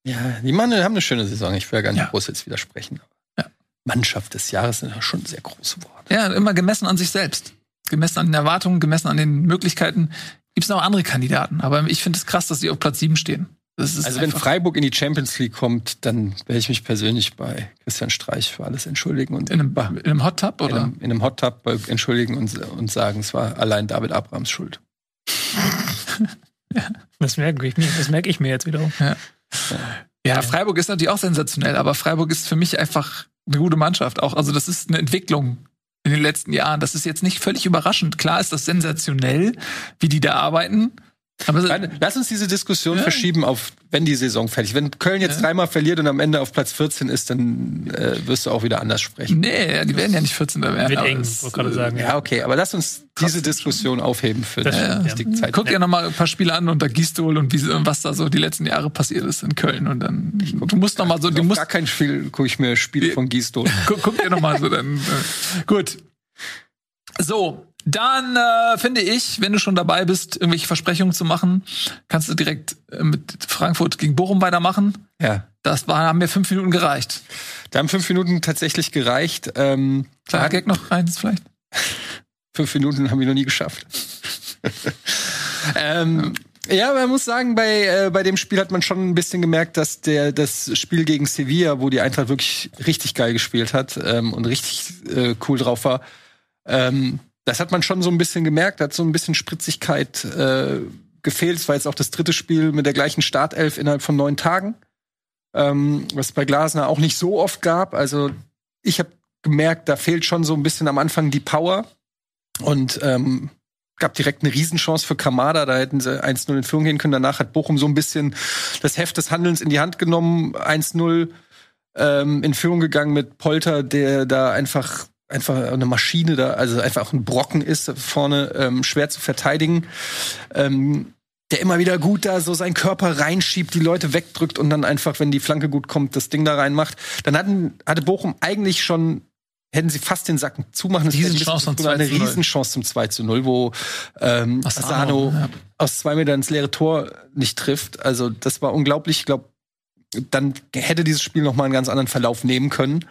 [SPEAKER 3] Ja, die Mann haben eine schöne Saison. Ich will ja gar nicht ja. groß jetzt widersprechen. Ja. Mannschaft des Jahres sind ja schon sehr große Worte.
[SPEAKER 2] Ja, immer gemessen an sich selbst. Gemessen an den Erwartungen, gemessen an den Möglichkeiten. Gibt es noch andere Kandidaten, aber ich finde es krass, dass die auf Platz 7 stehen.
[SPEAKER 3] also wenn Freiburg in die Champions League kommt, dann werde ich mich persönlich bei Christian Streich für alles entschuldigen und
[SPEAKER 2] in einem, in einem Hot Tub oder
[SPEAKER 3] in einem, in einem Hot Tub entschuldigen und, und sagen, es war allein David Abrams Schuld.
[SPEAKER 4] ja. Das merke ich mir, das merke ich mir jetzt wiederum.
[SPEAKER 2] Ja. Ja, Freiburg ist natürlich auch sensationell, aber Freiburg ist für mich einfach eine gute Mannschaft. Auch, also das ist eine Entwicklung in den letzten Jahren. Das ist jetzt nicht völlig überraschend. Klar ist das sensationell, wie die da arbeiten.
[SPEAKER 3] Aber Lass uns diese Diskussion ja. verschieben auf, wenn die Saison fertig. Wenn Köln jetzt ja. dreimal verliert und am Ende auf Platz 14 ist, dann äh, wirst du auch wieder anders sprechen.
[SPEAKER 2] Nee, die werden ja nicht 14 da werden.
[SPEAKER 4] Wird eng, wollte gerade sagen.
[SPEAKER 3] Ja, okay, aber lass uns diese Diskussion aufheben für das
[SPEAKER 2] ja, die Zeit. Guck dir noch mal ein paar Spiele an unter Gistol und wie, was da so die letzten Jahre passiert ist in Köln und dann du musst noch mal so, du musst
[SPEAKER 3] gar kein Spiel, guck ich mir Spiele von Gistol.
[SPEAKER 2] Guck, guck dir noch mal so dann. Äh, gut. So, dann äh, finde ich, wenn du schon dabei bist, irgendwelche Versprechungen zu machen, kannst du direkt äh, mit Frankfurt gegen Bochum weitermachen.
[SPEAKER 3] Ja.
[SPEAKER 2] Das war, haben mir fünf Minuten gereicht.
[SPEAKER 3] Da haben fünf Minuten tatsächlich gereicht. Ähm,
[SPEAKER 2] Kleiner Gag noch eins vielleicht.
[SPEAKER 3] fünf Minuten haben wir noch nie geschafft. ähm, Ja, man muss sagen, bei, äh, bei dem Spiel hat man schon ein bisschen gemerkt, dass der das Spiel gegen Sevilla, wo die Eintracht wirklich richtig geil gespielt hat ähm, und richtig äh, cool drauf war, ähm, das hat man schon so ein bisschen gemerkt, hat so ein bisschen Spritzigkeit äh, gefehlt. Es war jetzt auch das dritte Spiel mit der gleichen Startelf innerhalb von neun Tagen, ähm, was bei Glasner auch nicht so oft gab. Also ich habe gemerkt, da fehlt schon so ein bisschen am Anfang die Power. Und ähm, gab direkt eine Riesenchance für Kamada, da hätten sie 1-0 in Führung gehen können. Danach hat Bochum so ein bisschen das Heft des Handelns in die Hand genommen, 1-0 ähm, in Führung gegangen mit Polter, der da einfach einfach eine Maschine da, also einfach ein Brocken ist vorne ähm, schwer zu verteidigen. Ähm, der immer wieder gut da so seinen Körper reinschiebt, die Leute wegdrückt und dann einfach, wenn die Flanke gut kommt, das Ding da reinmacht. Dann hatten, hatte Bochum eigentlich schon hätten sie fast den Sacken zumachen.
[SPEAKER 2] Riesen Chance zum 2
[SPEAKER 3] eine Riesenchance zum 2 zu 0, wo ähm,
[SPEAKER 2] Asano,
[SPEAKER 3] Asano
[SPEAKER 2] ja.
[SPEAKER 3] aus zwei Metern ins leere Tor nicht trifft. Also das war unglaublich. Ich glaube, dann hätte dieses Spiel noch mal einen ganz anderen Verlauf nehmen können.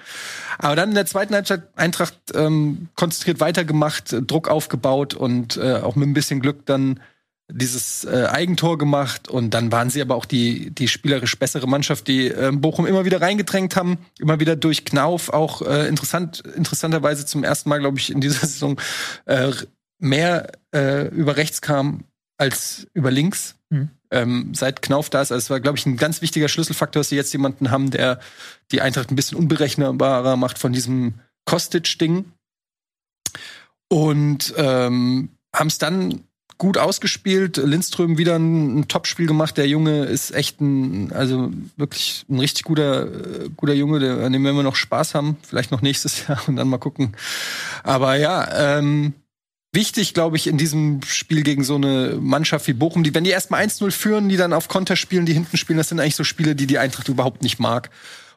[SPEAKER 3] Aber dann in der zweiten Halbzeit Eintracht ähm, konzentriert weitergemacht, äh, Druck aufgebaut und äh, auch mit ein bisschen Glück dann dieses äh, Eigentor gemacht und dann waren sie aber auch die die spielerisch bessere Mannschaft, die äh, Bochum immer wieder reingedrängt haben, immer wieder durch Knauf auch äh, interessant interessanterweise zum ersten Mal glaube ich in dieser Saison äh, mehr äh, über rechts kam als über links.
[SPEAKER 4] Mhm.
[SPEAKER 3] Ähm, seit Knauf da ist, also es war, glaube ich, ein ganz wichtiger Schlüsselfaktor, dass sie jetzt jemanden haben, der die Eintracht ein bisschen unberechenbarer macht von diesem Kostic-Ding. Und ähm, haben es dann gut ausgespielt. Lindström wieder ein, ein Topspiel gemacht. Der Junge ist echt ein, also wirklich ein richtig guter, äh, guter Junge, der, an dem werden wir noch Spaß haben. Vielleicht noch nächstes Jahr und dann mal gucken. Aber ja, ähm, wichtig, glaube ich, in diesem Spiel gegen so eine Mannschaft wie Bochum, die, wenn die erstmal 1-0 führen, die dann auf Konter spielen, die hinten spielen, das sind eigentlich so Spiele, die die Eintracht überhaupt nicht mag.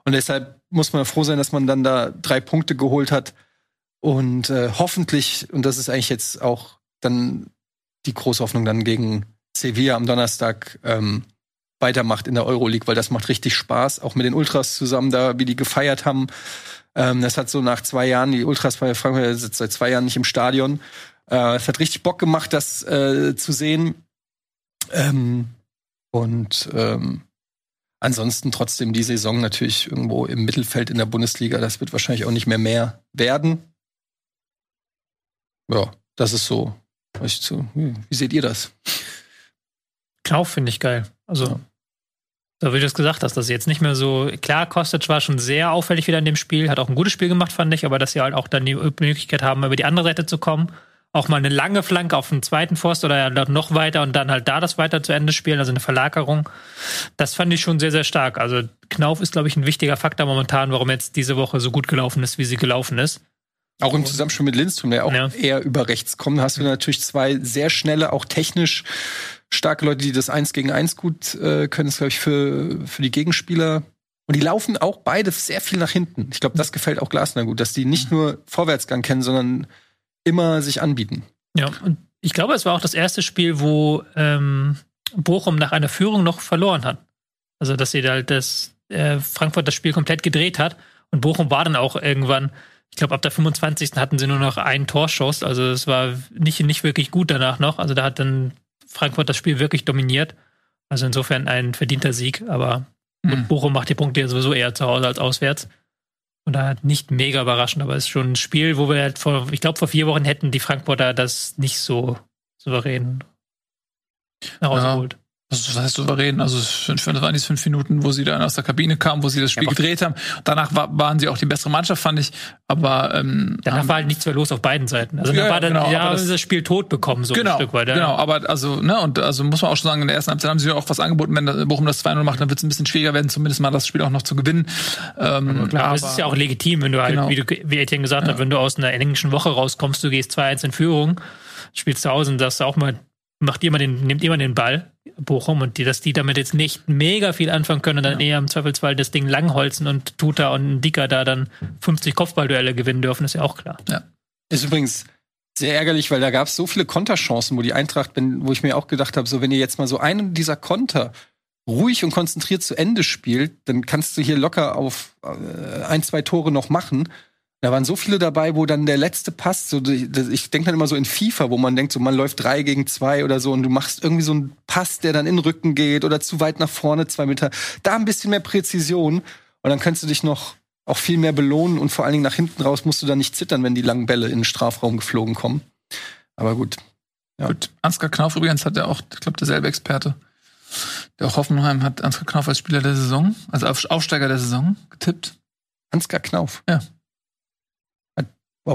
[SPEAKER 3] Und deshalb muss man froh sein, dass man dann da drei Punkte geholt hat. Und äh, hoffentlich, und das ist eigentlich jetzt auch dann die große Hoffnung dann gegen Sevilla am Donnerstag ähm, weitermacht in der Euroleague, weil das macht richtig Spaß, auch mit den Ultras zusammen da, wie die gefeiert haben. Ähm, das hat so nach zwei Jahren, die Ultras bei Frankfurt sind seit zwei Jahren nicht im Stadion. Äh, es hat richtig Bock gemacht, das äh, zu sehen. Ähm, und ähm, ansonsten trotzdem die Saison natürlich irgendwo im Mittelfeld in der Bundesliga. Das wird wahrscheinlich auch nicht mehr mehr werden. Ja, das ist so. zu- Wie seht ihr das?
[SPEAKER 4] Knauf finde ich geil. Also,
[SPEAKER 3] Ja.
[SPEAKER 4] so wie du es gesagt hast, dass sie jetzt nicht mehr so. Klar, Kostic war schon sehr auffällig wieder in dem Spiel, hat auch ein gutes Spiel gemacht, fand ich, aber dass sie halt auch dann die Möglichkeit haben, über die andere Seite zu kommen. Auch mal eine lange Flanke auf den zweiten Pfosten oder noch weiter und dann halt da das weiter zu Ende spielen, also eine Verlagerung. Das fand ich schon sehr, sehr stark. Also Knauf ist, glaube ich, ein wichtiger Faktor momentan, warum jetzt diese Woche so gut gelaufen ist, wie sie gelaufen ist.
[SPEAKER 3] Auch im Zusammenspiel mit Lindström, der auch
[SPEAKER 4] Ja.
[SPEAKER 3] eher über rechts kommt, hast du natürlich zwei sehr schnelle, auch technisch starke Leute, die das Eins gegen Eins gut äh, können. Das glaube ich für, für die Gegenspieler. Und die laufen auch beide sehr viel nach hinten. Ich glaube, das gefällt auch Glasner gut, dass die nicht nur Vorwärtsgang kennen, sondern immer sich anbieten.
[SPEAKER 4] Ja, und ich glaube, es war auch das erste Spiel, wo ähm, Bochum nach einer Führung noch verloren hat. Also, dass sie da halt das äh, Frankfurt das Spiel komplett gedreht hat und Bochum war dann auch irgendwann, ich glaube, ab der 25. hatten sie nur noch einen Torschuss. Also, es war nicht, nicht wirklich gut danach noch. Also, da hat dann Frankfurt das Spiel wirklich dominiert. Also, insofern ein verdienter Sieg, aber gut, Bochum macht die Punkte ja sowieso eher zu Hause als auswärts. Und da nicht mega überraschend, aber es ist schon ein Spiel, wo wir halt vor, ich glaube, vor vier Wochen hätten die Frankfurter das nicht so souverän herausgeholt.
[SPEAKER 2] Das heißt souverän. Also es fünf, das waren die fünf Minuten, wo sie dann aus der Kabine kamen, wo sie das Spiel
[SPEAKER 3] aber-
[SPEAKER 2] gedreht haben. Danach war, waren sie auch die bessere Mannschaft, fand ich. Aber ähm,
[SPEAKER 4] Danach war halt nichts mehr los auf beiden Seiten. Also
[SPEAKER 2] Ja,
[SPEAKER 4] da war dann,
[SPEAKER 2] genau,
[SPEAKER 4] ja,
[SPEAKER 2] aber
[SPEAKER 4] das,
[SPEAKER 2] das-
[SPEAKER 4] Spiel tot bekommen, so
[SPEAKER 2] genau,
[SPEAKER 4] ein Stück weit. Ja.
[SPEAKER 2] Genau, aber also, ne, und also muss man auch schon sagen, in der ersten Halbzeit haben sie auch was angeboten, wenn das- Bochum das 2-0 macht, dann wird es ein bisschen schwieriger werden, zumindest mal das Spiel auch noch zu gewinnen. Ähm,
[SPEAKER 4] Klar, aber es ist ja auch legitim, wenn du halt,
[SPEAKER 2] Genau.
[SPEAKER 4] wie, du, wie Etienne gesagt hat, wenn du aus einer englischen Woche rauskommst, du gehst 2-1 in Führung, spielst zu Hause und sagst auch mal, macht mal den, ihr mal den Ball, Bochum, und die, dass die damit jetzt nicht mega viel anfangen können und dann eher im Zweifelsfall das Ding langholzen und Tuta und Dicker da dann 50 Kopfballduelle gewinnen dürfen, ist ja auch klar.
[SPEAKER 3] Ist übrigens sehr ärgerlich, weil da gab es so viele Konterchancen, wo die Eintracht, wenn, wo ich mir auch gedacht habe, so wenn ihr jetzt mal so einen dieser Konter ruhig und konzentriert zu Ende spielt, dann kannst du hier locker auf äh, ein, zwei Tore noch machen. Da waren so viele dabei, wo dann der letzte Pass, so, ich denke dann immer so in FIFA, wo man denkt, so man läuft drei gegen zwei oder so und du machst irgendwie so einen Pass, der dann in den Rücken geht oder zu weit nach vorne, zwei Meter. Da ein bisschen mehr Präzision und dann kannst du dich noch auch viel mehr belohnen und vor allen Dingen nach hinten raus musst du dann nicht zittern, wenn die langen Bälle in den Strafraum geflogen kommen. Aber gut.
[SPEAKER 2] Ja. Gut. Ansgar Knauf übrigens hat ja auch, ich glaube, derselbe Experte. Der auch Hoffenheim hat Ansgar Knauf als Spieler der Saison, also Aufsteiger der Saison getippt.
[SPEAKER 3] Ansgar Knauf?
[SPEAKER 2] Ja.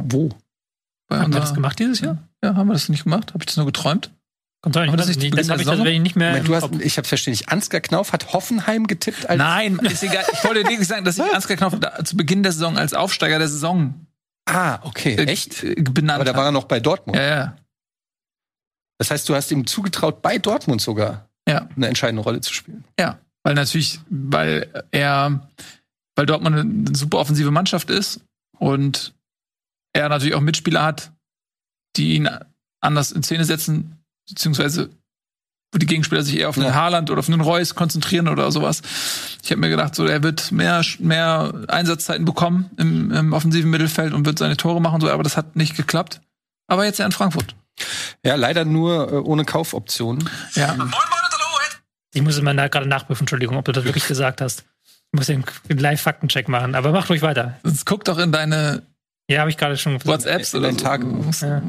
[SPEAKER 3] Wo?
[SPEAKER 4] Bei haben wir das gemacht dieses Jahr?
[SPEAKER 2] Ja, haben wir das nicht gemacht? Habe ich das nur geträumt?
[SPEAKER 4] Kommt das, nicht, das habe ich tatsächlich nicht mehr.
[SPEAKER 3] Moment, du hast, ich habe verstehen nicht. Ansgar Knauf hat Hoffenheim getippt
[SPEAKER 2] als. Nein, ist egal. Ich wollte wirklich sagen, dass ich Ansgar Knauf zu Beginn der Saison als Aufsteiger der Saison.
[SPEAKER 3] Ah, okay.
[SPEAKER 2] Äh, Echt? Benannt
[SPEAKER 3] Aber da war er noch bei Dortmund.
[SPEAKER 2] Ja, ja.
[SPEAKER 3] Das heißt, du hast ihm zugetraut, bei Dortmund sogar
[SPEAKER 2] ja.
[SPEAKER 3] eine entscheidende Rolle zu spielen.
[SPEAKER 2] Ja, weil natürlich, weil er, weil Dortmund eine super offensive Mannschaft ist und er natürlich auch Mitspieler hat, die ihn anders in Szene setzen, beziehungsweise wo die Gegenspieler sich eher auf den ja. Haaland oder auf den Reus konzentrieren oder sowas. Ich habe mir gedacht, so er wird mehr, mehr Einsatzzeiten bekommen im, im offensiven Mittelfeld und wird seine Tore machen, so, aber das hat nicht geklappt. Aber jetzt ja in Frankfurt.
[SPEAKER 3] Ja, leider nur äh, ohne Kaufoptionen.
[SPEAKER 2] Ja.
[SPEAKER 4] Ich muss immer da gerade nachprüfen, Entschuldigung, ob du das wirklich gesagt hast. Ich muss den, den Live-Faktencheck machen, aber mach ruhig weiter.
[SPEAKER 2] Sonst guck doch in deine
[SPEAKER 4] ja, habe ich gerade schon
[SPEAKER 2] WhatsApps oder
[SPEAKER 3] so. Tag. Ja.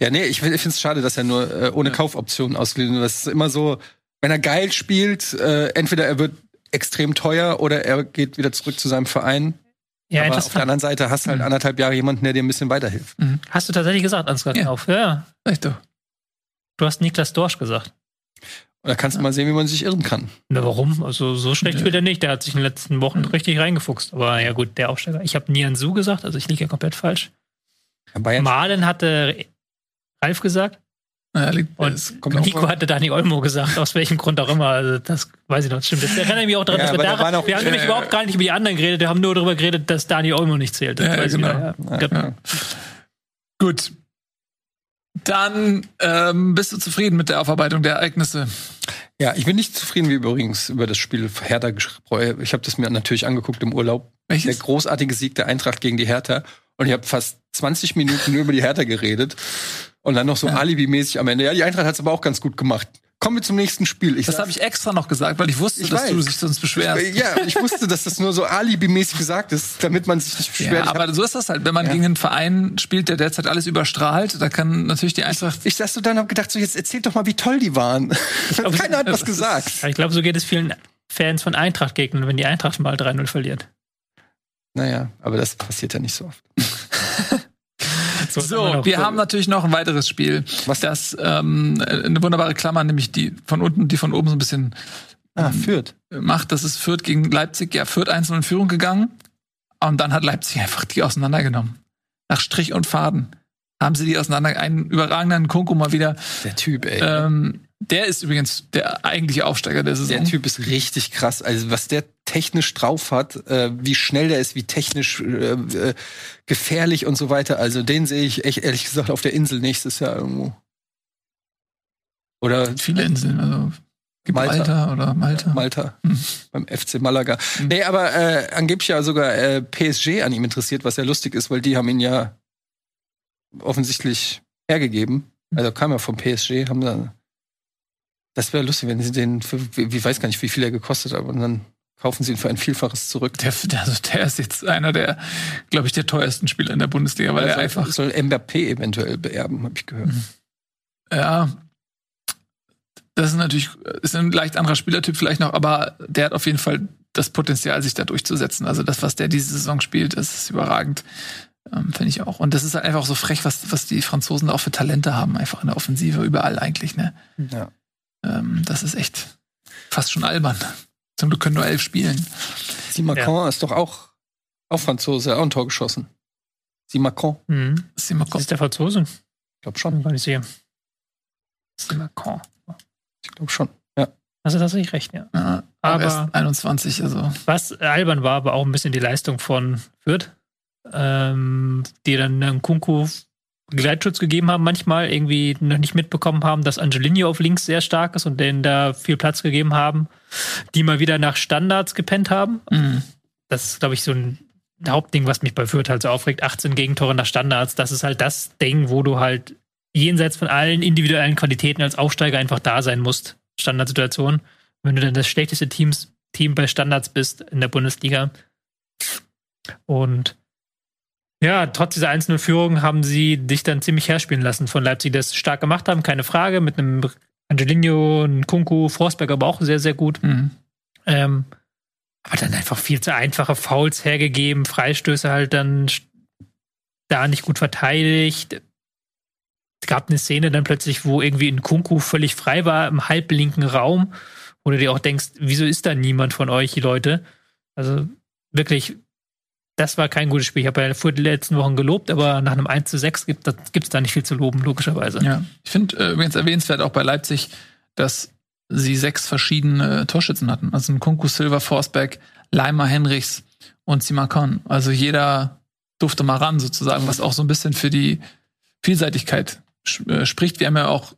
[SPEAKER 3] ja, nee, ich, ich finde es schade, dass er nur äh, ohne ja. Kaufoptionen ausgeliehen wird. Das ist immer so, wenn er geil spielt, äh, entweder er wird extrem teuer oder er geht wieder zurück zu seinem Verein. Ja, Aber auf der anderen Seite hast du halt mhm. anderthalb Jahre jemanden, der dir ein bisschen weiterhilft.
[SPEAKER 4] Mhm. Hast du tatsächlich gesagt, Ansgar
[SPEAKER 2] ja.
[SPEAKER 4] Knauf? Ja.
[SPEAKER 2] Echt doch.
[SPEAKER 4] Du hast Niklas Dorsch gesagt.
[SPEAKER 3] Da kannst du mal sehen, wie man sich irren kann.
[SPEAKER 4] Na, warum? Also so schlecht spielt er nicht. Der hat sich in den letzten Wochen richtig reingefuchst. Aber ja gut, der Aufsteiger. Ich habe Nian Su gesagt, also ich liege ja komplett falsch. Ja, Malen hatte Ralf gesagt.
[SPEAKER 2] Ja,
[SPEAKER 4] und Nico hatte Dani Olmo gesagt, aus welchem Grund auch immer. Also das weiß ich noch, stimmt. Das erinnere ich mich auch daran, ja, dass wir, da, noch, wir haben nämlich überhaupt gar nicht über die anderen geredet, wir haben nur darüber geredet, dass Dani Olmo nicht zählt.
[SPEAKER 2] Ja, genau. genau. Gut, dann ähm, bist du zufrieden mit der Aufarbeitung der Ereignisse?
[SPEAKER 3] Ja, ich bin nicht zufrieden wie übrigens über das Spiel Hertha. Ich habe das mir natürlich angeguckt im Urlaub.
[SPEAKER 2] Welches?
[SPEAKER 3] Der großartige Sieg der Eintracht gegen die Hertha. Und ich habe fast 20 Minuten nur über die Hertha geredet. Und dann noch so ja. alibi-mäßig am Ende. Ja, die Eintracht hat es aber auch ganz gut gemacht. Kommen wir zum nächsten Spiel.
[SPEAKER 2] Ich das habe ich extra noch gesagt, weil ich wusste, ich dass weiß. du dich sonst beschwerst.
[SPEAKER 3] Ich, ja, ich wusste, dass das nur so alibimäßig gesagt ist, damit man sich nicht beschwert.
[SPEAKER 2] Ja, aber so ist das halt, wenn man ja. gegen einen Verein spielt, der derzeit alles überstrahlt, da kann natürlich die Eintracht.
[SPEAKER 3] Ich, ich saß so dann hab gedacht, so jetzt erzählt doch mal, wie toll die waren. Glaub, Keiner hat was gesagt.
[SPEAKER 4] Ist, ich glaube, so geht es vielen Fans von Eintracht-Gegnern, wenn die Eintracht mal 3-0 verliert.
[SPEAKER 3] Naja, aber das passiert ja nicht so oft.
[SPEAKER 2] So, so wir haben natürlich noch ein weiteres Spiel.
[SPEAKER 3] Was?
[SPEAKER 2] Das ähm, eine wunderbare Klammer, nämlich die von unten, die von oben so ein bisschen
[SPEAKER 3] ah, Fürth.
[SPEAKER 2] macht. Das ist Fürth gegen Leipzig. Ja, Fürth einzeln in Führung gegangen. Und dann hat Leipzig einfach die auseinandergenommen. Nach Strich und Faden haben sie die auseinander. Einen überragenden Kunku mal wieder.
[SPEAKER 3] Der Typ, ey.
[SPEAKER 2] Ähm, der ist übrigens der eigentliche Aufsteiger der Saison.
[SPEAKER 3] Der Typ ist richtig krass. Also was der technisch drauf hat, äh, wie schnell der ist, wie technisch äh, äh, gefährlich und so weiter. Also den sehe ich echt ehrlich gesagt auf der Insel nächstes Jahr irgendwo.
[SPEAKER 2] Oder viele Inseln, also Malta oder Malta.
[SPEAKER 3] Malta. Hm. Beim FC Malaga. Hm. Nee, aber äh, angeblich ja sogar äh, PSG an ihm interessiert, was ja lustig ist, weil die haben ihn ja offensichtlich hergegeben. Also kam ja vom PSG, haben da das wäre lustig, wenn sie den, für, ich weiß gar nicht, wie viel er gekostet hat, und dann kaufen sie ihn für ein Vielfaches zurück.
[SPEAKER 2] Der, also der ist jetzt einer der, glaube ich, der teuersten Spieler in der Bundesliga, weil also er einfach.
[SPEAKER 3] Soll Mbappé eventuell beerben, habe ich gehört. Mhm.
[SPEAKER 2] Ja. Das ist natürlich, ist ein leicht anderer Spielertyp vielleicht noch, aber der hat auf jeden Fall das Potenzial, sich da durchzusetzen. Also das, was der diese Saison spielt, ist überragend. Ähm, Finde ich auch. Und das ist halt einfach so frech, was, was die Franzosen auch für Talente haben, einfach in der Offensive, überall eigentlich, ne?
[SPEAKER 3] Ja.
[SPEAKER 2] Ähm, das ist echt fast schon albern. Zum Glück können nur elf spielen.
[SPEAKER 3] Simacon ja. ist doch auch, auch Franzose, auch ein Tor geschossen. Simacon.
[SPEAKER 4] Mhm. Simacon. Ist der Franzose?
[SPEAKER 3] Ich glaube schon.
[SPEAKER 4] Kann ich sehen. Simacon.
[SPEAKER 3] Ich glaube schon, ja.
[SPEAKER 4] Also tatsächlich recht, ja.
[SPEAKER 2] ja aber 21, also.
[SPEAKER 4] Was albern war, aber auch ein bisschen die Leistung von Fürth, ähm, die dann einen Kunku Gleitschutz gegeben haben, manchmal irgendwie noch nicht mitbekommen haben, dass Angelino auf links sehr stark ist und denen da viel Platz gegeben haben, die mal wieder nach Standards gepennt haben.
[SPEAKER 2] Mhm.
[SPEAKER 4] Das ist, glaube ich, so ein Hauptding, was mich bei Fürth halt so aufregt. 18 Gegentore nach Standards. Das ist halt das Ding, wo du halt jenseits von allen individuellen Qualitäten als Aufsteiger einfach da sein musst. Standardsituation. Wenn du dann das schlechteste Teams, Team bei Standards bist in der Bundesliga. Und ja, trotz dieser einzelnen Führung haben sie dich dann ziemlich herspielen lassen von Leipzig, die das stark gemacht haben, keine Frage, mit einem Angelino, einem Kunku, Forsberg aber auch sehr, sehr gut.
[SPEAKER 2] Mhm.
[SPEAKER 4] Ähm, aber dann einfach viel zu einfache Fouls hergegeben, Freistöße halt dann da nicht gut verteidigt. Es gab eine Szene dann plötzlich, wo irgendwie ein Kunku völlig frei war im halblinken Raum, wo du dir auch denkst, wieso ist da niemand von euch, die Leute? Also wirklich das war kein gutes Spiel. Ich habe ja vor den letzten Wochen gelobt, aber nach einem 1 zu 6 gibt es da nicht viel zu loben, logischerweise.
[SPEAKER 2] Ja, ich finde äh, übrigens erwähnenswert auch bei Leipzig, dass sie sechs verschiedene Torschützen hatten. Also ein Kunku, Silver, Forsberg, Leimer, Henrichs und Simakon. Also jeder durfte mal ran sozusagen, was auch so ein bisschen für die Vielseitigkeit äh, spricht. Wir haben ja auch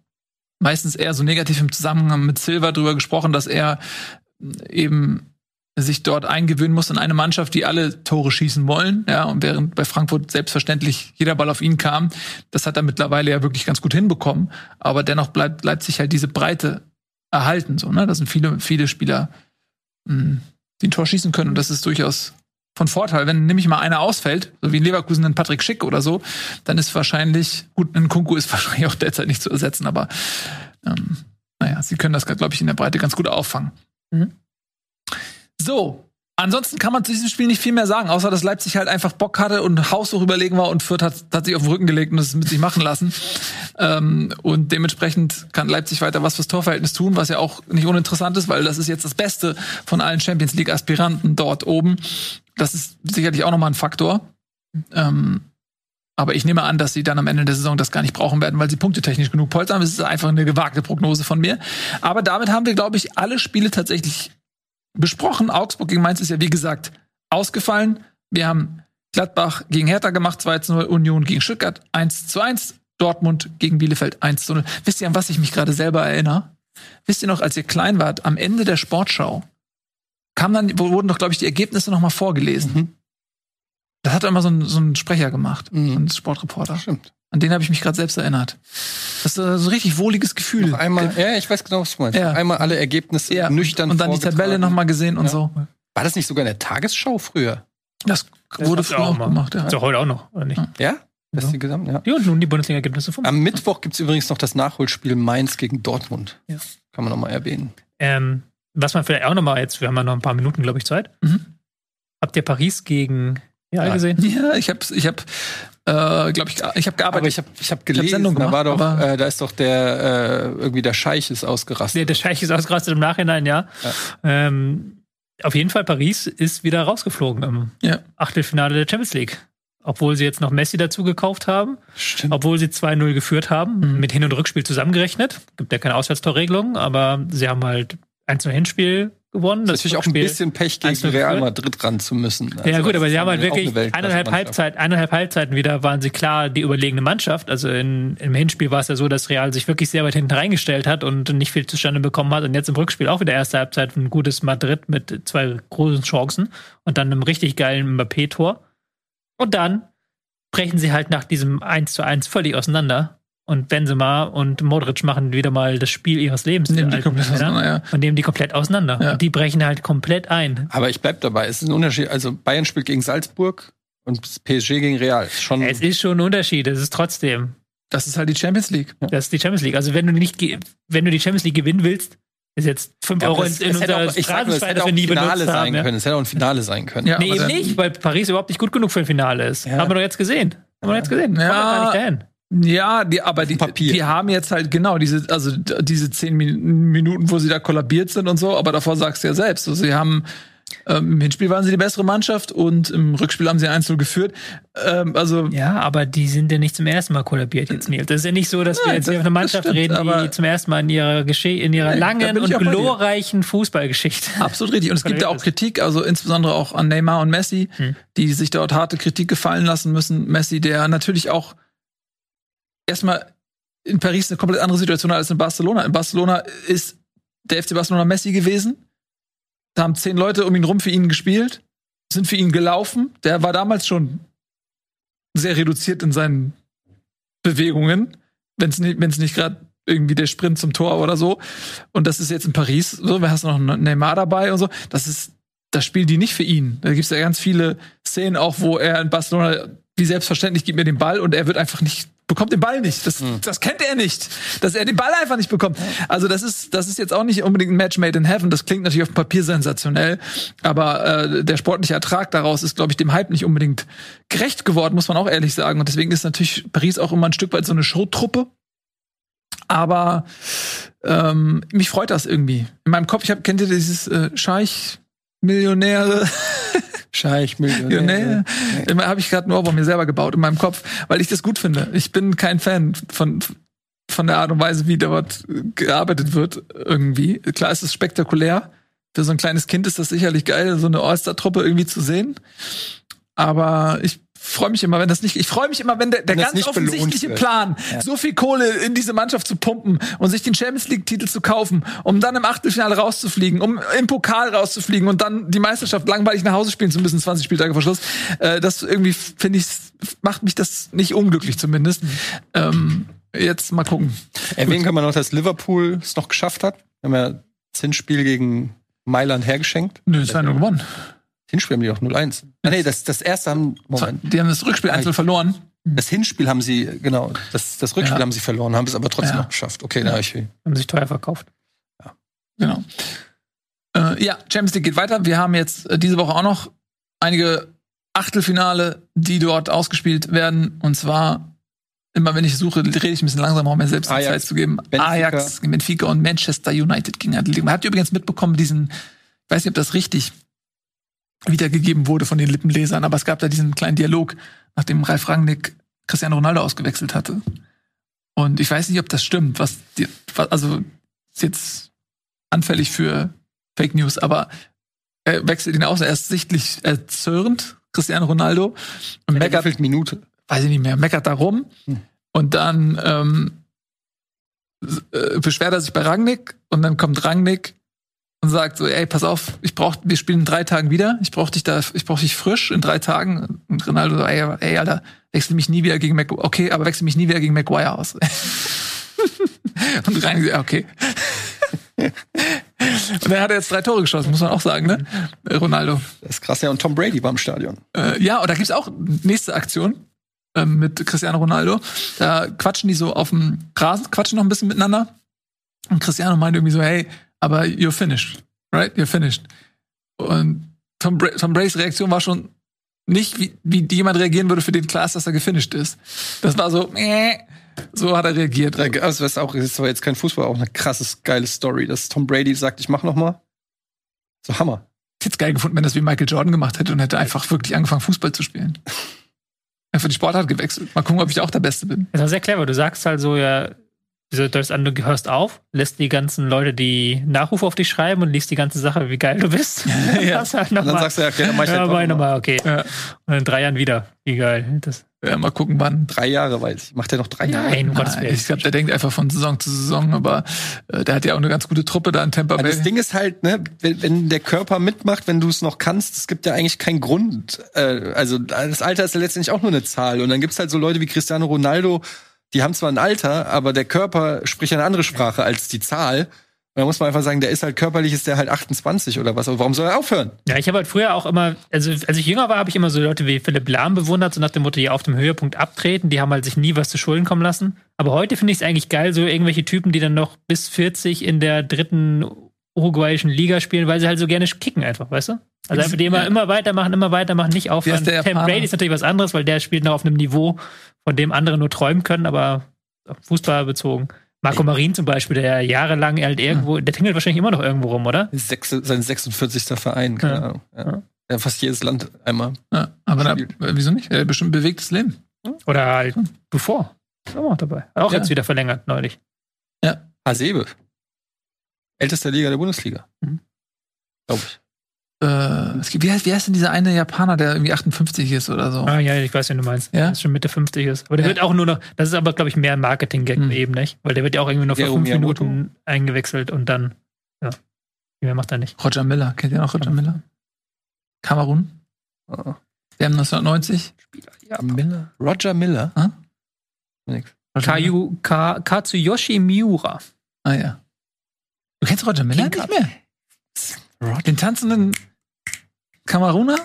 [SPEAKER 2] meistens eher so negativ im Zusammenhang mit Silver drüber gesprochen, dass er eben sich dort eingewöhnen muss in eine Mannschaft, die alle Tore schießen wollen. Ja, und während bei Frankfurt selbstverständlich jeder Ball auf ihn kam, das hat er mittlerweile ja wirklich ganz gut hinbekommen. Aber dennoch bleibt Leipzig halt diese Breite erhalten. So, ne? Das sind viele, viele Spieler, mh, hm, die ein Tor schießen können. Und das ist durchaus von Vorteil. Wenn nämlich mal einer ausfällt, so wie in Leverkusen ein Patrick Schick oder so, dann ist wahrscheinlich, gut, ein Kunku ist wahrscheinlich auch derzeit nicht zu ersetzen, aber ähm, naja, sie können das, glaube ich, in der Breite ganz gut auffangen. Mhm. So, Ansonsten kann man zu diesem Spiel nicht viel mehr sagen, außer dass Leipzig halt einfach Bock hatte und haushoch überlegen war und Fürth hat, hat sich auf den Rücken gelegt und es mit sich machen lassen. ähm, und dementsprechend kann Leipzig weiter was fürs Torverhältnis tun, was ja auch nicht uninteressant ist, weil das ist jetzt das Beste von allen Champions League Aspiranten dort oben. Das ist sicherlich auch nochmal ein Faktor. Ähm, aber ich nehme an, dass sie dann am Ende der Saison das gar nicht brauchen werden, weil sie punktetechnisch genug poltern. Es ist einfach eine gewagte Prognose von mir. Aber damit haben wir, glaube ich, alle Spiele tatsächlich besprochen. Augsburg gegen Mainz ist ja, wie gesagt, ausgefallen. Wir haben Gladbach gegen Hertha gemacht, 2 zu 0, Union gegen Stuttgart 1 zu 1, Dortmund gegen Bielefeld 1 zu 0. Wisst ihr, an was ich mich gerade selber erinnere? Wisst ihr noch, als ihr klein wart, am Ende der Sportschau, kam dann, wurden doch, glaube ich, die Ergebnisse nochmal vorgelesen. Mhm. Das hat immer so ein, so ein Sprecher gemacht, mhm. ein Sportreporter.
[SPEAKER 3] Stimmt.
[SPEAKER 2] An den habe ich mich gerade selbst erinnert. Das ist so ein richtig wohliges Gefühl.
[SPEAKER 3] Noch einmal, ja, ich weiß genau, was du meinst. Ja. Einmal alle Ergebnisse
[SPEAKER 2] ja.
[SPEAKER 3] nüchtern
[SPEAKER 2] Und dann die Tabelle nochmal gesehen und ja. so.
[SPEAKER 3] War das nicht sogar in der Tagesschau früher?
[SPEAKER 2] Das, das wurde früher auch, auch gemacht,
[SPEAKER 4] ja. So heute auch noch, oder nicht?
[SPEAKER 3] Ja? Das ist die Gesamt, ja.
[SPEAKER 4] Ja, und nun die Bundesliga-Ergebnisse
[SPEAKER 3] vom. Am Mittwoch gibt's übrigens noch das Nachholspiel Mainz gegen Dortmund. Ja. Kann man nochmal erwähnen.
[SPEAKER 4] Ähm, was man vielleicht auch nochmal jetzt, wir haben ja noch ein paar Minuten, glaube ich, Zeit. Mhm. Habt ihr Paris gegen ja, ja. gesehen?
[SPEAKER 2] Ja, ich habe ich hab äh, glaube ich, ich habe gearbeitet. Aber
[SPEAKER 3] ich habe ich hab gelesen, ich hab Sendung gemacht, da, war doch, äh, da ist doch der, äh, irgendwie der Scheich ist ausgerastet.
[SPEAKER 4] Der, der Scheich ist ausgerastet im Nachhinein, ja. ja. Ähm, auf jeden Fall, Paris ist wieder rausgeflogen im ja. Achtelfinale der Champions League. Obwohl sie jetzt noch Messi dazu gekauft haben.
[SPEAKER 3] Stimmt.
[SPEAKER 4] Obwohl sie 2-0 geführt haben, mhm. mit Hin- und Rückspiel zusammengerechnet. Gibt ja keine Auswärtstorregelung, aber sie haben halt 1-0 Hinspiel gewonnen.
[SPEAKER 3] Das, ist natürlich auch ein bisschen Pech gegen Real Madrid ran zu müssen.
[SPEAKER 4] Also ja gut, aber sie haben halt wirklich eineinhalb Halbzeit, eineinhalb Halbzeiten wieder waren sie klar die überlegene Mannschaft. Also in, im Hinspiel war es ja so, dass Real sich wirklich sehr weit hinten reingestellt hat und nicht viel zustande bekommen hat und jetzt im Rückspiel auch wieder erste Halbzeit ein gutes Madrid mit zwei großen Chancen und dann einem richtig geilen Mbappé-Tor. Und dann brechen sie halt nach diesem 1 zu 1 völlig auseinander und Benzema und Modric machen wieder mal das Spiel ihres Lebens.
[SPEAKER 2] Nehmen die komplett auseinander, ja.
[SPEAKER 4] Und nehmen die komplett auseinander. Ja. Und die brechen halt komplett ein.
[SPEAKER 3] Aber ich bleib dabei. Es ist ein Unterschied. Also Bayern spielt gegen Salzburg und PSG gegen Real.
[SPEAKER 4] Schon es ist schon ein Unterschied. Es ist trotzdem.
[SPEAKER 2] Das ist halt die Champions League.
[SPEAKER 4] Das ist die Champions League. Also wenn du nicht, wenn du die Champions League gewinnen willst, ist jetzt 5 Euro in, in unser
[SPEAKER 3] Phrasenschwein, das wir nie Finale benutzt sein haben. Können. Es hätte auch ein Finale sein können.
[SPEAKER 4] Ja, nee, eben nicht, weil Paris überhaupt nicht gut genug für ein Finale ist. Ja. Haben wir doch jetzt gesehen. Haben wir jetzt gesehen.
[SPEAKER 2] Ja. Wir gar nicht dahin. Ja, die, aber die, die haben jetzt halt genau diese, also diese zehn Minuten, wo sie da kollabiert sind und so, aber davor sagst du ja selbst. Also sie haben ähm, Im Hinspiel waren sie die bessere Mannschaft und im Rückspiel haben sie 1 geführt. Ähm, also
[SPEAKER 4] ja, aber die sind ja nicht zum ersten Mal kollabiert jetzt, Neil. Das ist ja nicht so, dass Nein, wir jetzt hier auf eine Mannschaft stimmt, reden, die zum ersten Mal in ihrer, Gesche in ihrer nee, langen und glorreichen Fußballgeschichte.
[SPEAKER 2] Absolut richtig. Und es gibt ja auch Kritik, also insbesondere auch an Neymar und Messi, hm. die sich dort harte Kritik gefallen lassen müssen. Messi, der natürlich auch erstmal in Paris eine komplett andere Situation als in Barcelona. In Barcelona ist der FC Barcelona Messi gewesen. Da haben zehn Leute um ihn rum für ihn gespielt. sind für ihn gelaufen. Der war damals schon sehr reduziert in seinen Bewegungen, wenn es nicht, nicht gerade irgendwie der Sprint zum Tor oder so. Und das ist jetzt in Paris so, wir hast noch einen Neymar dabei und so. Das ist, das spielen die nicht für ihn. Da gibt es ja ganz viele Szenen auch, wo er in Barcelona wie selbstverständlich gibt mir den Ball und er wird einfach nicht bekommt den Ball nicht. Das,
[SPEAKER 3] Mhm.
[SPEAKER 2] das kennt er nicht, dass er den Ball einfach nicht bekommt. Also das ist das ist jetzt auch nicht unbedingt ein Match made in heaven. Das klingt natürlich auf dem Papier sensationell, aber äh, der sportliche Ertrag daraus ist, glaube ich, dem Hype nicht unbedingt gerecht geworden, muss man auch ehrlich sagen. Und deswegen ist natürlich Paris auch immer ein Stück weit so eine Showtruppe. Aber ähm, mich freut das irgendwie. In meinem Kopf, ich hab, kennt ihr dieses äh, Scheich Millionäre
[SPEAKER 3] Scheich,
[SPEAKER 2] ja, nee, immer habe ich gerade nur bei mir selber gebaut in meinem Kopf, weil ich das gut finde. Ich bin kein Fan von von der Art und Weise, wie dort gearbeitet wird irgendwie. Klar ist es spektakulär. Für so ein kleines Kind ist das sicherlich geil, so eine All-Star-Truppe irgendwie zu sehen. Aber ich freue mich immer, wenn das nicht. Ich freue mich immer, wenn der, der
[SPEAKER 3] Wenn
[SPEAKER 2] ganz offensichtliche. Plan, so viel Kohle in diese Mannschaft zu pumpen und sich den Champions League-Titel zu kaufen, um dann im Achtelfinale rauszufliegen, um im Pokal rauszufliegen und dann die Meisterschaft langweilig nach Hause spielen zu müssen, 20 Spieltage vor Schluss. Äh, das irgendwie finde ich, macht mich das nicht unglücklich zumindest. Ähm, jetzt mal gucken.
[SPEAKER 3] Erwähnen kann man noch, dass Liverpool es noch geschafft hat. Wir haben ja das Hinspiel gegen Mailand hergeschenkt.
[SPEAKER 2] Nö, es war nur gewonnen.
[SPEAKER 3] Hinspiel haben die auch 0-1. Ah, nee, das, das erste haben, Moment.
[SPEAKER 2] Die haben das Rückspiel einzeln verloren.
[SPEAKER 3] Das Hinspiel haben sie, genau, das, das Rückspiel
[SPEAKER 2] Ja.
[SPEAKER 3] haben sie verloren, haben es aber trotzdem
[SPEAKER 2] Ja.
[SPEAKER 3] noch geschafft. Okay, da hab ich
[SPEAKER 4] Haben sich teuer verkauft.
[SPEAKER 2] Genau. Äh, ja, Champions League geht weiter. Wir haben jetzt äh, diese Woche auch noch einige Achtelfinale, die dort ausgespielt werden. Und zwar, immer wenn ich suche, rede ich ein bisschen langsamer, um mir selbst die
[SPEAKER 3] Ajax,
[SPEAKER 2] Zeit zu geben.
[SPEAKER 3] Benfica.
[SPEAKER 2] Ajax, Benfica und Manchester United gegen Atletico. Man hat übrigens mitbekommen, diesen, ich weiß nicht, ob das richtig wiedergegeben wurde von den Lippenlesern, aber es gab da diesen kleinen Dialog, nachdem Ralf Rangnick Cristiano Ronaldo ausgewechselt hatte. Und ich weiß nicht, ob das stimmt, was, die, also ist jetzt anfällig für Fake News, aber er wechselt ihn aus. Er ist sichtlich erzürnt, Cristiano Ronaldo, und meckert,
[SPEAKER 3] Meckert Minute.
[SPEAKER 2] weiß ich nicht mehr, meckert da rum.
[SPEAKER 3] Hm.
[SPEAKER 2] Und dann ähm, äh, beschwert er sich bei Rangnick und dann kommt Rangnick und sagt so, ey, pass auf, ich brauch, wir spielen in drei Tagen wieder, ich brauch dich da, ich brauch dich frisch in drei Tagen. Und Ronaldo so, ey, ey Alter, wechsel mich nie wieder gegen Maguire. Okay, aber wechsel mich nie wieder gegen Maguire aus. und ja, okay. und er hat jetzt drei Tore geschossen, muss man auch sagen, ne? Äh, Ronaldo.
[SPEAKER 3] Das ist krass. Ja, und Tom Brady war im Stadion.
[SPEAKER 2] Äh, ja, und da gibt's auch nächste Aktion ähm, mit Cristiano Ronaldo. Da quatschen die so auf dem Rasen, quatschen noch ein bisschen miteinander. Und Cristiano meint irgendwie so, hey, aber you're finished, right? You're finished. Und Tom, Bra Tom Bradys Reaktion war schon nicht, wie, wie jemand reagieren würde, für den klar ist, dass er gefinisht ist. Das war so, äh, so hat er reagiert.
[SPEAKER 3] Also, das ist auch, das zwar jetzt kein Fußball, auch eine krasses, geile Story, dass Tom Brady sagt, ich mach noch mal. So Hammer.
[SPEAKER 2] Ich hätte es geil gefunden, wenn das wie Michael Jordan gemacht hätte und hätte einfach wirklich angefangen, Fußball zu spielen. Einfach die Sportart gewechselt. Mal gucken, ob ich da auch der Beste bin.
[SPEAKER 4] Das ist sehr clever. Du sagst halt so, ja, du deutest an, du hörst auf, lässt die ganzen Leute die Nachrufe auf dich schreiben und liest die ganze Sache, wie geil du bist.
[SPEAKER 2] Ja.
[SPEAKER 4] Das halt
[SPEAKER 3] Und dann
[SPEAKER 4] nochmal.
[SPEAKER 3] sagst du, ja, okay, dann mach ich
[SPEAKER 4] Ja,
[SPEAKER 3] halt noch mal.
[SPEAKER 4] nochmal, okay.
[SPEAKER 2] Ja.
[SPEAKER 4] Und in drei Jahren wieder. Wie geil. Das,
[SPEAKER 2] Ja, mal gucken, wann.
[SPEAKER 3] Drei Jahre weiß ich. Macht der noch drei Jahre?
[SPEAKER 4] nein, Gottes
[SPEAKER 2] Nein,
[SPEAKER 4] Willen.
[SPEAKER 2] ich glaube, der denkt einfach von Saison zu Saison, aber äh, der hat ja auch eine ganz gute Truppe da in Tampa
[SPEAKER 3] Aber
[SPEAKER 2] Bay.
[SPEAKER 3] das Ding ist halt, ne, wenn, wenn der Körper mitmacht, wenn du es noch kannst, es gibt ja eigentlich keinen Grund. Äh, also das Alter ist ja letztendlich auch nur eine Zahl. Und dann gibt's halt so Leute wie Cristiano Ronaldo, die haben zwar ein Alter, aber der Körper spricht eine andere Sprache als die Zahl. Und da muss man einfach sagen, der ist halt körperlich, ist der halt 28 oder was. Aber warum soll er aufhören?
[SPEAKER 4] Ja, ich habe halt früher auch immer, also als ich jünger war, habe ich immer so Leute wie Philipp Lahm bewundert, so nach dem Motto, die auf dem Höhepunkt abtreten, die haben halt sich nie was zu Schulden kommen lassen. Aber heute finde ich es eigentlich geil, so irgendwelche Typen, die dann noch bis 40 in der dritten uruguayischen Liga spielen, weil sie halt so gerne kicken einfach, weißt du? Also einfach die immer,
[SPEAKER 2] Ja.
[SPEAKER 4] immer weitermachen, immer weitermachen, nicht aufhören.
[SPEAKER 2] ist der
[SPEAKER 4] Tom
[SPEAKER 2] Japaner?
[SPEAKER 4] Brady ist natürlich was anderes, weil der spielt noch auf einem Niveau, von dem andere nur träumen können, aber Fußball bezogen. Marco Marin zum Beispiel, der jahrelang halt irgendwo, der tingelt wahrscheinlich immer noch irgendwo rum, oder?
[SPEAKER 3] Sechs, sein 46. Verein, keine
[SPEAKER 4] Ja.
[SPEAKER 3] Ahnung. Ja.
[SPEAKER 4] Ja.
[SPEAKER 3] Ja, fast jedes Land einmal.
[SPEAKER 2] ja, aber da, äh, wieso nicht? Er hat bestimmt bewegtes Leben.
[SPEAKER 4] Oder halt bevor. Ist auch noch dabei. Auch
[SPEAKER 2] Ja.
[SPEAKER 4] jetzt wieder verlängert, neulich.
[SPEAKER 3] Hasebe. Ältester Liga der Bundesliga.
[SPEAKER 4] Mhm.
[SPEAKER 3] Glaube ich.
[SPEAKER 2] Äh, es gibt, wie, heißt, wie heißt denn dieser eine Japaner, der irgendwie 58 ist oder so?
[SPEAKER 4] Ah, ja, ich weiß, wen du meinst.
[SPEAKER 2] Ja?
[SPEAKER 4] Das ist schon Mitte 50 ist. Aber der
[SPEAKER 2] Ja.
[SPEAKER 4] wird auch nur noch, das ist aber, glaube ich, mehr ein Marketing-Gag
[SPEAKER 2] Hm.
[SPEAKER 4] eben, nicht? Weil der wird ja auch irgendwie nur für fünf
[SPEAKER 3] Miyamoto.
[SPEAKER 4] Minuten eingewechselt und dann, ja. Mehr macht er nicht.
[SPEAKER 2] Roger Miller. Kennt ihr noch Roger Miller? Kamerun?
[SPEAKER 3] Oh.
[SPEAKER 2] Der haben 1990.
[SPEAKER 3] Ja, Miller. Roger Miller.
[SPEAKER 2] Ah?
[SPEAKER 3] Nix.
[SPEAKER 4] Kayu, Ka, Katsuyoshi Miura.
[SPEAKER 2] Ah ja. Du kennst Roger Miller
[SPEAKER 3] King
[SPEAKER 2] nicht mehr? Den tanzenden Kameruner?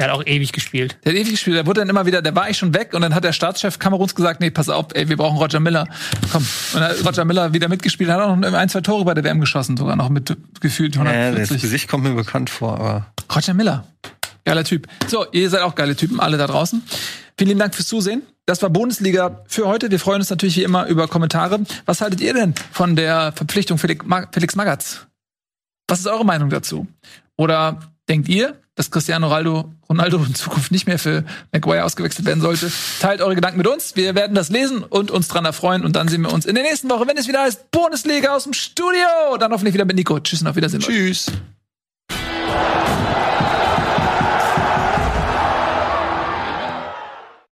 [SPEAKER 4] Der hat auch ewig gespielt.
[SPEAKER 2] Der hat ewig gespielt, der wurde dann immer wieder, der war eigentlich schon weg und dann hat der Staatschef Kameruns gesagt, nee, pass auf, ey, wir brauchen Roger Miller. Komm. Und dann hat Roger Miller wieder mitgespielt, hat auch noch ein, zwei Tore bei der WM geschossen, sogar noch mit gefühlt
[SPEAKER 3] Ja, das
[SPEAKER 2] 140.
[SPEAKER 3] Gesicht kommt mir bekannt vor, aber.
[SPEAKER 2] Roger Miller. Geiler Typ. So, ihr seid auch geile Typen, alle da draußen. Vielen lieben Dank fürs Zusehen. Das war Bundesliga für heute. Wir freuen uns natürlich wie immer über Kommentare. Was haltet ihr denn von der Verpflichtung Felix, Mag Felix Magath? Was ist eure Meinung dazu? Oder denkt ihr, dass Cristiano Ronaldo, Ronaldo in Zukunft nicht mehr für Maguire ausgewechselt werden sollte? Teilt eure Gedanken mit uns. Wir werden das lesen und uns dran erfreuen. Und dann sehen wir uns in der nächsten Woche, wenn es wieder heißt Bundesliga aus dem Studio. Dann hoffentlich wieder mit Nico. Tschüss und auf Wiedersehen. Leute.
[SPEAKER 3] Tschüss.